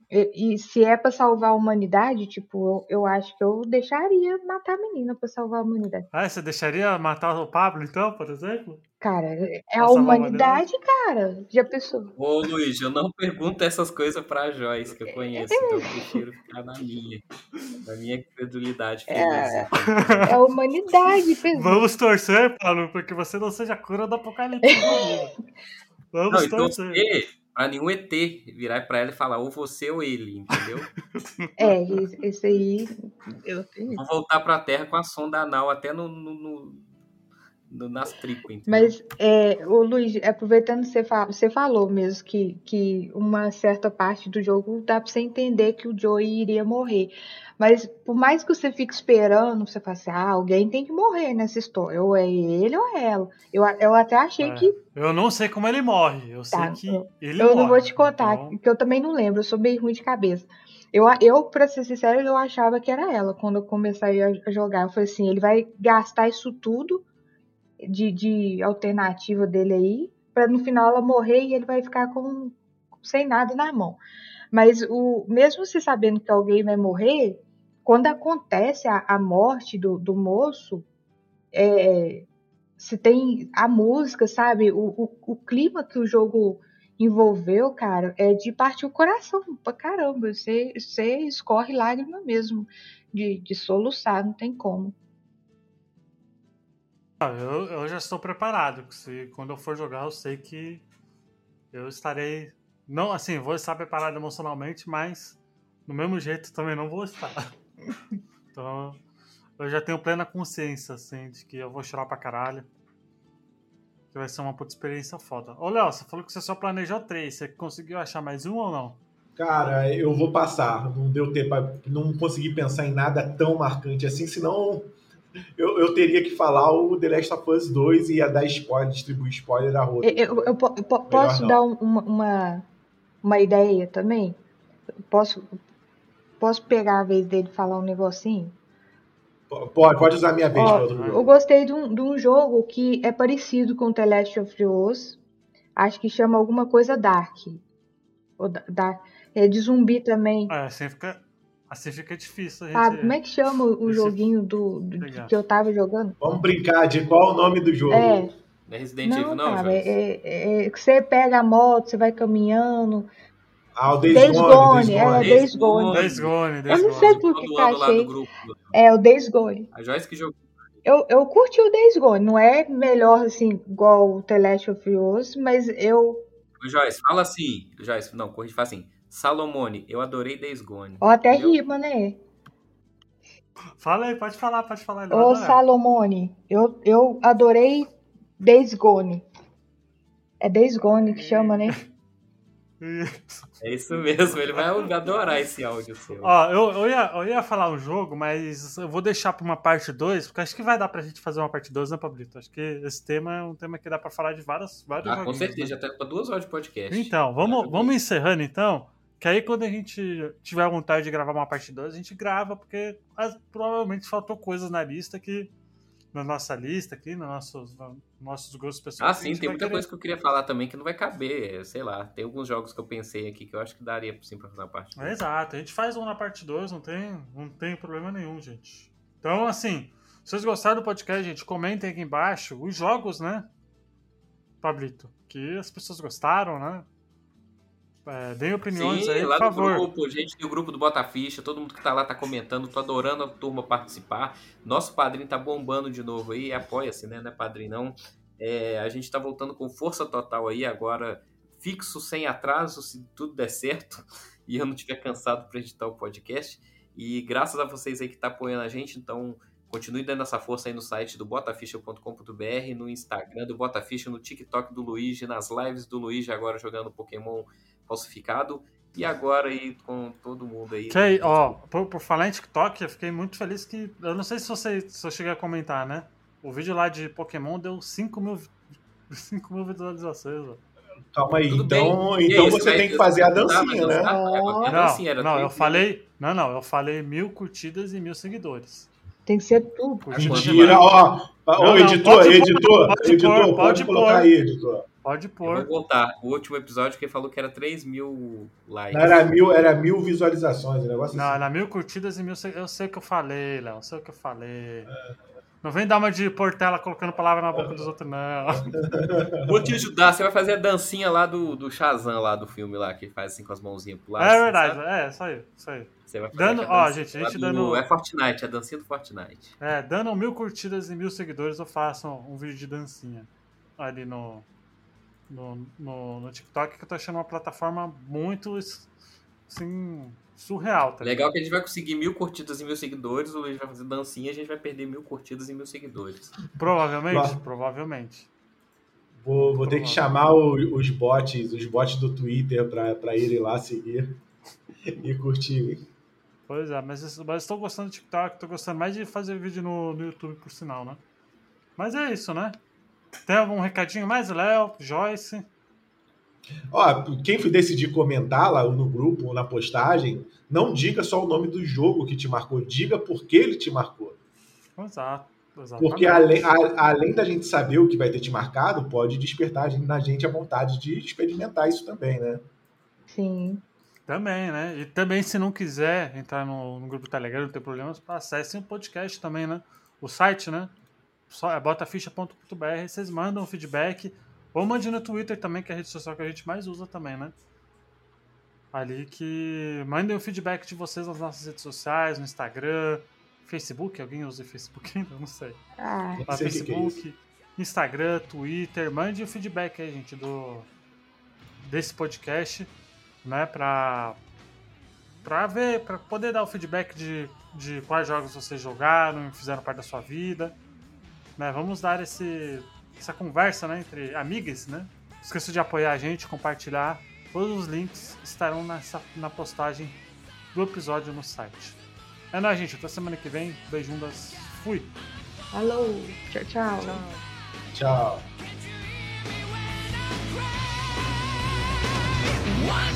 E, e se é pra salvar a humanidade, tipo, eu, eu acho que eu deixaria matar a menina pra salvar a humanidade. Ah, você deixaria matar o Pablo, então, por exemplo? Cara, é a humanidade, cara. Já pensou? Ô, Luiz, eu não pergunto essas coisas pra Joyce, que eu conheço, então eu prefiro ficar na minha. Na minha credulidade. É. É a humanidade, pensa. Vamos torcer, Pablo, porque você não seja a cura do apocalipse. Vamos Não, então torcer. você, pra nenhum ET virar pra ela e falar ou você ou ele, entendeu? *laughs* É, esse- esse aí. Eu tenho. Vou voltar pra Terra com a sonda anal até no, no- no- no- nas tripas, entendeu? Mas, é, ô Luiz, aproveitando que você, fa- você falou mesmo que, que uma certa parte do jogo dá pra você entender que o Joey iria morrer. Mas por mais que você fique esperando, você fala assim, ah, alguém tem que morrer nessa história. Ou é ele ou é ela. Eu, eu até achei É. que. Eu não sei como ele morre. Eu sei Tá, que eu- ele Eu morre. não vou te contar, Então, porque eu também não lembro, eu sou meio ruim de cabeça. Eu, eu pra ser sincero, eu achava que era ela quando eu comecei a a jogar. Eu falei assim, ele vai gastar isso tudo de, de alternativa dele aí, pra no final ela morrer e ele vai ficar com sem nada na mão. Mas o mesmo se sabendo que alguém vai morrer, quando acontece a, a morte do, do moço, é, se tem a música, sabe? O, o, o clima que o jogo envolveu, cara, é de partir o coração pra caramba. Você, você escorre lágrima mesmo de, de soluçar, não tem como. Ah, eu, eu já estou preparado. Se, quando eu for jogar, eu sei que eu estarei. Não, assim, vou estar preparado emocionalmente, mas do mesmo jeito também não vou estar. *laughs* então, eu já tenho plena consciência, assim, de que eu vou chorar pra caralho. Que vai ser uma puta experiência foda. Ô, Léo, você falou que você só planejou três. Você conseguiu achar mais um ou não? Cara, eu vou passar. Não deu tempo, não consegui pensar em nada tão marcante assim, senão eu, eu teria que falar o The Last of Us 2 e ia dar spoiler, distribuir spoiler da roda. Eu, eu- eu po- eu po- posso não. dar um- uma, uma, uma ideia também? Posso, posso pegar a vez dele e falar um negocinho? Pode, pode usar a minha vez Ó, Eu gostei de um, de um jogo que é parecido com The Last of Us. Acho que chama alguma coisa Dark. Ou Dark. É de zumbi também. É, assim fica, assim fica difícil a gente. Sabe, como é que chama o Esse- joguinho do, do- que eu tava jogando? Vamos brincar de qual o nome do jogo. É, Não é Resident Evil, não, não, cara, é, é- é que você pega a moto, você vai caminhando. Ah, o Days, Days Gone, Gone, Days é, Gone. Days Gone. Days Gone, Eu Days não Gone. sei por que eu achei. É, o Days Gone. A Joyce que jogou. Eu, eu curti o Days Gone. Não é melhor, assim, igual o The Last of Us, mas eu... Joyce, fala assim. Joyce, não, corrige, fala assim. Salomone, eu adorei Days Gone. Ó, até Entendeu? rima, né? Fala aí, pode falar, pode falar. Ô. Salomone, eu, eu adorei Days Gone. É Days Gone que chama, né? Isso. É isso mesmo, ele vai adorar esse áudio seu. Ó, eu, eu, ia, eu ia falar um jogo, mas eu vou deixar pra uma parte 2, porque acho que vai dar pra gente fazer uma parte 2, né, Pablito? Acho que esse tema é um tema que dá pra falar de várias, vários Ah, com joguinhos, certeza, né? já tá pra duas horas de podcast. Então, vamos, vamos encerrando então. Que aí quando a gente tiver vontade de gravar uma parte 2, a gente grava, porque ah, provavelmente faltou coisas na lista que. Na nossa lista aqui, nos nossos, nos nossos gostos pessoais. Ah, sim, tem muita querer- coisa que eu queria falar também que não vai caber, sei lá. Tem alguns jogos que eu pensei aqui que eu acho que daria sim pra fazer uma parte. É, exato, a gente faz um na parte 2, não tem, não tem problema nenhum, gente. Então, assim, se vocês gostaram do podcast, gente, comentem aqui embaixo os jogos, né, Pablito, que as pessoas gostaram, né? É, deem opiniões Sim, aí, por lá no favor. grupo, gente do grupo do Bota Ficha, todo mundo que tá lá tá comentando, tô adorando a turma participar. Nosso padrinho tá bombando de novo aí, apoia-se, né? Não é padrinho não. É, a gente tá voltando com força total aí, agora fixo, sem atraso, se tudo der certo *laughs* e eu não tiver cansado pra editar o podcast. E graças a vocês aí que tá apoiando a gente, então Continue dando essa força aí no site do botaficha.com.br, no Instagram do Botaficha, no TikTok do Luigi, nas lives do Luigi agora jogando Pokémon falsificado. E agora aí com todo mundo aí. Que, ó, por, por falar em TikTok, eu fiquei muito feliz que. Eu não sei se você se eu cheguei a comentar, né? O vídeo lá de Pokémon deu 5 mil, *laughs* 5 mil visualizações, ó. Calma aí, Tudo então, bem. Então aí, você tem que fazer a dancinha, né? tá, era Não, não, eu três falei. Não, não, eu falei mil curtidas e mil seguidores. Tem que ser tudo. Mentira, ó. Ô, Não, não, editor, pode pôr, editor, pode editor, pôr, pode, pode colocar pôr. aí, editor. Pode Eu vou pôr. contar. O último episódio que ele falou que era 3 mil likes. Não, era mil, era mil visualizações, o negócio Não, assim. era mil curtidas e mil. Eu sei o que eu falei, Léo. Eu sei o que eu falei. Não vem dar uma de Portela colocando palavra na boca dos outros, não. *laughs* Vou te ajudar, você vai fazer a dancinha lá do, do Shazam, lá do filme lá, que faz assim com as mãozinhas pro lado. É assim, verdade, sabe? é, isso aí, isso aí. Você vai fazer Dando- ó, gente, a gente do- dando- É Fortnite, a dancinha do Fortnite. É, dando mil curtidas e mil seguidores, eu faço um vídeo de dancinha ali no, no, no, no TikTok, que eu tô achando uma plataforma muito, assim, surreal, tá Legal que a gente vai conseguir mil curtidas e mil seguidores, o Luiz vai fazer dancinha e a gente vai perder mil curtidas e mil seguidores. Provavelmente, Claro. provavelmente. Vou, vou ter que chamar o- os bots, os bots do Twitter pra, pra irem lá seguir *laughs* e curtir. Pois é, mas, mas estou gostando do TikTok, tô gostando mais de fazer vídeo no, no YouTube, por sinal, né? Mas é isso, né? Tem algum recadinho mais, Léo, Joyce? Ó, quem for decidir comentar lá no grupo ou na postagem, não diga só o nome do jogo que te marcou, diga por que ele te marcou. Exato, exatamente. Porque além, a- além da gente saber o que vai ter te marcado, pode despertar a gente- na gente a vontade de experimentar isso também, né? Sim. Também, né? E também, se não quiser entrar no, no grupo Telegram, não tem problema, acessem o podcast também, né? O site, né? Só é botaficha.com.br, vocês mandam feedback. Ou mande no Twitter também, que é a rede social que a gente mais usa também, né? Ali que mandem o feedback de vocês nas nossas redes sociais, no Instagram, Facebook, alguém usa Facebook ainda? Não sei. Ah, Não Lá sei o que é Facebook, Instagram, Twitter, mande o feedback aí, gente, do desse podcast, né, pra pra ver, pra poder dar o feedback de, de quais jogos vocês jogaram, fizeram parte da sua vida, né, vamos dar esse essa conversa, né, entre amigas, né, não esqueça de apoiar a gente, compartilhar, todos os links estarão nessa, na postagem do episódio no site. É nóis, gente, até semana que vem, beijundas, fui! alô. Tchau, tchau. Tchau. One